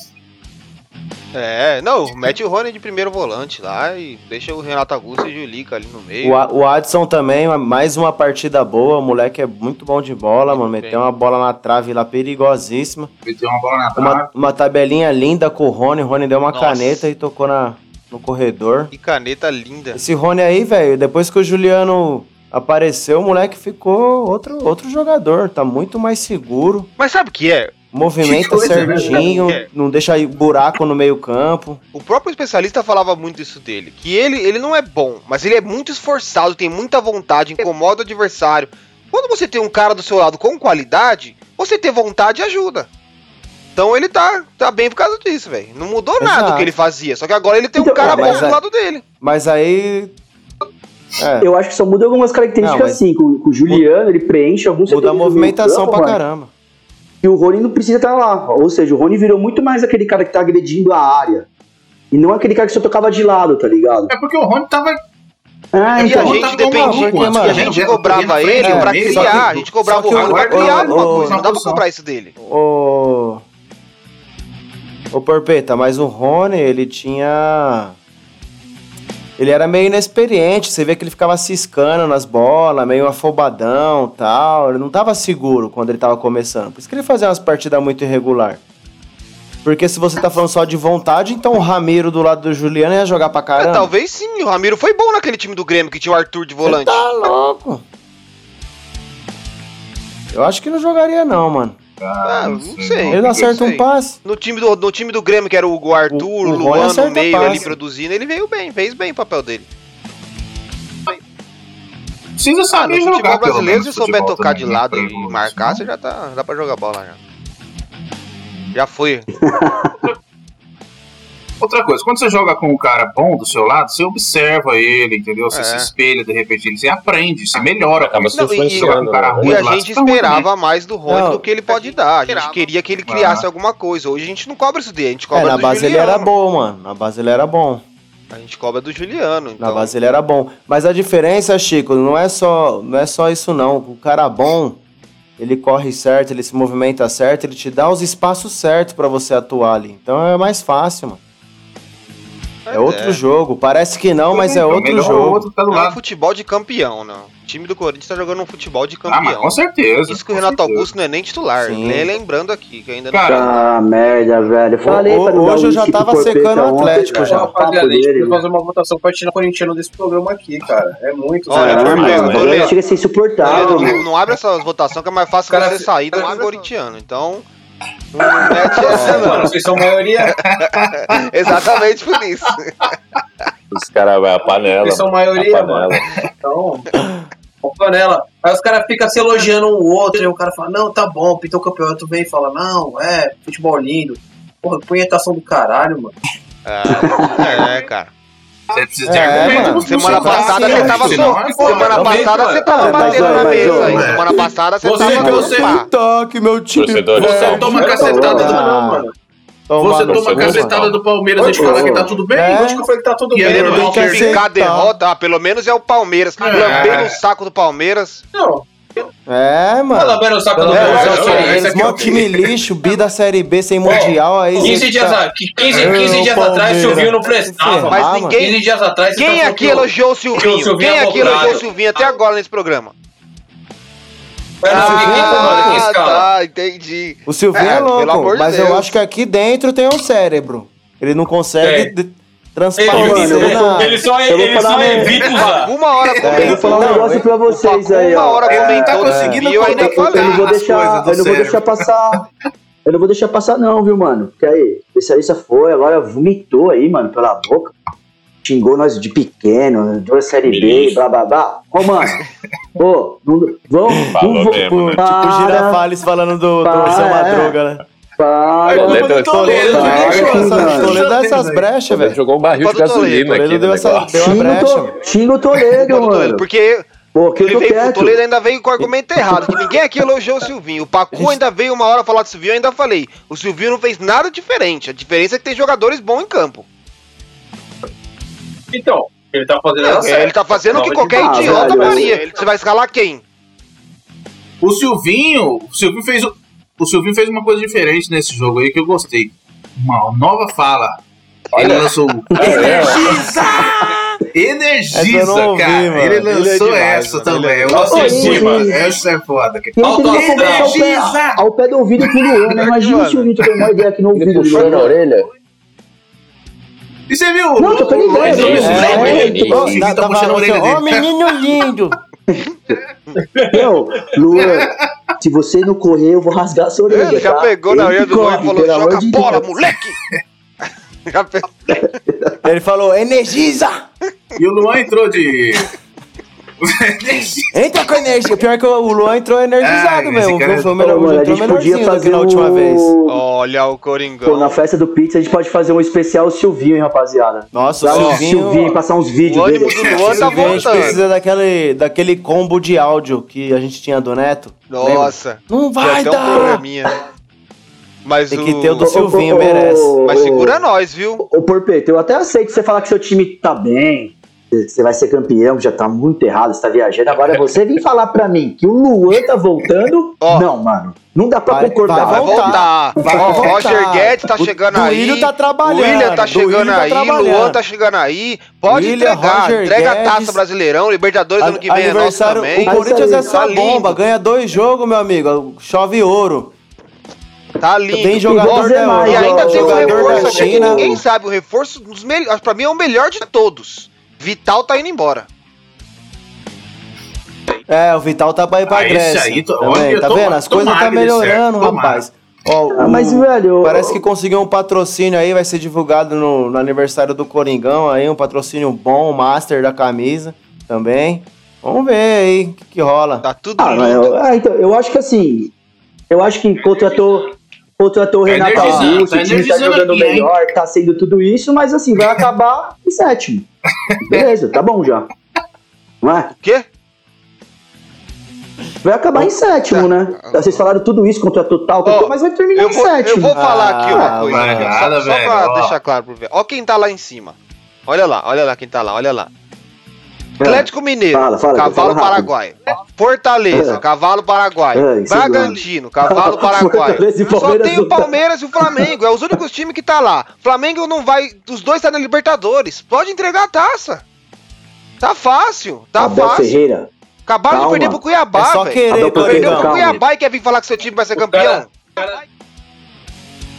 É, não, mete o Rony de primeiro volante lá e deixa o Renato Augusto e o Julica ali no meio. O, o Adson também, mais uma partida boa. O moleque é muito bom de bola, mano. Meteu uma bola na trave lá perigosíssima. Meteu uma bola na trave. Uma, uma tabelinha linda com o Rony. O Rony deu uma Nossa. caneta e tocou na, no corredor. Que caneta linda. Esse Rony aí, velho, depois que o Juliano apareceu, o moleque ficou outro, outro jogador. Tá muito mais seguro. Mas sabe o que é? Movimenta né? certinho, É. não deixa buraco no meio campo. O próprio especialista falava muito isso dele. Que ele, ele não é bom, mas ele é muito esforçado, tem muita vontade, incomoda o adversário. Quando você tem um cara do seu lado com qualidade, você ter vontade ajuda. Então ele tá, tá bem por causa disso, velho. Não mudou nada Exato. do que ele fazia. Só que agora ele tem um Então, cara ah, bom do é- lado dele. Mas aí. É, Eu acho que só muda algumas características Não, mas- assim. Com, o Juliano, ele preenche alguns muda a movimentação campo, pra mano. caramba. que o Rony não precisa estar lá. Ou seja, o Rony virou muito mais aquele cara que tá agredindo a área. E não aquele cara que só tocava de lado, tá ligado? É porque o Rony tava. Ah, E então. a gente dependia, porque, E a gente cobrava ele é, pra criar, a gente cobrava o Rony pra criar alguma coisa, não dá pra cobrar isso dele. Ô. Ô Porpeta, mas o Rony, ele tinha. Ele era meio inexperiente, você vê que ele ficava ciscando nas bolas, meio afobadão tal. Ele não tava seguro quando ele tava começando. Por isso que ele fazia umas partidas muito irregular. Porque se você tá falando só de vontade, então o Ramiro do lado do Juliano ia jogar pra É, caramba. talvez sim, o Ramiro foi bom naquele time do Grêmio que tinha o Arthur de Você volante. tá louco. Eu acho que não jogaria não, mano. Ah, não sei. Ele não acerta um passe. No time do, no time do Grêmio, que era o Arthur, O- o, Luan no meio passe. ali produzindo, ele veio bem, fez bem o papel dele. Precisa Ah, saber no jogar. futebol brasileiro, menos, se souber futebol tocar de lado e marcar, você já tá. dá pra jogar bola já. Já foi. Outra coisa, quando você joga com um cara bom do seu lado, você observa ele, entendeu? Você É. se espelha de repente, ele, você aprende, você melhora. Com se isso. Não, e- influenciando. e- um cara né? ruim. E a lado, gente você tá ruim esperava mais do Rony Não. do que ele pode dar. A gente queria que ele criasse Ah. alguma coisa. Hoje a gente não cobra isso dele, a gente É, cobra na do base ele Juliano. era bom, mano. Na base ele era bom. A gente cobra do Juliano. Na Então, base ele era bom. Mas a diferença, Chico, não é só, não é só isso não. O cara bom, ele corre certo, ele se movimenta certo, ele te dá os espaços certos pra você atuar ali. Então é mais fácil, mano. É outro jogo. Parece que não, mas é outro melhor o jogo. outro do É um lado. futebol de campeão, não. O time do Corinthians tá jogando um futebol de Ah, campeão. com certeza. Isso que o Renato certeza. Augusto não é nem titular. Lembrando aqui, que ainda não. Cara, Ah, merda, velho. Falei Ho- pra não hoje eu já tava secando o Atlético já. O Rapaziada, a gente fazer uma votação pra tirar o corintiano desse programa aqui, cara. É muito. Olha. Ah, chega a ser insuportável, Não, não, não abre essa votação que é mais fácil você sair do corintiano. Então, não mete essa É, mano, não. vocês são maioria. Exatamente por isso. Os caras vai a panela. Vocês são a maioria, panela. mano. Então, ó, panela. Aí os caras ficam se elogiando um outro, e o cara fala, não, tá bom, pintou o campeonato, vem e fala, não, é, futebol lindo. Porra, punhetação do caralho, mano. É, é, cara. Você precisa de É, argumento Semana passada você tava é foda. Semana passada você tava batendo na mesa. é. Semana passada você tava você- no. Toque, meu time. Torcedor Você toma cacetada não, do. Mano. Você no toma seu cacetada do Palmeiras e fala que tá tudo bem? É. Onde que foi que tá tudo E bem? justificar a aceitar. derrota, ah, pelo menos é o Palmeiras. É. Lambendo o saco do Palmeiras. Não, É, tá mano. lambendo o saco Pelo do É. Eles é mó time lixo, bi da Série B sem mundial, aí 15 você dias, tá- a- 15, É, 15 o dias atrás choveu não prestava. Mas ninguém- 15 dias atrás. Quem tá aqui elogiou o Silvinho? Silvinho Quem é aqui elogiou o. Silvinho até agora nesse programa? Ah, escala? tá, entendi. O Silvinho É, é, pelo louco, amor de mas Deus. eu acho que aqui dentro tem um cérebro. Ele não consegue É. de- Ele, na... ele só, eu vou ele falar só um- evita usar. Uma hora Eu vou falar um Não, negócio pra vocês aí, uma hora Ele tá comentou do conseguindo Silvinho, eu ainda conectar Eu não vou deixar, do eu não vou deixar passar. Eu não vou deixar passar, não, viu, mano? Porque aí, o especialista foi, agora vomitou aí, mano, pela boca. Xingou nós de pequeno, deu a série B, blá blá blá. Ô, mano. Ô, não, vamos. Falou não mesmo, né? Tipo Para, Girafales falando do, do Para. seu Madruga, né? Para. Toledo- Toledo, Toledo, Toledo, né? essa-. Toledo dá essas brechas, velho. jogou um barril de gasolina Toledo aqui no deu essa- deu Xinga o brecha. Xinga o Toledo, Toledo, mano. Porque Pô, que eu ele veio, o. Toledo ainda veio com o argumento errado, que ninguém aqui elogiou o Silvinho. O Pacu ainda veio uma hora falar do Silvinho, eu ainda falei. O Silvinho não fez nada diferente. A diferença é que tem jogadores bons em campo. Então, ele tá fazendo ela Ele tá fazendo o que qualquer Ah, idiota velho, faria. Você vai escalar quem? O Silvinho, o Silvinho fez o, o Silvinho fez uma coisa diferente nesse jogo aí que eu gostei. Uma nova fala. Ele lançou o Energiza! Essa eu Energiza, não ouvi, cara. mano. Ele Ele é lançou demais, essa mano. também. Ele é Eu Nossa, muito. Essa é foda. que Energiza! ao pé do ouvido aqui no ano. Imagina se o Vitor tem uma ideia aqui no ouvido. Puxou na orelha? E você viu? Não, tô pela o- o- ideia, É, é, Ô, tá- tá tá puxando a orelha assim, Ó, dele. menino lindo! Meu, Luan, se você não correr, eu vou rasgar a sua orelha. Ele já tá? pegou na orelha do corre, Luan e falou: joga de bola, Deus. moleque! Já pe- Ele falou, energiza! E o Luan entrou de. Entra com energia. Pior que o Luan entrou energizado Ah, esse mesmo. cara é-? Foi o Pô, melhor, mano, a gente podia fazer na última um- vez. Olha o Pô, Coringão. na festa do pizza a gente pode fazer um especial Silvinho, hein, rapaziada. Nossa, o Silvinho... Silvinho, passar uns O vídeos dele. do Luan tá Silvinho, a gente precisa daquele, daquele combo de áudio que a gente tinha do Neto. Lembra? Nossa. Não Tinha vai até um dar! programinha. Mas Tem o... que ter o do Silvinho, merece. Mas segura nós, viu? Ô, Porpeto, eu até aceito você falar que seu time tá bem, você vai ser campeão, já tá muito errado, você tá viajando. Agora você vir falar pra mim que o Luan tá voltando. Ó. não, mano. Não dá pra Vai- concordar. vai Vai voltar. Vai voltar. Roger Guedes tá O chegando aí. Duílio tá trabalhando, O William tá chegando tá aí. trabalhando. Luan tá chegando aí. Pode William, entregar. Roger Entrega a Guedes. taça Brasileirão, Libertadores ano que vem é nosso também. o Corinthians é Tá só lindo. bomba, ganha dois jogos, meu amigo. Chove ouro. Tá lindo. Tem jogador da mais, E ainda tem um da reforço aqui que China. ninguém sabe. O reforço dos melhores. Pra mim é o melhor de todos. Vital tá indo embora. É, o Vital tá pra ir pra Ah, Grécia. aí, tô- também, tá tomara- vendo? As coisas tá melhorando, certo, rapaz. Ó, Ah, o- mas, velho. Parece que conseguiu um patrocínio aí, vai ser divulgado no, no aniversário do Coringão aí, um patrocínio bom, master da camisa também. Vamos ver aí o que, que rola. Tá tudo Ah, eu, ah, então, eu acho que assim. Eu acho que contratou. Contratou o Tá Renato energizando, Augusto, tá o time tá jogando aqui, hein? melhor, tá sendo tudo isso, mas assim, vai acabar em sétimo. Beleza, tá bom já. Não é? O quê? Vai acabar em sétimo, né? Vocês falaram tudo isso, contratou tal, Ó, mas vai terminar em vou, eu sétimo. vou falar aqui uma Ah, coisa. vai só, só velho, pra ó. deixar claro pro ver. Ó quem tá lá em cima. Olha lá, olha lá quem tá lá, olha lá. Atlético Mineiro, Fala, fala, Cavalo. Paraguai. Fortaleza, É. Cavalo Paraguai. É, Bragantino, Cavalo Paraguai. Só tem o tá. Palmeiras e o Flamengo. É os únicos times que tá lá. Flamengo não vai. Os dois tá na Libertadores. Pode entregar a taça. Tá fácil, tá Abel fácil. Ferreira. Acabaram de calma. perder pro Cuiabá, É só velho. querer, Abel Perdeu pro. Cuiabá e quer vir falar que seu time vai ser campeão. cara-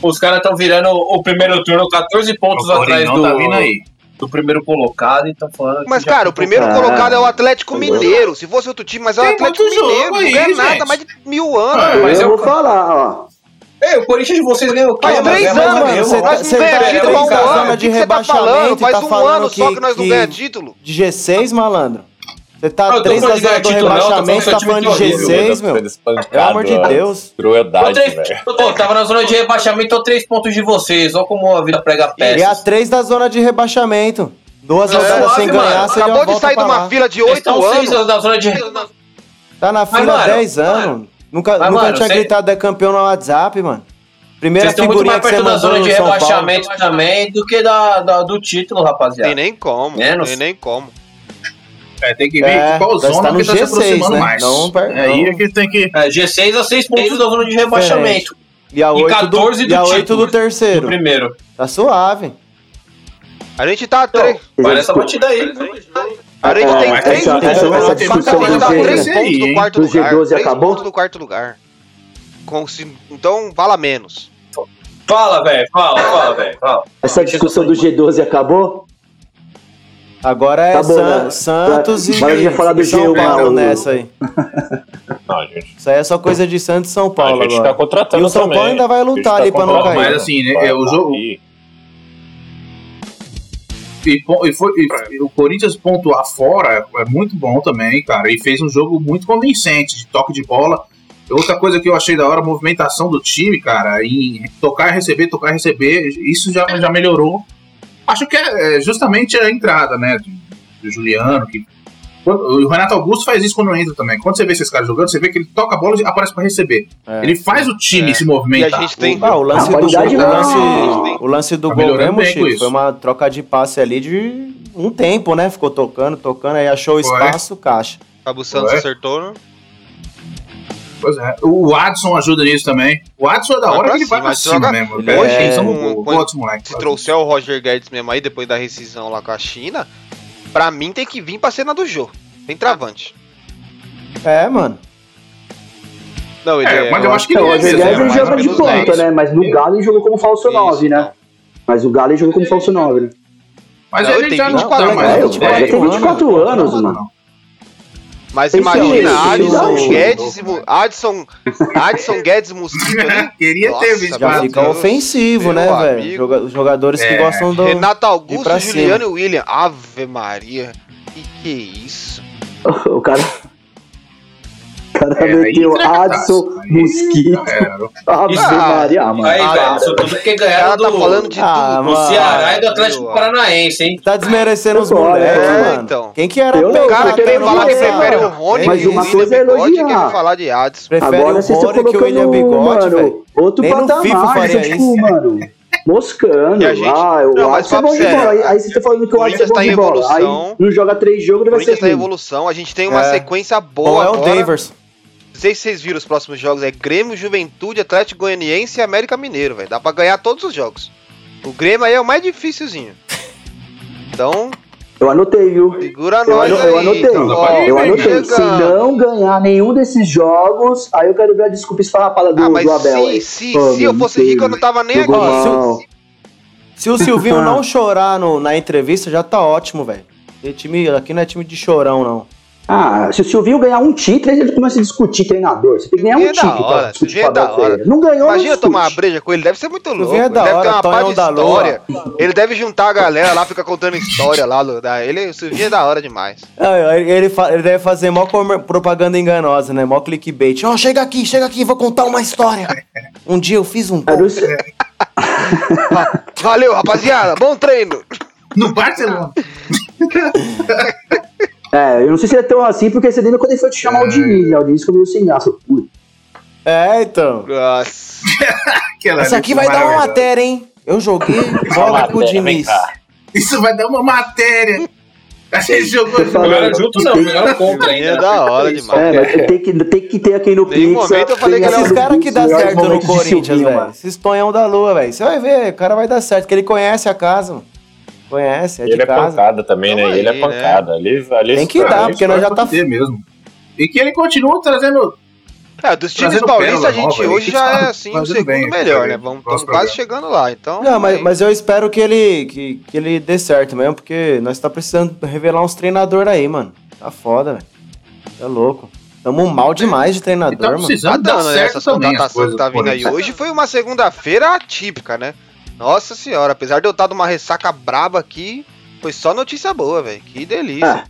Os caras estão virando o primeiro turno 14 pontos O atrás Coringão do, tá vindo aí. Do primeiro colocado e estão falando. que Mas, cara, o primeiro Ah, colocado é o Atlético entendeu? Mineiro. Se fosse outro time, mas é o Tem Atlético Mineiro. Não aí, ganha nada, gente. mais de mil anos. Ah, mas eu eu- vou falar, ó. Ei, o Corinthians de vocês ganhou o quê? Faz três é anos, você tá- não você ganha tá título há um ano. O de que você tá falando? rebaixamento e Faz tá um falando ano só que- nós não ganhamos título. De G6, malandro? Você tá eu tô três da falando de zona do rebaixamento, tá falando de tá horrível, G6, meu. Pelo amor de Deus. Tô Crueldade, velho. Tava na zona de rebaixamento, tô três pontos de vocês. Olha como a vida prega E a peças. três da zona de rebaixamento. Duas É, rodadas sem mano. ganhar, você Acabou de sair de uma fila de Vocês oito estão seis anos. na zona de Tá na fila há mano, 10 anos. Nunca, Mas, nunca mano, tinha cê- gritado é campeão no WhatsApp, mano. Primeira Vocês estão muito figurinha mais perto da zona de Paulo. rebaixamento também do que da, da- do título, rapaziada. Tem nem como. Menos. Tem nem como. É, tem que ver É, qual zona tá que tá se G6, aproximando né? mais. Não, per- é aí é que tem que. É, G6 a 6 pontos da zona de rebaixamento. E a E 8 14 do, do e a 8 título. do terceiro. Do primeiro. Tá suave. A gente tá três. Olha essa batida aí. A gente tem mas três essa- pontos. essa- discussão gente do tá G- três pontos do aí, quarto do lugar. G12 Três acabou? pontos do quarto lugar. Então, vala menos. Fala, velho. Fala, fala, velho. Fala. Essa discussão do G12 acabou? Agora é Tá bom, San- né? Santos e, Agora a gente vai falar do e São G1 lá, Paulo nessa aí. Não, a gente, Isso aí é só coisa de Santos e São a Paulo gente tá agora. contratando E o São também. Paulo ainda vai A lutar tá ali pra não cair. Mas assim, né, vai é, o jogo-. E, e foi, e o Corinthians pontuar fora é muito bom também, cara. E fez um jogo muito convincente, de toque de bola. Outra coisa que eu achei da hora, a movimentação do time, cara, em tocar e receber, tocar e receber, isso já, já melhorou. Acho que é é justamente a entrada, né, do, do Juliano, que o Renato Augusto faz isso quando entra também. Quando você vê esses caras jogando, você vê que ele toca a bola e aparece pra receber. É. Ele faz o time É. se E movimentar. a gente tem- Ah, o lance do gol, o não. lance, o lance do Tá gol mesmo, Chico, foi uma troca de passe ali de um tempo, né? Ficou tocando, tocando, aí achou o espaço, caixa. Cabo Santos Ué? acertou, né? Pois é. O Adson ajuda nisso também. O Adson é da hora que ele vai pra cima mesmo. Hoje é- são outros moleques. Se trouxer o Roger Guedes mesmo aí, depois da rescisão lá com a China, pra mim tem que vir pra cena do jogo. Tem travante. É, mano. Não, ele É, é. mas eu acho que É, o ele é Roger Guedes é ele mais joga de menos ponta, 10. né? Mas no Galo ele jogou como falso Isso, 9, né? Mas o Galo ele jogou como falso 9, né? Mas Não, ele tem já não 24 tá anos, é, Ele 10, tem não. 24 anos, mano. Mas Esse imagina, Adson aí. Guedes, e Adson, Adson Guedes Mosquito ali. Queria Nossa, ter visto. Já fica ofensivo, né, velho? Os jogadores que É. gostam do. Renato Augusto, Juliano e William. Ave Maria. Que que é isso? O cara. O cara É, meteu entrega Adson, Mosquito. É, Ave Ah, Maria, mano. Aí, Ah, velho, isso tudo porque O ganharam tá do, falando de Ah, tudo. do mano. Ceará e do Atlético Viu? Paranaense, hein? Tá desmerecendo os moleques, é, mano. então. Quem que era Eu não, O cara que quero falar que prefere o Rony Mas o uma coisa é elogiar. falar de Adson. Prefere Agora o estão Rony que o William Bigode, velho. mano, outro Nem no FIFA patamar. faria tipo, isso. mano, moscando. E a gente- Ah, eu Não, acho que é bom de bola. Aí, aí você tá falando que o o Alisson é bom tá em de bola. evolução. Aí não joga três jogos, O ele vai ser Corinthians tá em evolução. A gente tem uma É. sequência boa é o agora. Não sei se vocês viram os próximos jogos. É Grêmio, Juventude, Atlético Goianiense e América Mineiro, velho. Dá pra ganhar todos os jogos. O Grêmio aí é o mais dificilzinho. Então, Eu anotei, viu? segura Eu, nós ano- aí. eu anotei. Então, ó, eu anotei. Se não ganhar nenhum desses jogos, aí eu quero ver a desculpa esfarrapada do, Ah, mas do Abel. se, aí. se, Pô, se eu fosse rico, eu não tava nem aqui. jogou Ó, se mal. Se o Silvinho não chorar no- na entrevista, já tá ótimo, velho. Aqui não é time de chorão, não. Ah, se o Silvinho ganhar um título, aí ele começa a discutir treinador. Você tem que ganhar um é título hora, pra discutir é da hora. Não ganhou, Imagina não tomar uma breja com ele, deve ser muito louco. É Ele da deve hora, ter uma pá de Lua. história. Ele deve juntar a galera lá, fica contando história lá. Ele, o Silvinho é da hora demais. Ah, Ele, ele ele deve fazer mó propaganda enganosa, né? Mó clickbait. Ó, chega aqui, chega aqui, vou contar uma história. Um dia eu fiz um É Valeu, rapaziada. Bom treino. No Barcelona. É, eu não sei se ele é tão assim, porque você lembra quando ele foi te chamar o Diniz, né? O Diniz ficou meio sem graça. Ui. É, então. Nossa. Essa aqui vai dar uma matéria, hein? Eu joguei bola com o Diniz. Isso vai dar uma matéria. A gente jogou fala- Jogaram junto não, jogaram contra ainda. É né? da hora demais. É, mas tem que, tem que ter aqui no Pizza. momento eu falei que é Esses caras que dá melhor certo no Corinthians, Silvinho, velho. Esses tonhão da lua, velho. Você vai ver, o cara vai dar certo, porque ele conhece a casa, mano. Conhece, é de Ele é casa. pancada também, né? Então Ele aí, é pancada. Ali, ali Tem que dar, porque nós já tá. Ter mesmo. E que ele continua trazendo. É, dos times paulistas, a gente nova, hoje ele já é tá assim o segundo bem, melhor, tá né? Vamos quase programa. chegando lá. Então, Não, mas, aí- mas eu espero que ele, que, que ele dê certo mesmo, porque nós tá precisando revelar uns treinadores aí, mano. Tá foda, velho. Tá louco. Tamo mal demais de Ele treinador, tá mano. tá dar dando, né? contratações coisas que tá do vindo aí Corinthians. hoje foi uma segunda-feira atípica, né? Nossa senhora, apesar de eu estar numa ressaca braba aqui, foi só notícia boa, velho. Que delícia.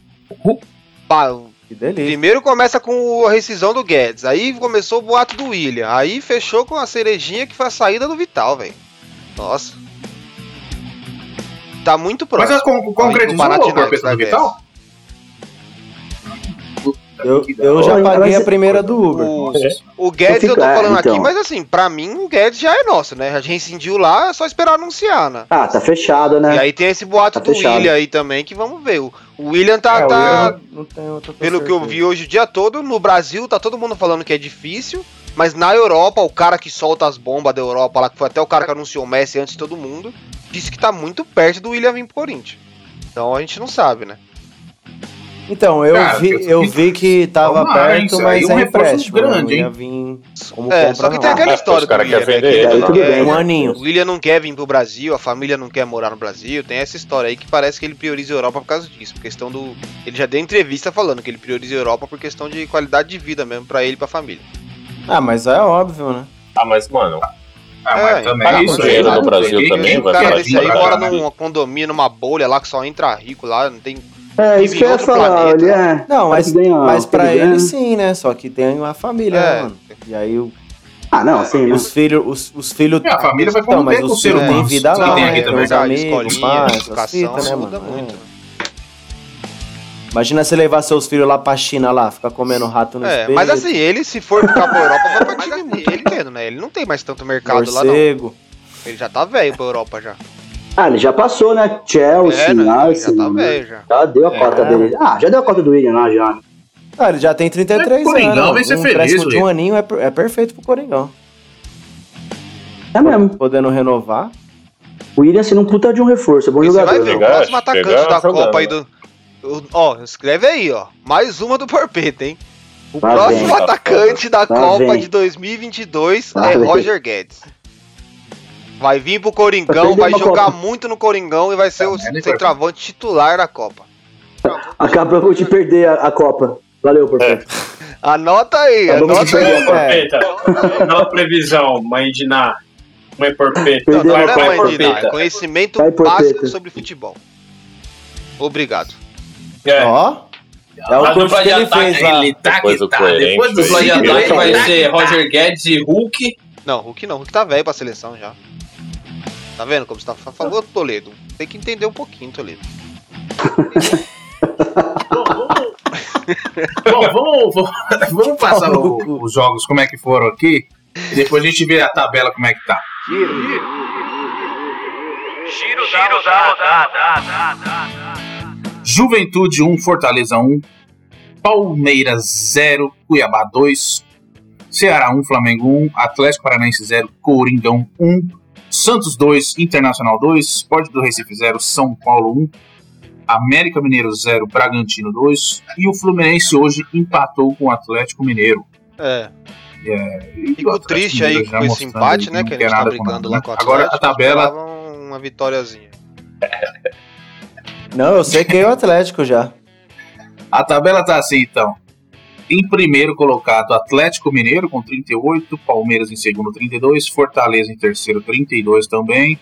Pá, Que delícia. Primeiro começa com a rescisão do Guedes, aí começou o boato do William, aí fechou com a cerejinha que foi a saída do Vital, velho. Nossa. Tá muito Mas próximo. do concretizou perfeição da do Vital? Eu, eu já paguei Mas- a primeira do Uber. O, o Guedes eu tô ficar, falando então. aqui, mas assim, pra mim o Guedes já é nosso, né? A gente rescindiu lá, é só esperar anunciar, né? Ah, tá fechado, né? E aí tem esse boato Tá do fechado. William aí também, que vamos ver. O, William tá, É, o tá- Willian não tem outra pelo que eu certeza. vi hoje o dia todo, no Brasil tá todo mundo falando que é difícil, mas na Europa, o cara que solta as bombas da Europa lá, que foi até o cara que anunciou o Messi antes de todo mundo, disse que tá muito perto do William vir pro Corinthians. Então a gente não sabe, né? Então, eu, Cara, vi, eu- vi que tava perto, mas é um é reforço empréstimo. grande, não ia hein? vir como É, só que não. tem aquela história Os caras do William, querem né? vender que ele, ele não. não quer- Um aninho. O William não quer vir pro Brasil, a família não quer morar no Brasil, tem essa história aí que parece que ele prioriza a Europa por causa disso, por questão do... Ele já deu entrevista falando que ele prioriza a Europa por questão de qualidade de vida mesmo, pra ele e pra família. Ah, mas é óbvio, né? Ah, Ah, mas, mano, Ah, É, mas também paga isso dinheiro né? no Brasil Ninguém- também, O vai cara pra desse aí mora numa condomínio, numa bolha lá que só entra rico lá, não tem. É, Vive isso que eu ia falar, planeta. ele é. Não, mas, mas pra ele ele sim, né? Só que tem uma família, É. né, mano? E aí o- Ah, não, sim, né? os filhos. Os, os filhos. É, a família vai Então, mas os o ser filhos humano. têm vida lá, tem né? aqui Tem também. os amigos, pais, essas educação, né, mano? muito. É. né? Imagina você levar seus filhos lá pra China lá, ficar comendo rato no É, espeto. mas assim, ele se for ficar pra Europa, vai pra time muito pequeno, né? Ele não tem mais tanto mercado lá, não. morcego. Ele já tá velho pra Europa já. Ah, ele já passou, né? Chelsea, É, né? Ele já Arsenal. tá né? velho já. Já deu a É. cota dele. Ah, já deu a cota do William lá, já. Ah, ele já tem 33 É, Coringão anos. vai ser um feliz, empréstimo de um aninho é, per- é perfeito pro Coringão. É mesmo. Podendo renovar. O William sendo um puta de um reforço, é bom E você vai jogador. ver, o próximo atacante chegar da Copa aí do. Ó, escreve aí, ó. Mais uma do Porpeta, hein? O Lá próximo vem. atacante da Lá Copa vem. de 2022 Lá é vem. Roger Guedes. Vai vir pro Coringão, vai jogar Copa. muito no Coringão e vai ser o É, nem centroavante titular da Copa. Acabamos de perder a, a Copa. Valeu, portanto. Anota aí, Acabamos anota aí. perder a Copa. Porpeta, aquela previsão, mãe de Ná. Mãe Porpeta. Não, não é mãe de nada, é conhecimento Vai, Porpeta. básico sobre futebol. Obrigado. É, Ó, É o que ele fez lá. Ele tá Depois que o tá. coerente, Depois do de ataque ele vai tá ser tá. Roger Guedes e Hulk. Não, Hulk não. Hulk tá velho pra seleção já. Tá vendo como você tá falando, Toledo? Tem que entender um pouquinho, Toledo. Bom, vamos, vamos, vamos passar o- os jogos, como é que foram aqui. E depois a gente vê a tabela como é que tá. Juventude 1, Fortaleza 1, Palmeiras 0, Cuiabá 2, Ceará 1, Flamengo 1, Atlético Paranaense 0, Coringão 1, Santos 2, Internacional 2, Sport do Recife 0, São Paulo 1, América Mineiro 0, Bragantino 2 e o Fluminense hoje empatou com o Atlético Mineiro. É. E Fico Atlético triste aí Mineiro com esse empate, né? Que a gente tá nada, lá com o né? Agora a Atlético, tabela Uma vitóriazinha. Não, eu sei que é o Atlético já. A tabela tá assim, então. Em primeiro colocado, Atlético Mineiro com 38, Palmeiras em segundo, 32, Fortaleza em terceiro, 32 também.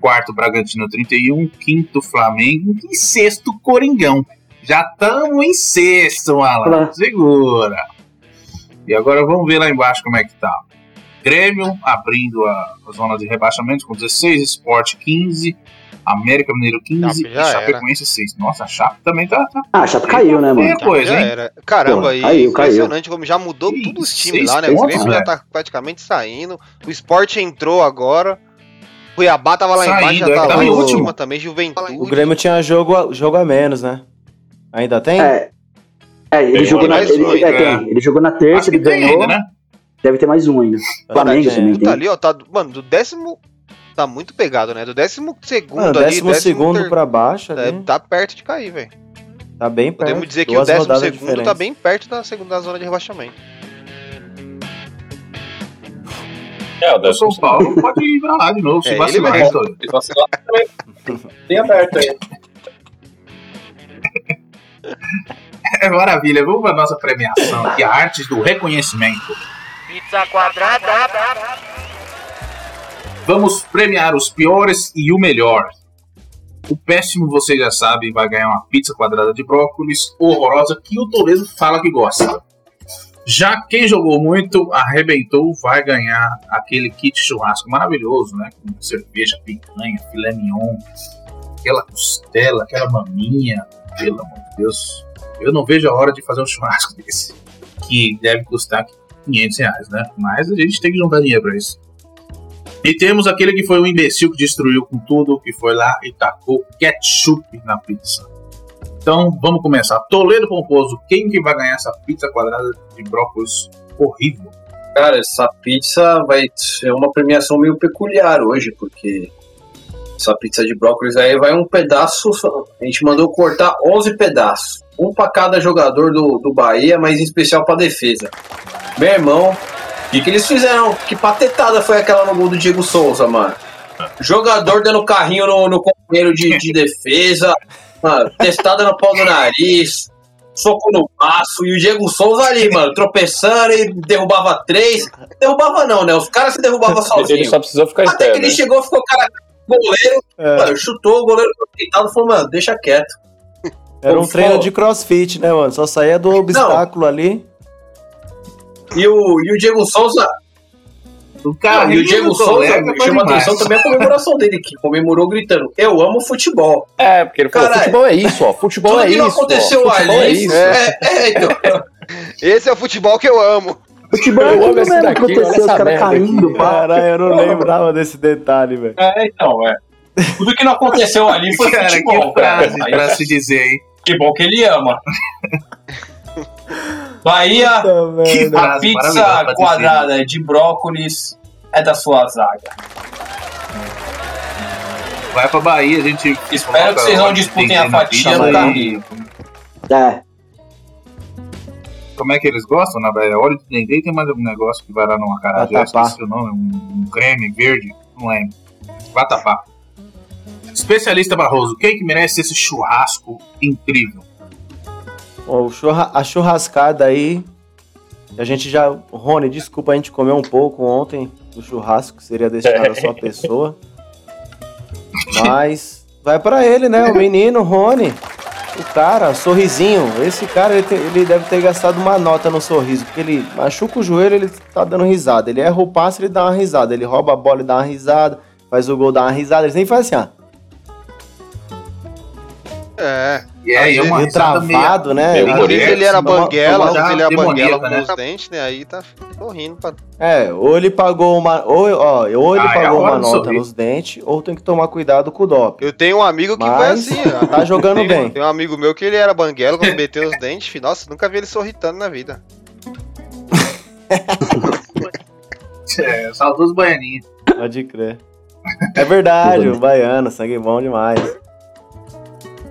Quarto, Bragantino, 31, quinto, Flamengo e sexto, Coringão. Já estamos em sexto, malandro. Segura. E agora vamos ver lá embaixo como é que tá. Grêmio abrindo a, a zona de rebaixamento com 16, Sport 15, América Mineiro 15 Chape e Chapecoense 6. Nossa, a Chape também tá, tá Ah, a Chape caiu, né, mano? É, coisa, já hein? era. Caramba, Pô, e caiu, caiu. impressionante como já mudou Ih, todos os times lá, né? O pontos, Grêmio já tá praticamente saindo. O Sport entrou agora. Cuiabá tava lá Saindo, embaixo, já é, tá tá lá em cima também, Juventude. O Grêmio tinha jogo a, jogo a menos, né? Ainda tem? É. É, ele Tem jogou na. Ele, um é, tem. Ele jogou na terça, ele ganhou. ainda, né? Deve ter mais um ainda. Flamengo É. também Tá tem. ali, ó, tá, mano, do décimo. Tá muito pegado, né? Do décimo segundo Mano, ali, décimo segundo ter- pra baixo é, ali. tá perto de cair, velho. Tá bem perto. Podemos dizer que Duas o décimo segundo tá bem perto da segunda zona de rebaixamento. É, o São Paulo pode ir pra lá de novo, se É, vacilar. ele? Se vacilar também. Tem aberto aí. É maravilha. Vamos pra nossa premiação aqui, a Artes do Reconhecimento. Pizza quadrada. Vamos premiar os piores e o melhor. O péssimo, você já sabe, vai ganhar uma pizza quadrada de brócolis horrorosa que o Toledo fala que gosta. Já quem jogou muito, arrebentou, vai ganhar aquele kit churrasco maravilhoso, né? Com cerveja, picanha, filé mignon, aquela costela, aquela maminha. Pelo amor de Deus. Eu não vejo a hora de fazer um churrasco desse. Que deve custar 500 reais, né? Mas a gente tem que juntar dinheiro pra isso. E temos aquele que foi o imbecil que destruiu com tudo, que foi lá e tacou ketchup na pizza. Então vamos começar. Toledo Pomposo, quem que vai ganhar essa pizza quadrada de brócolis horrível? Cara, essa pizza vai ser uma premiação meio peculiar hoje, porque essa pizza de brócolis aí vai um pedaço. A gente mandou cortar 11 pedaços. Um pra cada jogador do, do Bahia, mas em especial pra defesa. Meu irmão, o que, que eles fizeram? Que patetada foi aquela no gol do Diego Souza, mano? Jogador dando carrinho no, no companheiro de, de defesa, mano, testada no pau do nariz, soco no baço, e o Diego Souza ali, mano, tropeçando e derrubava três. Derrubava não, né? Os caras se derrubavam Ele sozinhos. só precisou ficar Até pé, que ele né? chegou, ficou cara goleiro, É, mano, chutou, o goleiro deitado e falou, mano, deixa quieto. era um treino de crossfit, né, mano? Só saía do obstáculo ali. E o, e o Diego Souza, O Não, e o Diego Souza foi chama demais. atenção também a comemoração dele, que comemorou gritando: Eu amo futebol. É, porque ele falou, Caralho. futebol é isso, ó. Futebol Tudo é que isso. não aconteceu ó. Ali. é isso. É, é, então. Esse é o futebol que eu amo. Futebol é Eu amo tudo esse daqui, aconteceu, os caras caindo. Caralho, eu não lembrava desse detalhe, velho. É, então, é. Tudo que não aconteceu ali foi Cara, futebol, que cara. frase pra se dizer, hein? Que bom que ele ama. Bahia, Puta Que a pizza quadrada de brócolis é da sua zaga. Vai pra Bahia, a gente. Espero que vocês não disputem a fatia no no caminho. É, Como é que eles gostam na Bahia? Óleo de dendê tem mais algum negócio que vai lá numa carajé, Vatapá. esqueci o nome, um, um creme verde, não lembro. Vatapá. Especialista Barroso, quem que merece esse churrasco incrível? Ó, o churra- a churrascada aí. A gente já. Rony, desculpa, a gente comeu um pouco ontem do churrasco, que seria destinado a sua pessoa. Mas vai pra ele, né? O menino, Rony. O cara, sorrisinho, esse cara ele, tem- ele deve ter gastado uma nota no sorriso, porque ele machuca o joelho, ele tá dando risada. Ele erra o passe, ele dá uma risada. Ele rouba a bola e dá uma risada, faz o gol, dá uma risada. Ele sempre faz assim, ó. É. Aí é uma travado, né? Por isso ele era banguela, uma- ele era demoníaca, banguela né? com os dentes, né? Aí tá sorrindo pra. É, ou ele pagou uma. Ou, ó, ou ele Ah, é pagou uma nota nos dentes, ou tem que tomar cuidado com o doping. Eu tenho um amigo que foi Mas assim, ó. tá jogando tem, bem. Tem um amigo meu que ele era banguela, quando meteu os dentes, nossa, nunca vi ele sorritando na vida. É, saudoso baianinho. Pode crer. É verdade, o baiano, sangue bom demais.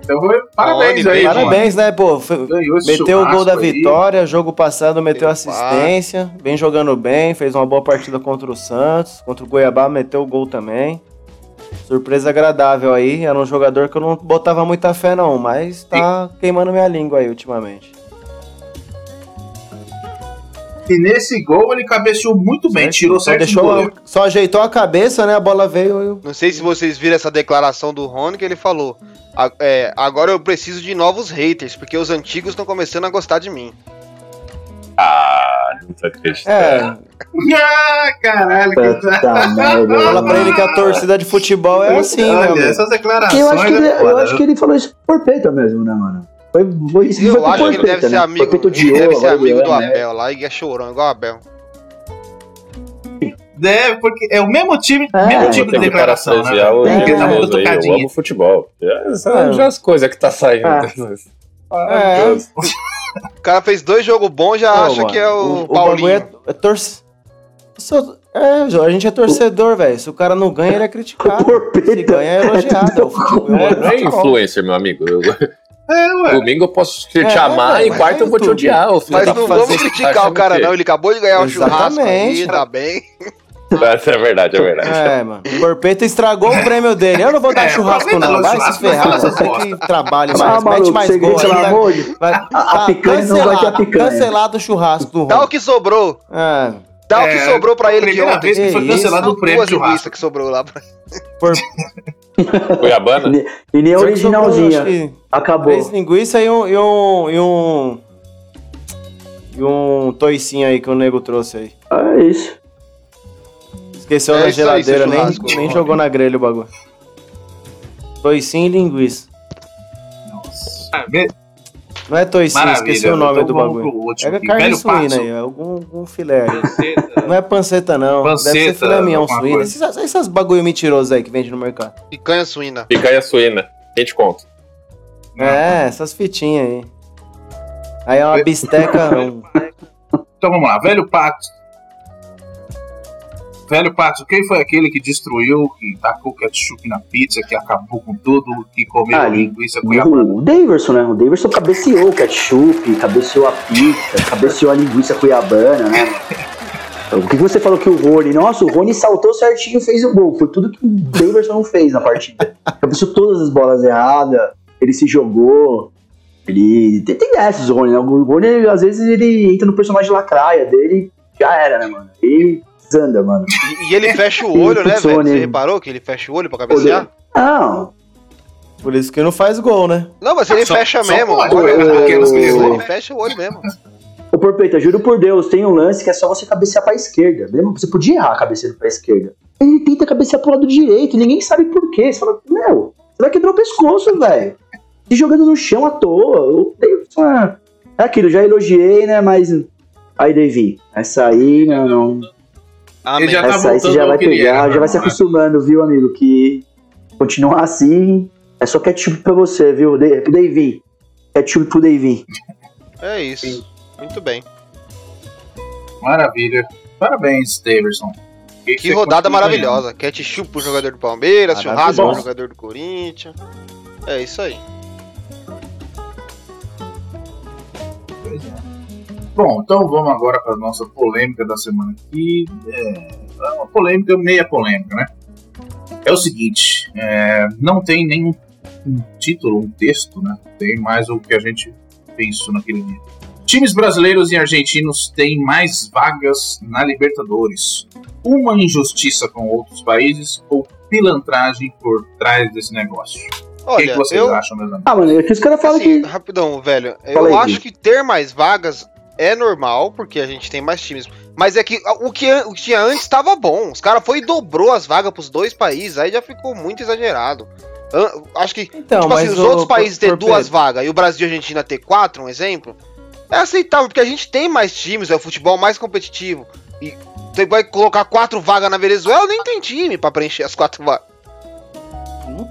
Então, parabéns aí, bem, Parabéns, né, pô? Foi- mano. Ganhou esse Meteu o gol da aí. vitória, jogo passado meteu assistência, vem jogando bem, fez uma boa partida contra o Santos, contra o Goiabá meteu o gol também. Surpresa agradável aí, era um jogador que eu não botava muita fé não, mas tá queimando minha língua aí ultimamente. E nesse gol ele cabeceou muito bem, tirou só certo deixou, goleiro. só ajeitou a cabeça, né, a bola veio e Não sei se vocês viram essa declaração do Rony que ele falou. "A- é, agora eu preciso de novos haters, porque os antigos estão começando a gostar de mim. Ah, não tô acreditando. É, Ah, caralho. Que... Fala pra ele que a torcida de futebol é assim, né, Olha, meu? essas declarações. Eu acho, que ele, é eu foda, acho que ele falou isso por Porpeta mesmo, né, mano? Foi, foi foi Eu pro acho que ele deve ser né? amigo, ele deve ser amigo do né? Abel lá e é chorão, igual o Abel. Deve, porque é o mesmo time, É, mesmo tipo de declaração, né? o que dar uma famoso aí, Eu amo futebol. Já, já- É. já as coisas que tá saindo. Ah. É. Deus. O cara fez dois jogos bons já Pô, acha mano, que é o, o Paulinho. bagulho é, é torce. É, a gente é torcedor, velho. Se o cara não ganha, ele é criticado. O Se ganha, é elogiado. É o. É, é o é influencer, meu amigo. Eu- É, ué. domingo eu posso te, É, amar velho, e mas quarta eu vou te odiar. ô filho Mas não vamos criticar o cara, não. Ele acabou de ganhar o churrasco aí, Exatamente. tá bem. É verdade, é verdade. É, mano. O Porpeta estragou o prêmio dele. Eu não vou dar É, churrasco, não. Vai se ferrar. Você essa que trabalha Ah, mais. Mete maluco, mais gol pelo amor de Vai, a tá picanha não vai ter a cancelado, picanha. cancelado o churrasco do Dá o que sobrou. É, Dá o É, que sobrou pra ele de Primeira ontem. vez que foi cancelado o prêmio churrasco. que sobrou lá. pra- por, Cuiabana? E nem a sobrou, originalzinha. que Acabou. Três linguiças e um, e um. E um. E um toicinho aí que o nego trouxe aí. É isso. Esqueceu É na aí, geladeira, seu nem, nem jogou na grelha o bagulho. Toicinho e linguiça. Ah, be- Não é toicinho, Maravilha. esqueci o nome então do vamos bagulho. último É aqui. carne Velho suína Passo. aí, é algum, algum filé aí. Não é panceta, não. Deve Panceta, ser filé mignon suína. Esses, esses bagulho mentirosos aí que vende no mercado. Picanha suína. Picanha suína. Quem te conta? É, essas fitinhas aí. Aí é uma bisteca. um- Então vamos lá, velho Pato. Velho Pato, quem foi aquele que destruiu, que tacou ketchup na pizza, que acabou com tudo, que comeu Ah, linguiça cuiabana? O Daverson, né? O Daverson cabeceou o ketchup, cabeceou a pizza, cabeceou a linguiça cuiabana, né? O que você falou que o Rony? Nossa, o Rony saltou certinho e fez o gol. Foi tudo que o Daverson não fez na partida. Cabeceou todas as bolas erradas, ele se jogou. Ele tem, tem dessas, o Rony. Né? O Rony, às vezes, ele entra no personagem lacraia dele, já era, né, mano? E desanda, mano. E, e ele fecha o olho, né, velho? Você reparou que ele fecha o olho pra cabecear? Não, Por isso que não faz gol, né? Não, mas ele Só- fecha só mesmo. pode, Olha, né? ele fecha o olho mesmo. Ô, Porpeta, juro por Deus, tem um lance que é só você cabecear pra esquerda. Mesmo você podia errar cabeceando pra esquerda. Ele tenta cabecear pro lado direito, ninguém sabe por quê. Você fala, meu, você vai quebrar o pescoço, velho. Se jogando no chão à toa. Eu tenho uma... É aquilo, já elogiei, né? Mas. Aí, Davi, essa aí, não. não. Amém. já tá essa aí você já vai que ele pegar, era, já vai se acostumando, viu, amigo? Que continuar assim é só ketchup pra você, viu? Da- Pro Davi. Ketchup pro Davi. É isso. Muito bem. Maravilha. Parabéns, Daverson. Que rodada maravilhosa. Ketchup pro jogador do Palmeiras, churrasco pro jogador do Corinthians. É isso aí. Bom, então vamos agora para a nossa polêmica da semana aqui. É é uma polêmica, meia polêmica, né? É o seguinte, é, não tem nenhum um título, um texto, né? Tem mais o que a gente pensou naquele dia. Times brasileiros e argentinos têm mais vagas na Libertadores. Uma injustiça com outros países ou pilantragem por trás desse negócio? O que, que Olha, vocês eu, acham, meus amigos? Ah, mano, é que os caras falam assim, que. rapidão, velho. Fala eu aí, acho que ter mais vagas é normal, porque a gente tem mais times. Mas é que o que, o que tinha antes tava bom. Os caras foi e dobrou as vagas pros dois países, aí já ficou muito exagerado. Acho que, Então, tipo assim, os o- outros países ter duas Pedro, vagas e o Brasil e a Argentina ter quatro, um exemplo, é aceitável, porque a gente tem mais times, é o futebol mais competitivo. E você vai colocar quatro vagas na Venezuela, nem tem time pra preencher as quatro vagas. não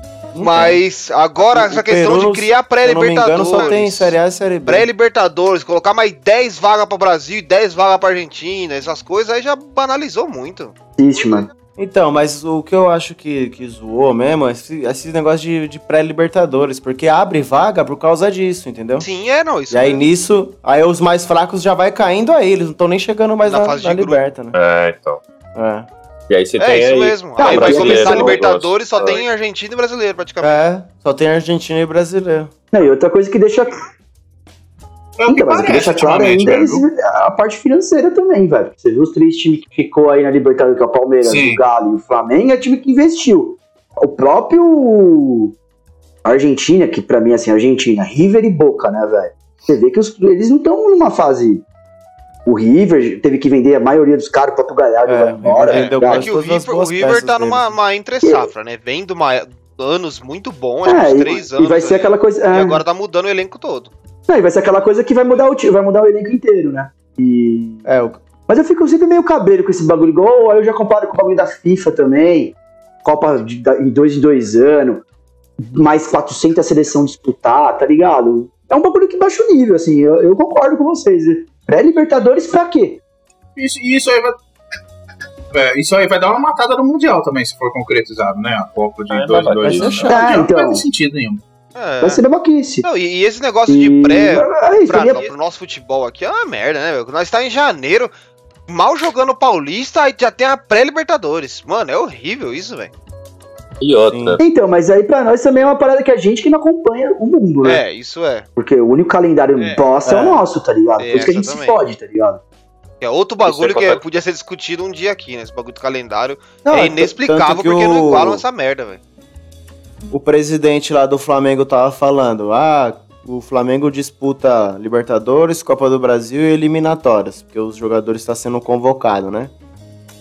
Mas agora, O essa questão Peru, de criar pré-libertadores. só tem Série A e Série B. Pré-Libertadores, colocar mais 10 vagas pra Brasil e 10 vagas pra Argentina, essas coisas aí já banalizou muito. Existe, mano. Então, mas o que eu acho que, que zoou mesmo é esse, esse negócio de, de pré-libertadores, porque abre vaga por causa disso, entendeu? Sim, é, não, isso E aí mesmo. nisso, aí os mais fracos já vai caindo aí, eles não estão nem chegando mais Na na, fase na de grupo. liberta, né? É, então. É. E aí você É tem isso aí. mesmo. Cara, aí vai brasileiro, começar a né, Libertadores, só dois. tem Argentina e brasileiro praticamente. É, só tem Argentina e brasileiro. Não, e outra coisa que deixa. É Então, mas o que parece deixa claro ainda é né, a parte financeira também, velho. Você viu os três times que ficou aí na Libertadores, que é o Palmeiras, Sim. o Galo e o Flamengo, é time que investiu. O próprio Argentina, que pra mim, assim, Argentina, River e Boca, né, velho? Você vê que os- eles não estão numa fase. O River teve que vender a maioria dos caras, o próprio Galhardo É, vai embora. o River vendeu tá É ligado? que o River, o River tá numa uma entre safra, né? Vem de uma, anos muito que É, uns e, três e anos. vai ser aquela coisa. E é. agora tá mudando o elenco todo. Não, e vai ser aquela coisa que vai mudar o time, vai mudar o elenco inteiro, né? E. É, o, Mas eu fico sempre meio cabreiro com esse bagulho, igual aí eu já comparo com o bagulho da FIFA também. Copa de, da- em dois em dois anos, mais 400 seleção disputar, tá ligado? É um bagulho que baixa o nível, assim, eu, eu concordo com vocês. Pré-Libertadores pra quê? Isso, isso aí vai. é, isso aí vai dar uma matada no Mundial também, se for concretizado, né? A Copa de É, 2 vai- 2 vai anos. ser Não, chato. Ah, Não então. vai ter sentido nenhum. É. Vai ser babaquice. Não, e, e esse negócio E- de pré É isso, pra, eu ia- pro nosso futebol aqui é uma merda, né, meu? Nós tá em janeiro, mal jogando Paulista, aí já tem a pré-Libertadores. Mano, é horrível isso, velho. Outra. Então, mas aí pra nós também é uma parada que a gente que não acompanha o mundo, né? É, isso é. Porque o único calendário É. bosta é. É. o nosso, tá ligado? É, Por isso que a gente se fode, tá ligado? É outro bagulho é que contra- podia ser discutido um dia aqui, né? Esse bagulho do calendário. Não, é t- inexplicável porque não o- igualam essa merda, velho. o presidente lá do Flamengo tava falando, ah, o Flamengo disputa Libertadores, Copa do Brasil e eliminatórias, porque os jogadores estão sendo convocados, né?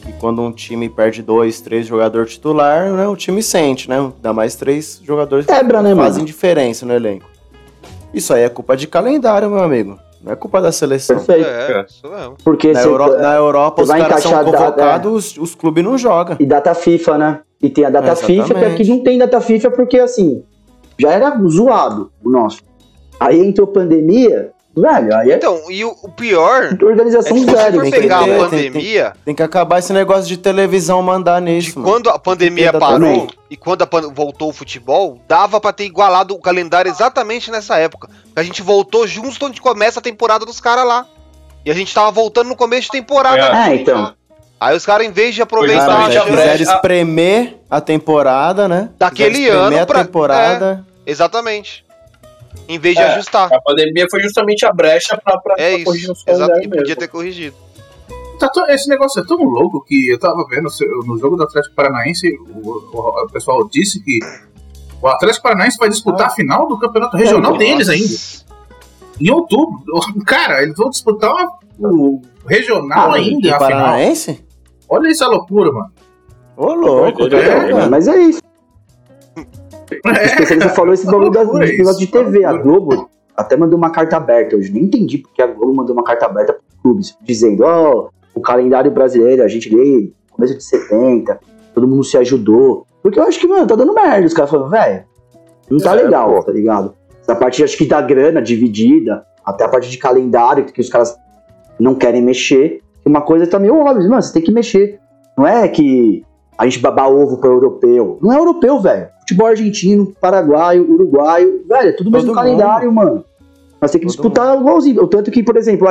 E quando um time perde dois, três jogadores titular, né, o time sente, né? Dá mais três jogadores Quebra, né, fazem mano? diferença no elenco. Isso aí é culpa de calendário, meu amigo. Não é culpa da seleção. Perfeito. É, isso mesmo. Porque Na, Euro- na Europa, os caras são convocados, os, os clubes não jogam. E data FIFA, né? E tem a data É, FIFA, que aqui não tem data FIFA porque, assim, já era zoado o nosso. Aí entrou pandemia, velho, aí é Então, e o, o pior é organização que se você zero. for tem que pegar a tem- pandemia, Tem que acabar esse negócio de televisão mandar nisso, quando a pandemia Tem parou exatamente. e quando a pan- voltou o futebol, dava pra ter igualado o calendário exatamente nessa época. A gente voltou justo onde começa a temporada dos caras lá. E a gente tava voltando no começo de temporada. É. É, então. Aí os caras, em vez de aproveitar Cara, a já chance- quiseram a- espremer a temporada, né? Daquele ano a pra- é. temporada. Exatamente. Em vez de É. ajustar. A pandemia foi justamente a brecha pra, pra, É pra corrigir isso. os Exato. E podia mesmo. ter corrigido. Tá tão- esse negócio é tão louco que eu tava vendo no jogo do Atlético Paranaense, o, o- o pessoal disse que o Atlético Paranaense vai disputar a final do campeonato regional deles ainda. Em outubro. Cara, eles vão disputar o regional Ah, ainda. Paranaense? Olha essa loucura, mano. Ô, louco, Doideira, tá é. Mas é isso. O especialista falou esse bagulho da- loucura desse negócio de TV. A. Globo até mandou uma carta aberta hoje. Nem entendi porque a Globo mandou uma carta aberta para clubes, dizendo: ó, o calendário brasileiro, a gente lê começo de 70, todo mundo se ajudou. Porque eu acho que, mano, tá dando merda. Os caras falam, velho, não tá É, legal, pô. tá ligado? Essa parte, acho que da grana dividida, até a parte de calendário, que os caras não querem mexer. Uma coisa tá meio óbvia, mano, você tem que mexer. Não é que a gente babar ovo pro europeu. Não é europeu, velho. Futebol argentino, paraguaio, uruguaio, velho, é tudo mesmo Todo calendário, mano. Nós temos que Todo disputar igualzinho. O Tanto que, por exemplo,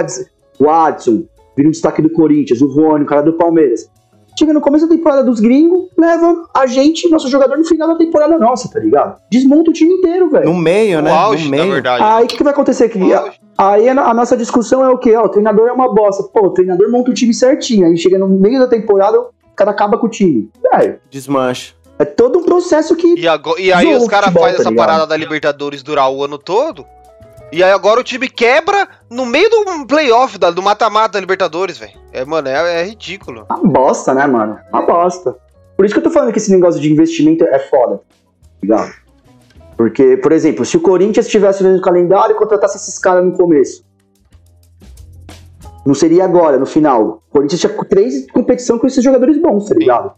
o Adson- vira um destaque do Corinthians, o Rony, o cara do Palmeiras. Chega no começo da temporada dos gringos, leva a gente, nosso jogador, no final da temporada nossa, tá ligado? Desmonta o time inteiro, velho. No meio, né? auge, no na meio. verdade. Aí o que, que vai acontecer? Que, O auge. aí a, a nossa discussão é o quê? Ó, o treinador é uma bosta. Pô, o treinador monta o time certinho. Aí chega no meio da temporada, o cara acaba com o time. Velho, Desmancha. É todo um processo que. E, ago- e aí os o caras fazem tá essa ligado? parada da Libertadores durar o ano todo. E aí agora o time quebra no meio do playoff, da- do mata-mata da Libertadores, velho. É, mano, é, é ridículo. Uma bosta, né, mano? Uma bosta. Por isso que eu tô falando que esse negócio de investimento é foda. tá Ligado? Porque, por exemplo, se o Corinthians tivesse no calendário e contratasse esses caras no começo. Não seria agora, no final. O Corinthians tinha três competições com esses jogadores bons, tá ligado?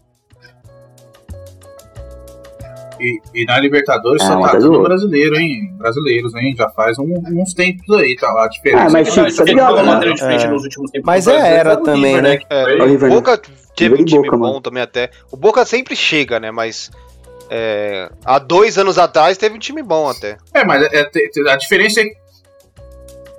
E, e na Libertadores É, só tá tudo brasileiro, hein? Brasileiros, hein? Já faz um- uns tempos aí, tá? A diferença Ah, mas é Chico, tá ligado, Uma né? matéria diferente É. nos últimos tempos. Mas é era o também, River, né? que É, foi- o River, o Boca teve River um time Boca, bom mano. também até. O Boca sempre chega, né? Mas é, há dois anos atrás teve um time bom até. É, mas é- é- a diferença é.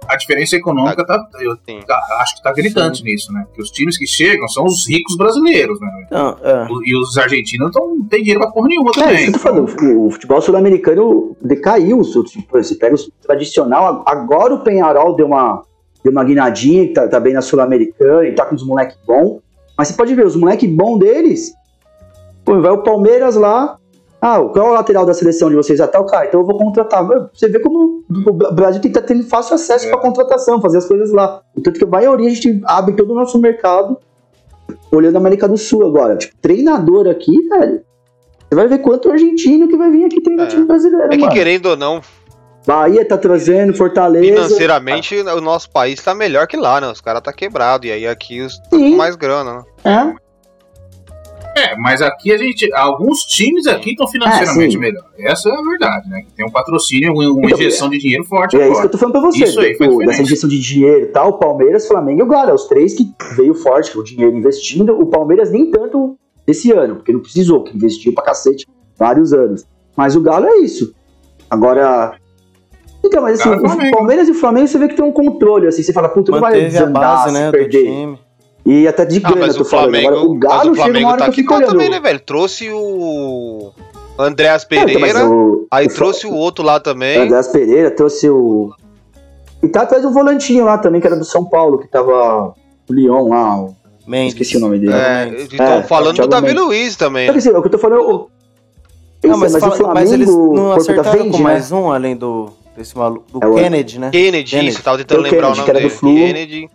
A diferença econômica tá, eu Sim. tá- acho que tá gritante nisso, né? Que os times que chegam são os ricos brasileiros, né? Então, é. O- E os argentinos não tem dinheiro pra porra nenhuma É, também. isso eu tô falando. O, futebol sul-americano decaiu. Se você pega o tradicional, agora o Penharol deu uma, deu uma guinadinha, que tá, tá bem na Sul-Americana e tá com os moleques bons. Mas você pode ver, os moleques bons deles. Pô, vai o Palmeiras lá. Ah, qual é o lateral da seleção de vocês? Ah, tá cara, então eu vou contratar. Você vê como o Brasil tem que estar tendo fácil acesso É. pra contratação, fazer as coisas lá. Tanto que a maioria a gente abre todo o nosso mercado olhando a América do Sul agora. Tipo, treinador aqui, velho. Você vai ver quanto argentino que vai vir aqui treinar É. time brasileiro, É que mano. querendo ou não, Bahia tá trazendo, Fortaleza. financeiramente o nosso país tá melhor que lá, né? Os caras tá quebrado. E aí aqui os tá com mais grana, né? É. É, mas aqui a gente. Alguns times aqui estão financeiramente É, sim. melhor. Essa é a verdade, né? Tem um patrocínio, uma, Então, injeção de dinheiro forte é isso agora. que eu tô falando pra você. Isso aí diferença. dessa injeção de dinheiro e tal, Palmeiras, Flamengo e o Galo. É os três que veio forte, que o dinheiro investindo. O Palmeiras nem tanto esse ano, porque não precisou, que investiu pra cacete vários anos. Mas o Galo é isso. Agora. Então, mas assim, é o. Palmeiras e o Flamengo você vê que tem um controle, assim, você fala, puta, não vai desandar base, se né, do perder. E até de Ah, grana, mas eu tô o falando. Flamengo, Agora, o mas Galo o chega uma Flamengo hora tá que eu aqui olhando. também, né, velho? Trouxe o Andréas É, então, Pereira, o- aí o trouxe o outro lá também. Andrés Pereira trouxe o. E tá atrás do volantinho lá também, que era do São Paulo, que tava o Lyon lá. o- Mendes. Esqueci o nome dele. É, estão É, falando do Davi Mendes. Luiz também. Assim, é o que eu tô falando. Não, mas, mas, fala- o Flamengo, mas eles não por conta da acertaram Fendi, com né? mais um, além do desse maluco, do É o- Kennedy, né? Kennedy, Kennedy. isso, tava tentando lembrar Kennedy, o que nome era dele. Kennedy.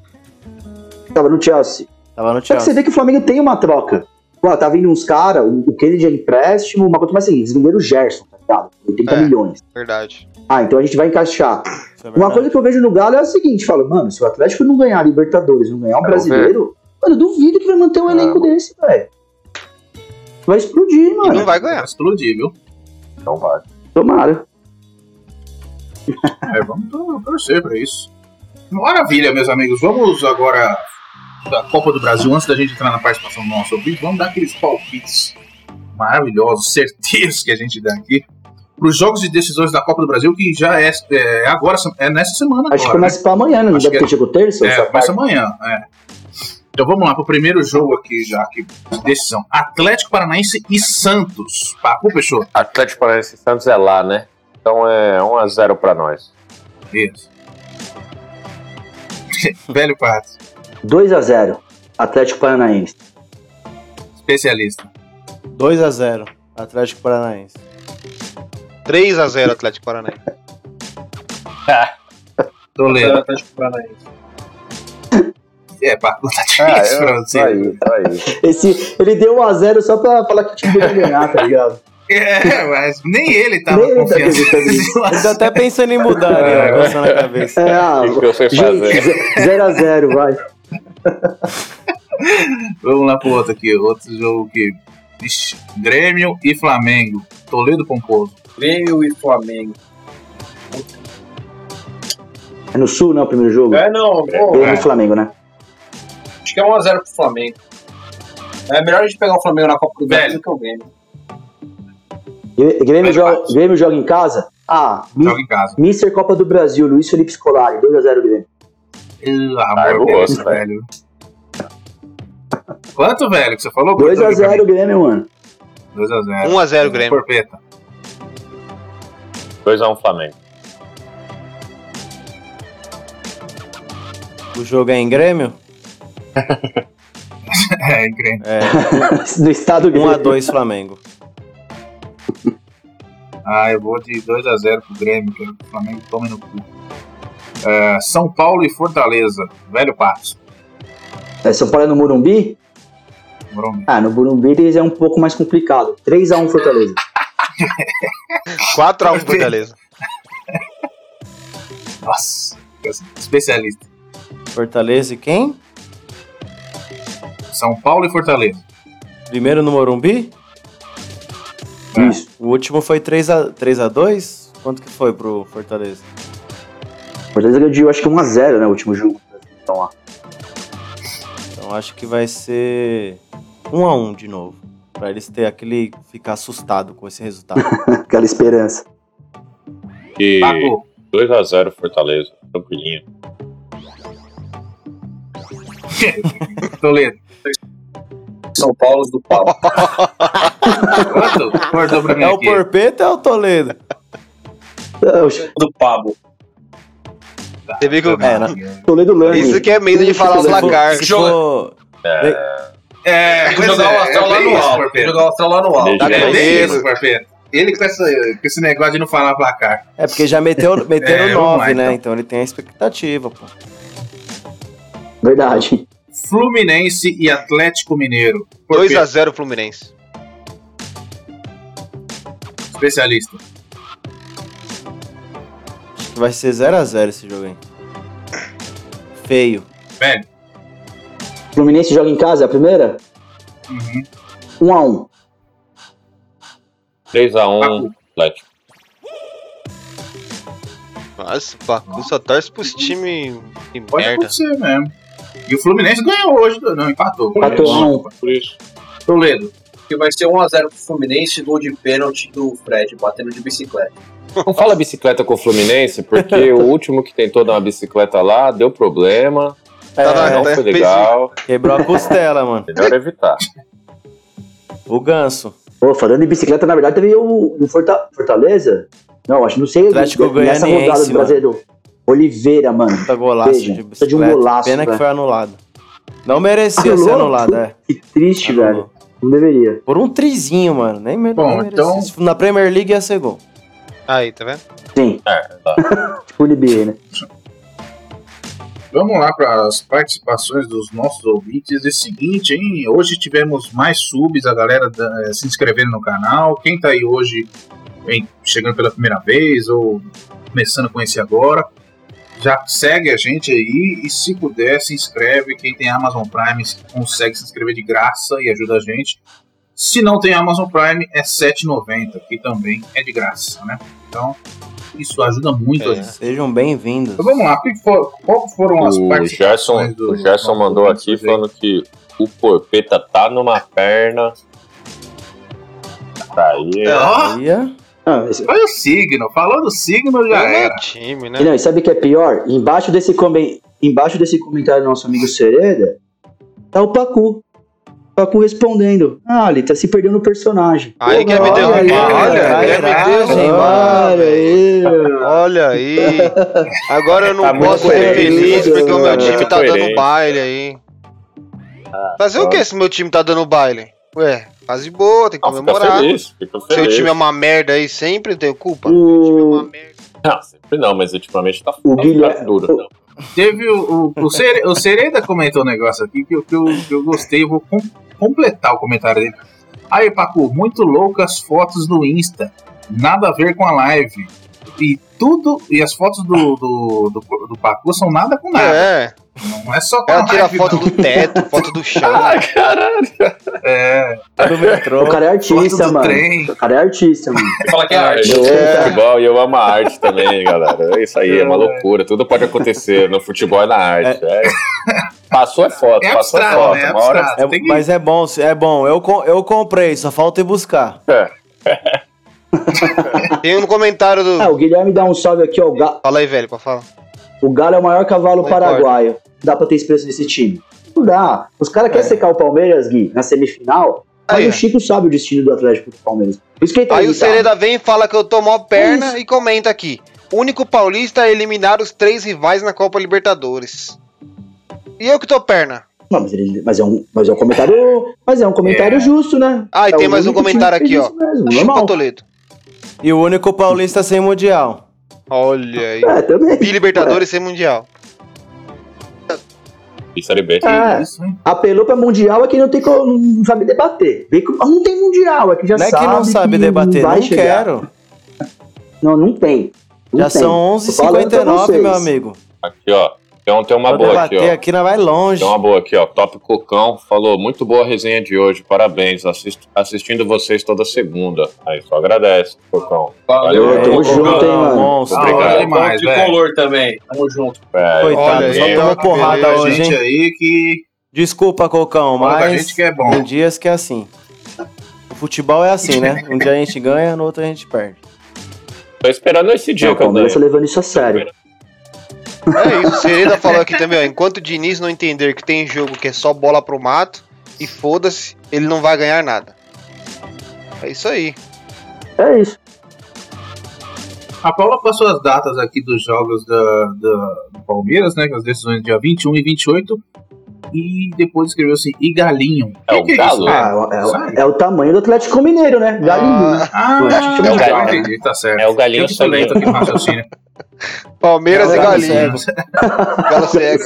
Tava no Chelsea. Tava no Só que você Chelsea. vê que o Flamengo tem uma troca. Pô, tá vindo uns caras, o o Kennedy é empréstimo, uma coisa mais assim, eles venderam o Gerson, tá ligado? 80 É. milhões. Verdade. Ah, então a gente vai encaixar. É Uma coisa que eu vejo no Galo é a seguinte, falo, mano, se o Atlético não ganhar a Libertadores, não ganhar um Vamos brasileiro, mano, eu duvido que vai manter um elenco desse, velho. Vai explodir, E mano. não vai Vai ganhar. explodir, viu? Então vai. Tomara. É, vamos tor- torcer pra isso. Maravilha, meus amigos. Vamos agora da Copa do Brasil. Antes da gente entrar na participação do nosso ouvinte, vamos dar aqueles palpites maravilhosos, certeiros que a gente dá aqui. Para os jogos de decisões da Copa do Brasil, que já é, é agora, é nessa semana Acho que agora. começa pra amanhã, não Acho deve que ter chegou terça? né? essa É, começa amanhã. é. Então vamos lá, pro primeiro jogo aqui já, aqui, de decisão. Atlético Paranaense e Santos. Papo, fechou. Atlético Paranaense e Santos é lá, né? Então é 1x0 pra nós. Isso. Velho Pato, 2x0. Atlético Paranaense. especialista. 2x0. Atlético Paranaense. 3x0 Atlético Paranaense. Toledo. Atlético Paranaense. É, Paco, tá Ah, difícil pra você. tá aí, tá aí. Esse, ele deu 1x0 só pra falar que o time ia ganhar, tá ligado? É, mas nem ele tava Nem ele tá acreditando nisso. Ele tá até pensando em mudar, né? Coçando a cabeça. É, ah, gente, 0x0, vai. Vamos lá pro outro aqui. Outro jogo aqui. Ixi, Grêmio e Flamengo. Toledo Pomposo. Grêmio e Flamengo. É no Sul, né, o primeiro jogo? É, não, Grêmio e Flamengo, né? acho que é 1x0 pro Flamengo. É melhor a gente pegar o Flamengo na Copa do Brasil que o Grêmio. Grêmio, joga. Grêmio joga em casa? Ah, Joga em casa. Mister Copa do Brasil, Luiz Felipe Scolari, 2x0 Grêmio. Ah, Ah, eu amor, gosto, velho. Quanto, velho, que você falou? 2x0 Grêmio, mano. 2x0. 1x0 Grêmio. Porpeta. 2x1 Flamengo. O jogo é em Grêmio? É, Grêmio. É. no estado Grêmio. 1x2 Flamengo. Ah, eu vou de 2x0 pro Grêmio, que o Flamengo tome no cu. É, São Paulo e Fortaleza. Velho Patos. É, São Paulo é no Morumbi? Morumbi. Ah, no Morumbi eles é um pouco mais complicado. 3x1 Fortaleza. 4x1 Fortaleza. Nossa, especialista. Fortaleza e quem? São Paulo e Fortaleza. Primeiro no Morumbi? Isso. O último foi 3x, 3x2? Quanto que foi pro Fortaleza? Fortaleza ganhou, acho que 1x0, né? O último jogo. Então, lá. Então acho que vai ser 1x1 de novo. Pra eles ter aquele. ficar assustado com esse resultado. Aquela esperança. E Paco. 2x0 Fortaleza, tranquilinho. Toledo. São Paulo do Pau. Quanto? Cortou pra mim é o aqui. Porpeta ou é o Toledo? É, o do Pablo. Você viu que. É, né? Toledo Lane. Isso que é medo de falar o placar. É, Tem que pois jogar é, o astral é lá no alto. Jogar o astral lá no alto. Tá É Porpeta. Ele com, essa, com esse negócio de não falar placar. É porque já meteu, meteram É, vamos 9, lá, né? então. Então ele tem a expectativa, pô. Verdade. Fluminense e Atlético Mineiro. Porpeta, 2x0 Fluminense. Especialista. Que vai ser 0x0 esse jogo aí. Feio. Velho. Fluminense joga em casa, é a primeira? Uhum. 1x1. 3x1 Atlético. Nossa, o Pacu só torce pros times de Pode merda. acontecer mesmo. E o Fluminense ganhou hoje, não, empatou. Empatou a um. Por isso. Toledo. Que vai ser 1x0 pro Fluminense, gol de pênalti do Fred, batendo de bicicleta. Não fala bicicleta com o Fluminense, porque o último que tentou dar uma bicicleta lá deu problema, É, Tá não foi legal. quebrou a costela, mano. Melhor evitar. O ganso. Pô, falando em bicicleta, na verdade teve o, o Forta- Fortaleza. Não, acho não sei. Atlético nessa rodada do. Brasileiro. Oliveira, mano. Puta golaço Veja, de precisa de um bicicleta. golaço, Pena que velho. foi anulado. Não merecia Anulou? ser anulado, é. Que triste, Anulou. velho. Não deveria. Por um trizinho, mano. Nem, Bom, nem merecia. então- Na Premier League ia ser gol. Aí, tá vendo? Sim, É, tá. tipo o NBA, né? Vamos lá para as participações dos nossos ouvintes. É o seguinte, hein? Hoje tivemos mais subs, a galera da- eh, se inscrevendo no canal. Quem tá aí hoje hein, chegando pela primeira vez ou começando a conhecer agora, já segue a gente aí e se puder se inscreve. Quem tem Amazon Prime consegue se inscrever de graça e ajuda a gente. Se não tem Amazon Prime é R$ 7,90, que também é de graça, né? Então isso ajuda muito a É. gente. Sejam bem-vindos. Então vamos lá, qual foram as O participações Gerson, do- o Gerson mandou aqui falando que o Porpeta tá numa perna. Tá aí. Ó. Ah, esse- Olha o signo, falou do signo já É era. time, né? E não, e sabe o que é pior? Embaixo desse, comen- Embaixo desse comentário do nosso amigo Sereda, tá o Pacu. Pacu respondendo. Ah, ele tá se perdendo no personagem. Aí quer me derrubar. Olha, cara, quer me trairagem, derrubar. Olha aí. Olha aí. Agora eu não Tá posso ser feliz porque o meu time tá dando baile aí. Fazer o que se meu time tá dando baile? Ué, faz de boa, tem que comemorar. feliz, fica Seu time é uma merda aí, sempre tenho culpa. O- Seu time é uma merda. Não, sempre não, mas ultimamente tá, O tá Guilherme- duro. Teve o, o, o, o Sereda comentou um negócio aqui que, eu- que, eu, que eu gostei, eu vou com- completar o comentário dele. Aí, Pacu, muito louco as fotos do Insta. Nada a ver com a live. E tudo. E as fotos do, do, do, do Pacu são nada com nada. É, Não é só com ela a tira foto não. do teto, foto do chão. É, Do metrô. O cara é artista, mano. trem. O cara é artista, mano. Fala que é arte. Eu É. futebol e eu amo a arte também, galera. É isso aí, é uma loucura. Tudo pode acontecer no futebol e na arte. é. Passou é foto, É passou é abstrato, foto. né? É Uma hora. É- mas é bom, é bom. Eu, com- eu comprei, só falta ir buscar. Tem um comentário do. Ah, o Guilherme dá um salve aqui, ó. O, Ga- Fala aí, velho, pra falar. o Galo é o maior cavalo Concordo. paraguaio. Dá pra ter expresso desse time. Não dá. Os caras querem secar o Palmeiras, Gui, na semifinal. Mas Aí, o. Chico sabe o destino do Atlético do Palmeiras. Por isso que ele tá Aí o. Sereda vem e fala que eu tô mó É perna isso. e comenta aqui. Único paulista a eliminar os três rivais na Copa Libertadores. E eu que tô perna. Não, mas, ele- mas é um, mas é um comentário. Mas é um comentário É. justo, né? Ah, e É tem mais um comentário aqui, ó. mesmo, Chupa. Toledo. E o único paulista sem mundial. Olha aí. É, também. Bi Libertadores sem Mundial. E Série B. É, Isso, hein? apelou pra Mundial é que não tem como, não sabe debater. Não tem Mundial, é que já não é sabe que não sabe debater, vai não chegar. quero. Não, não tem. Não Já tem. são Tô falando pra 11h59, vocês. meu amigo. Aqui, ó. Tem, tem uma Pra boa aqui, ó. aqui, nós vai longe. Tem uma boa aqui, ó. Top Cocão falou, muito boa a resenha de hoje, parabéns. Assist- assistindo vocês toda segunda. Aí, só agradece, Cocão. Valeu, Valeu, Tamo junto, hein, mano. monstro. Ah, Obrigado. demais, velho. tricolor também. Tamo junto. É, Coitado, Olha só ó, porrada A hoje, gente hein? aí que. Desculpa, Cocão, a mas gente que é bom. tem dias que é assim. O futebol é assim, né? Um dia a gente ganha, no outro a gente perde. tô esperando esse dia Não, eu Palmeiras tá levando isso a sério. É isso, o Sereda falou aqui também, ó. Enquanto o Diniz não entender que tem jogo que é só bola pro mato, e foda-se, ele não vai ganhar nada. É isso aí. É isso. A Paula passou as datas aqui dos jogos da, da- do Palmeiras, né? Com as decisões dia 21 e 28. E depois escreveu assim, e galinho. É que o que galo? isso, Ah, é, é- é o tamanho do Atlético Mineiro, né? Galinho. Ah, Ué, ah, chama de já galo. entendi, tá certo. É o galinho Eu que tô lento aqui no raciocínio. Palmeiras É e o Galo Galinho. Galo cego.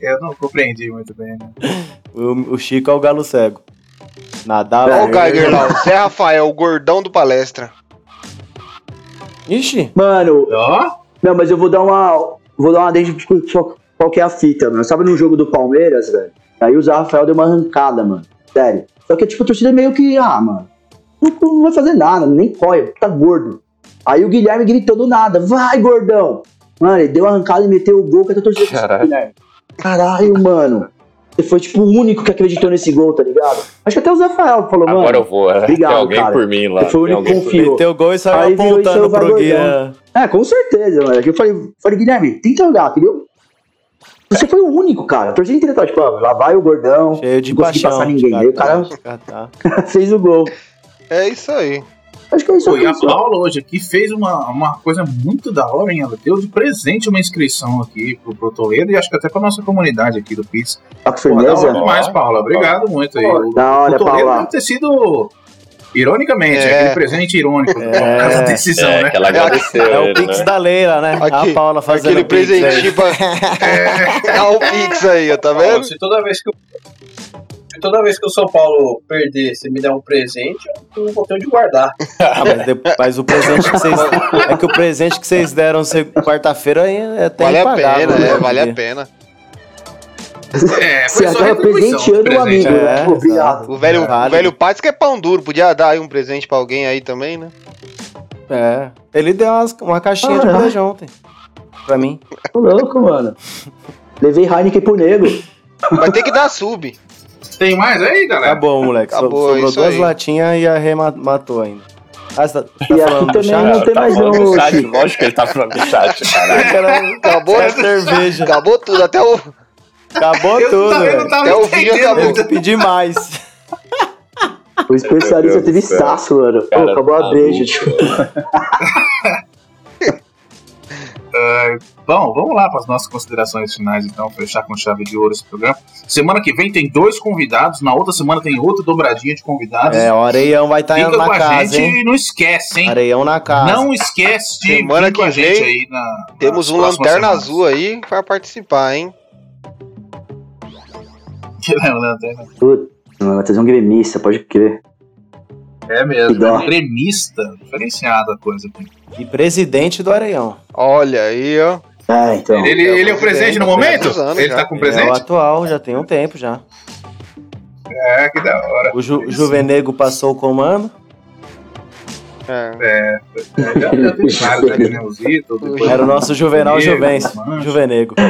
Eu não compreendi muito bem. Né? O, o Chico é o galo cego. Nadava. Olha o Geiger lá, o Zé Rafael, o gordão do palestra. Ixi, Mano, Ó, não, mas eu vou dar uma. Vou dar uma deixa só qual que é a fita, mano. Sabe no jogo do Palmeiras, velho? Aí o Zé Rafael deu uma arrancada, mano. Sério. Só que, tipo, a torcida meio que, ah, mano. Não, não vai fazer nada, nem corre, tá gordo. Aí o Guilherme gritou do nada, vai, gordão! Mano, ele deu uma arrancada e meteu o gol que a torcida Caralho. Guilherme. Caralho, mano. Você foi, tipo, o único que acreditou nesse gol, tá ligado? Acho que até o Zé Rafael falou, mano. Agora eu vou. é. Obrigado, tem alguém cara. por mim lá. Você foi o único que confiou. meteu o gol e saiu Aí apontando pro gordão. guia. É, com certeza, mano. Eu falei, falei, Guilherme, tenta jogar, entendeu? Você foi o único, cara. A torcida inteira tá tipo, ah, lá vai o gordão. Cheio de não consegui paixão. passar ninguém. Aí o cara Catar. fez o gol. É isso aí. Acho que é isso Pô, e a. Paula hoje aqui fez uma, uma coisa muito da hora, hein? Ela deu de presente uma inscrição aqui pro, pro Toledo e acho que até pra nossa comunidade aqui do Pix. Tá com Pô, firmeza? hora demais, Paula. Obrigado muito aí. O, Da hora, o Toledo Paula. deve ter sido, ironicamente, É. aquele presente irônico É. por causa da decisão, É, né? que ela agradeceu É o Pix né? da Leila, né? Aqui, a Paula fazendo Aquele presentinho pra. É o Pix aí, tá vendo? Se toda vez que eu, se toda vez que o São Paulo perder, você me der um presente, eu não vou ter onde guardar. Ah, mas, de- mas o presente que vocês. É que o presente que vocês deram se- quarta-feira aí é até Vale a impagável, pena, né? é, vale a pena. É, Você foi só acaba presenteando o amigo, É, né? Pô, Obrigado. O velho, Vale. o velho Paz que é pão duro, podia dar aí um presente pra alguém aí também, né? É. Ele deu umas- uma caixinha de Ah, beijo ontem. Pra mim. Tô louco, mano. Levei Heineken pro nego. Vai ter que dar sub. Tem mais aí, galera? Acabou, moleque. So- Acabou, Sobrou isso duas aí. latinhas e a Rê ma- matou ainda. Ah, você tá, tá E aqui falando do também chá? não tem tá mais chat, Chico. lógico que ele tá falando do chat, caralho. Cara, Acabou, é cerveja. acabou tudo, até o, Acabou Eu tudo, também não velho. tava Até o vinho acabou. Teve que pedir mais. O especialista teve saço, mano. Pô, Cara, acabou a tá breja, louco. tipo. Bom, vamos lá para as nossas considerações finais, então, fechar com chave de ouro esse programa. Semana que vem tem dois convidados, na outra semana tem outra dobradinha de convidados. É, o Areião vai estar Fica na com a casa, gente hein? e não esquece, hein? Areião na casa. Não esquece de Semana vir com que a gente vem aí na. temos um lanterna semanas. azul aí pra participar, hein? Lanterna. Putz, vai trazer um gremista, pode crer. É mesmo, é gremista, diferenciada a coisa aqui. E presidente do Areião. Olha aí, ó. É, então. Ele, ele é o presente no momento? Anos Ele já. tá com É o presente? atual, já tem um tempo já. É, que da hora. O Ju, Juvenego passou o comando. É. É, já, já tem vários, né? O Zito, depois Era o nosso Juvenal Juvenego, Juvens. Mancha. Juvenego.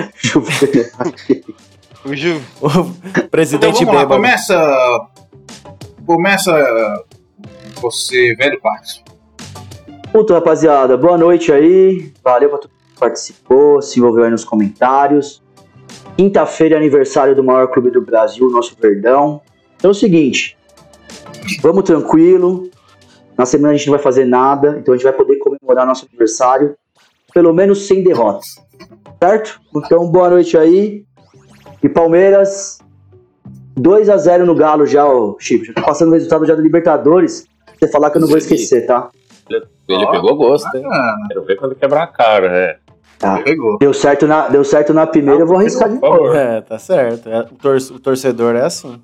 O Ju... O Então presidente vamos lá, bêbado. começa. Começa você, velho Pax. Puta, rapaziada, boa noite aí. Valeu pra todo mundo que participou, se envolveu aí nos comentários. Quinta-feira é aniversário do maior clube do Brasil, nosso Verdão. Então é o seguinte, vamos tranquilo. Na semana a gente não vai fazer nada, então a gente vai poder comemorar nosso aniversário, pelo menos sem derrotas. Certo? Então boa noite aí. E Palmeiras, 2 a 0 no Galo já, ó, Chico. Já tá passando o resultado já da Libertadores. Você falar que eu não vou esquecer, tá? Ele Ó, pegou gosto, hein? Quero ver quando quebrar a cara, é. Tá. Pegou. Deu certo na, deu certo na primeira, eu vou arriscar de favor. É, tá certo. É, o, tor- o torcedor é assim.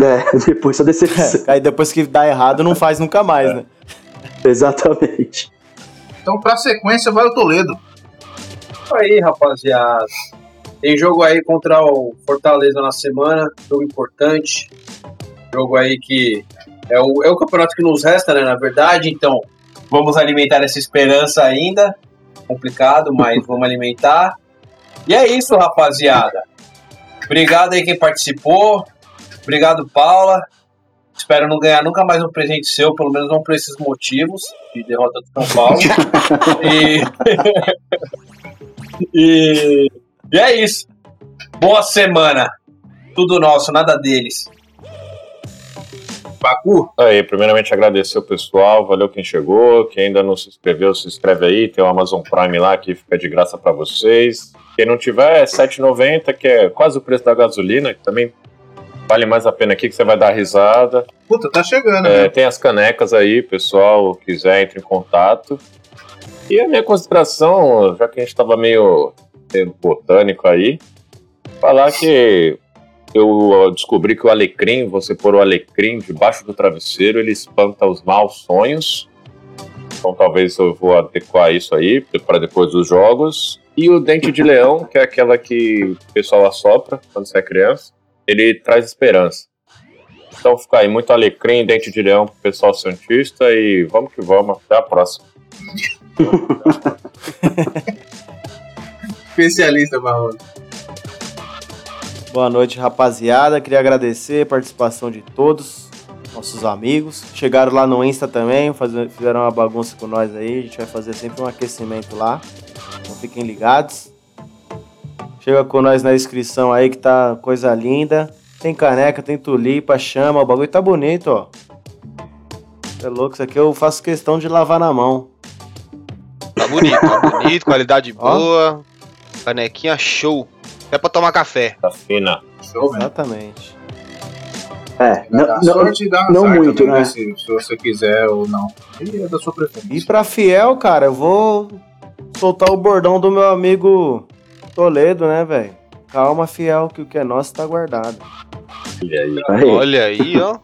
É, depois só decepção. Aí depois que dá errado, não faz nunca mais, né? Exatamente. Então, pra sequência, vai o Toledo. Aí, rapaziada. Tem jogo aí contra o Fortaleza na semana, jogo importante. Jogo aí que é o, é o campeonato que nos resta, né? Na verdade, então vamos alimentar essa esperança ainda. Complicado, mas vamos alimentar. E é isso, rapaziada. Obrigado aí quem participou. Obrigado, Paula. Espero não ganhar nunca mais um presente seu, pelo menos não por esses motivos de derrota do São Paulo. e... E, e é isso. Boa semana. Tudo nosso, nada deles. Bacu. Aí, primeiramente agradecer o pessoal, valeu quem chegou, quem ainda não se inscreveu, se inscreve aí, tem o Amazon Prime lá que fica de graça pra vocês. Quem não tiver, é R$ 7,90, que é quase o preço da gasolina, que também vale mais a pena aqui, que você vai dar risada. Puta, tá chegando, É, né? tem as canecas aí, pessoal, quiser, entre em contato. E a minha consideração, já que a gente tava meio sendo botânico aí, falar que eu descobri que o alecrim, você pôr o alecrim debaixo do travesseiro, ele espanta os maus sonhos. Então talvez eu vou adequar isso aí para depois dos jogos. E o dente de leão, que é aquela que o pessoal assopra quando você é criança, ele traz esperança. Então fica aí, muito alecrim, dente de leão pro pessoal santista e vamos que vamos, até a próxima. Especialista, Barroso. Boa noite, rapaziada. Queria agradecer a participação de todos, nossos amigos. Chegaram lá no Insta também, fizeram uma bagunça com nós aí. A gente vai fazer sempre um aquecimento lá. Então fiquem ligados. Chega com nós na inscrição aí que tá coisa linda. Tem caneca, tem tulipa, chama, o bagulho tá bonito, ó. É louco, isso aqui eu faço questão de lavar na mão. Tá bonito, tá bonito, qualidade Ó. boa. Canequinha show. É pra tomar café. Tá fina. Show, velho. Exatamente. É, não, Dá não, sorte e dá não azar muito, né? Se, se você quiser ou não. E é da sua E preferência. pra fiel, cara, eu vou soltar o bordão do meu amigo Toledo, né, velho? Calma, fiel, que o que é nosso tá guardado. E aí? Aí, Olha aí, ó.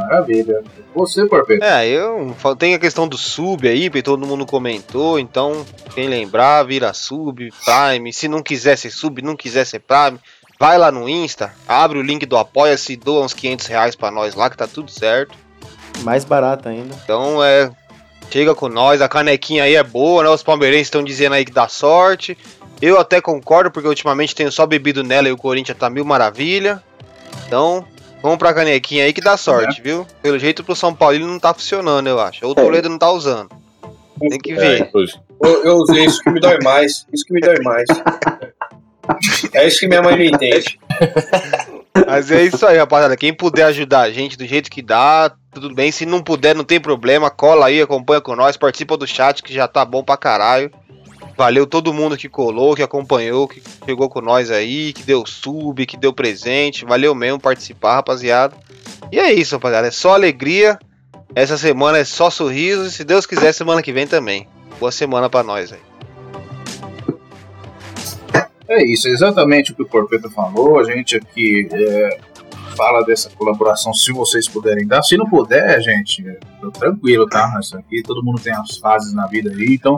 Maravilha. Você, Porpeto. É, eu tem a questão do sub aí, que todo mundo comentou, então quem lembrar, vira sub, Prime. Se não quiser ser sub, não quiser ser Prime, vai lá no Insta, abre o link do Apoia-se, doa uns 500 reais pra nós lá, que tá tudo certo. Mais barato ainda. Então é. Chega com nós, a canequinha aí é boa, né? Os palmeirenses estão dizendo aí que dá sorte. Eu até concordo, porque ultimamente tenho só bebido nela e o Corinthians tá mil maravilha. Então, vamos pra canequinha aí que dá sorte, viu? Pelo jeito pro São Paulo não tá funcionando, eu acho. Ou o Toledo não tá usando. Tem que É, ver. inclusive, Eu, eu usei isso que me dói mais. Isso que me dói mais. É isso que minha mãe não entende. Mas é isso aí, rapaziada. Quem puder ajudar a gente do jeito que dá, tudo bem. Se não puder, não tem problema. Cola aí, acompanha com nós, participa do chat que já tá bom pra caralho. Valeu todo mundo que colou, que acompanhou, que chegou com nós aí, que deu sub, que deu presente. Valeu mesmo participar, rapaziada. E é isso, rapaziada. É só alegria. Essa semana é só sorrisos. E se Deus quiser, semana que vem também. Boa semana pra nós aí. É isso, é exatamente o que o Porpeto falou. A gente aqui é, fala dessa colaboração se vocês puderem dar. Se não puder, gente, tranquilo, tá? Isso aqui todo mundo tem as fases na vida aí, então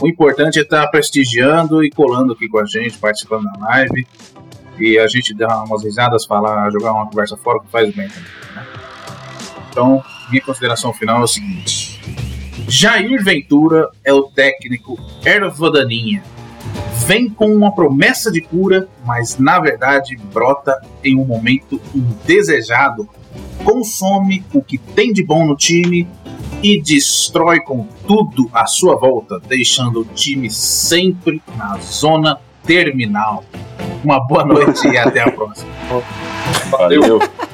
o importante é estar prestigiando e colando aqui com a gente, participando da live. E a gente dá umas risadas, falar, jogar uma conversa fora que faz bem também. Né? Então, minha consideração final é o seguinte: Jair Ventura é o técnico erva daninha vem com uma promessa de cura, mas na verdade brota em um momento indesejado, consome o que tem de bom no time e destrói com tudo à sua volta, deixando o time sempre na zona terminal. Uma boa noite e até a próxima. valeu.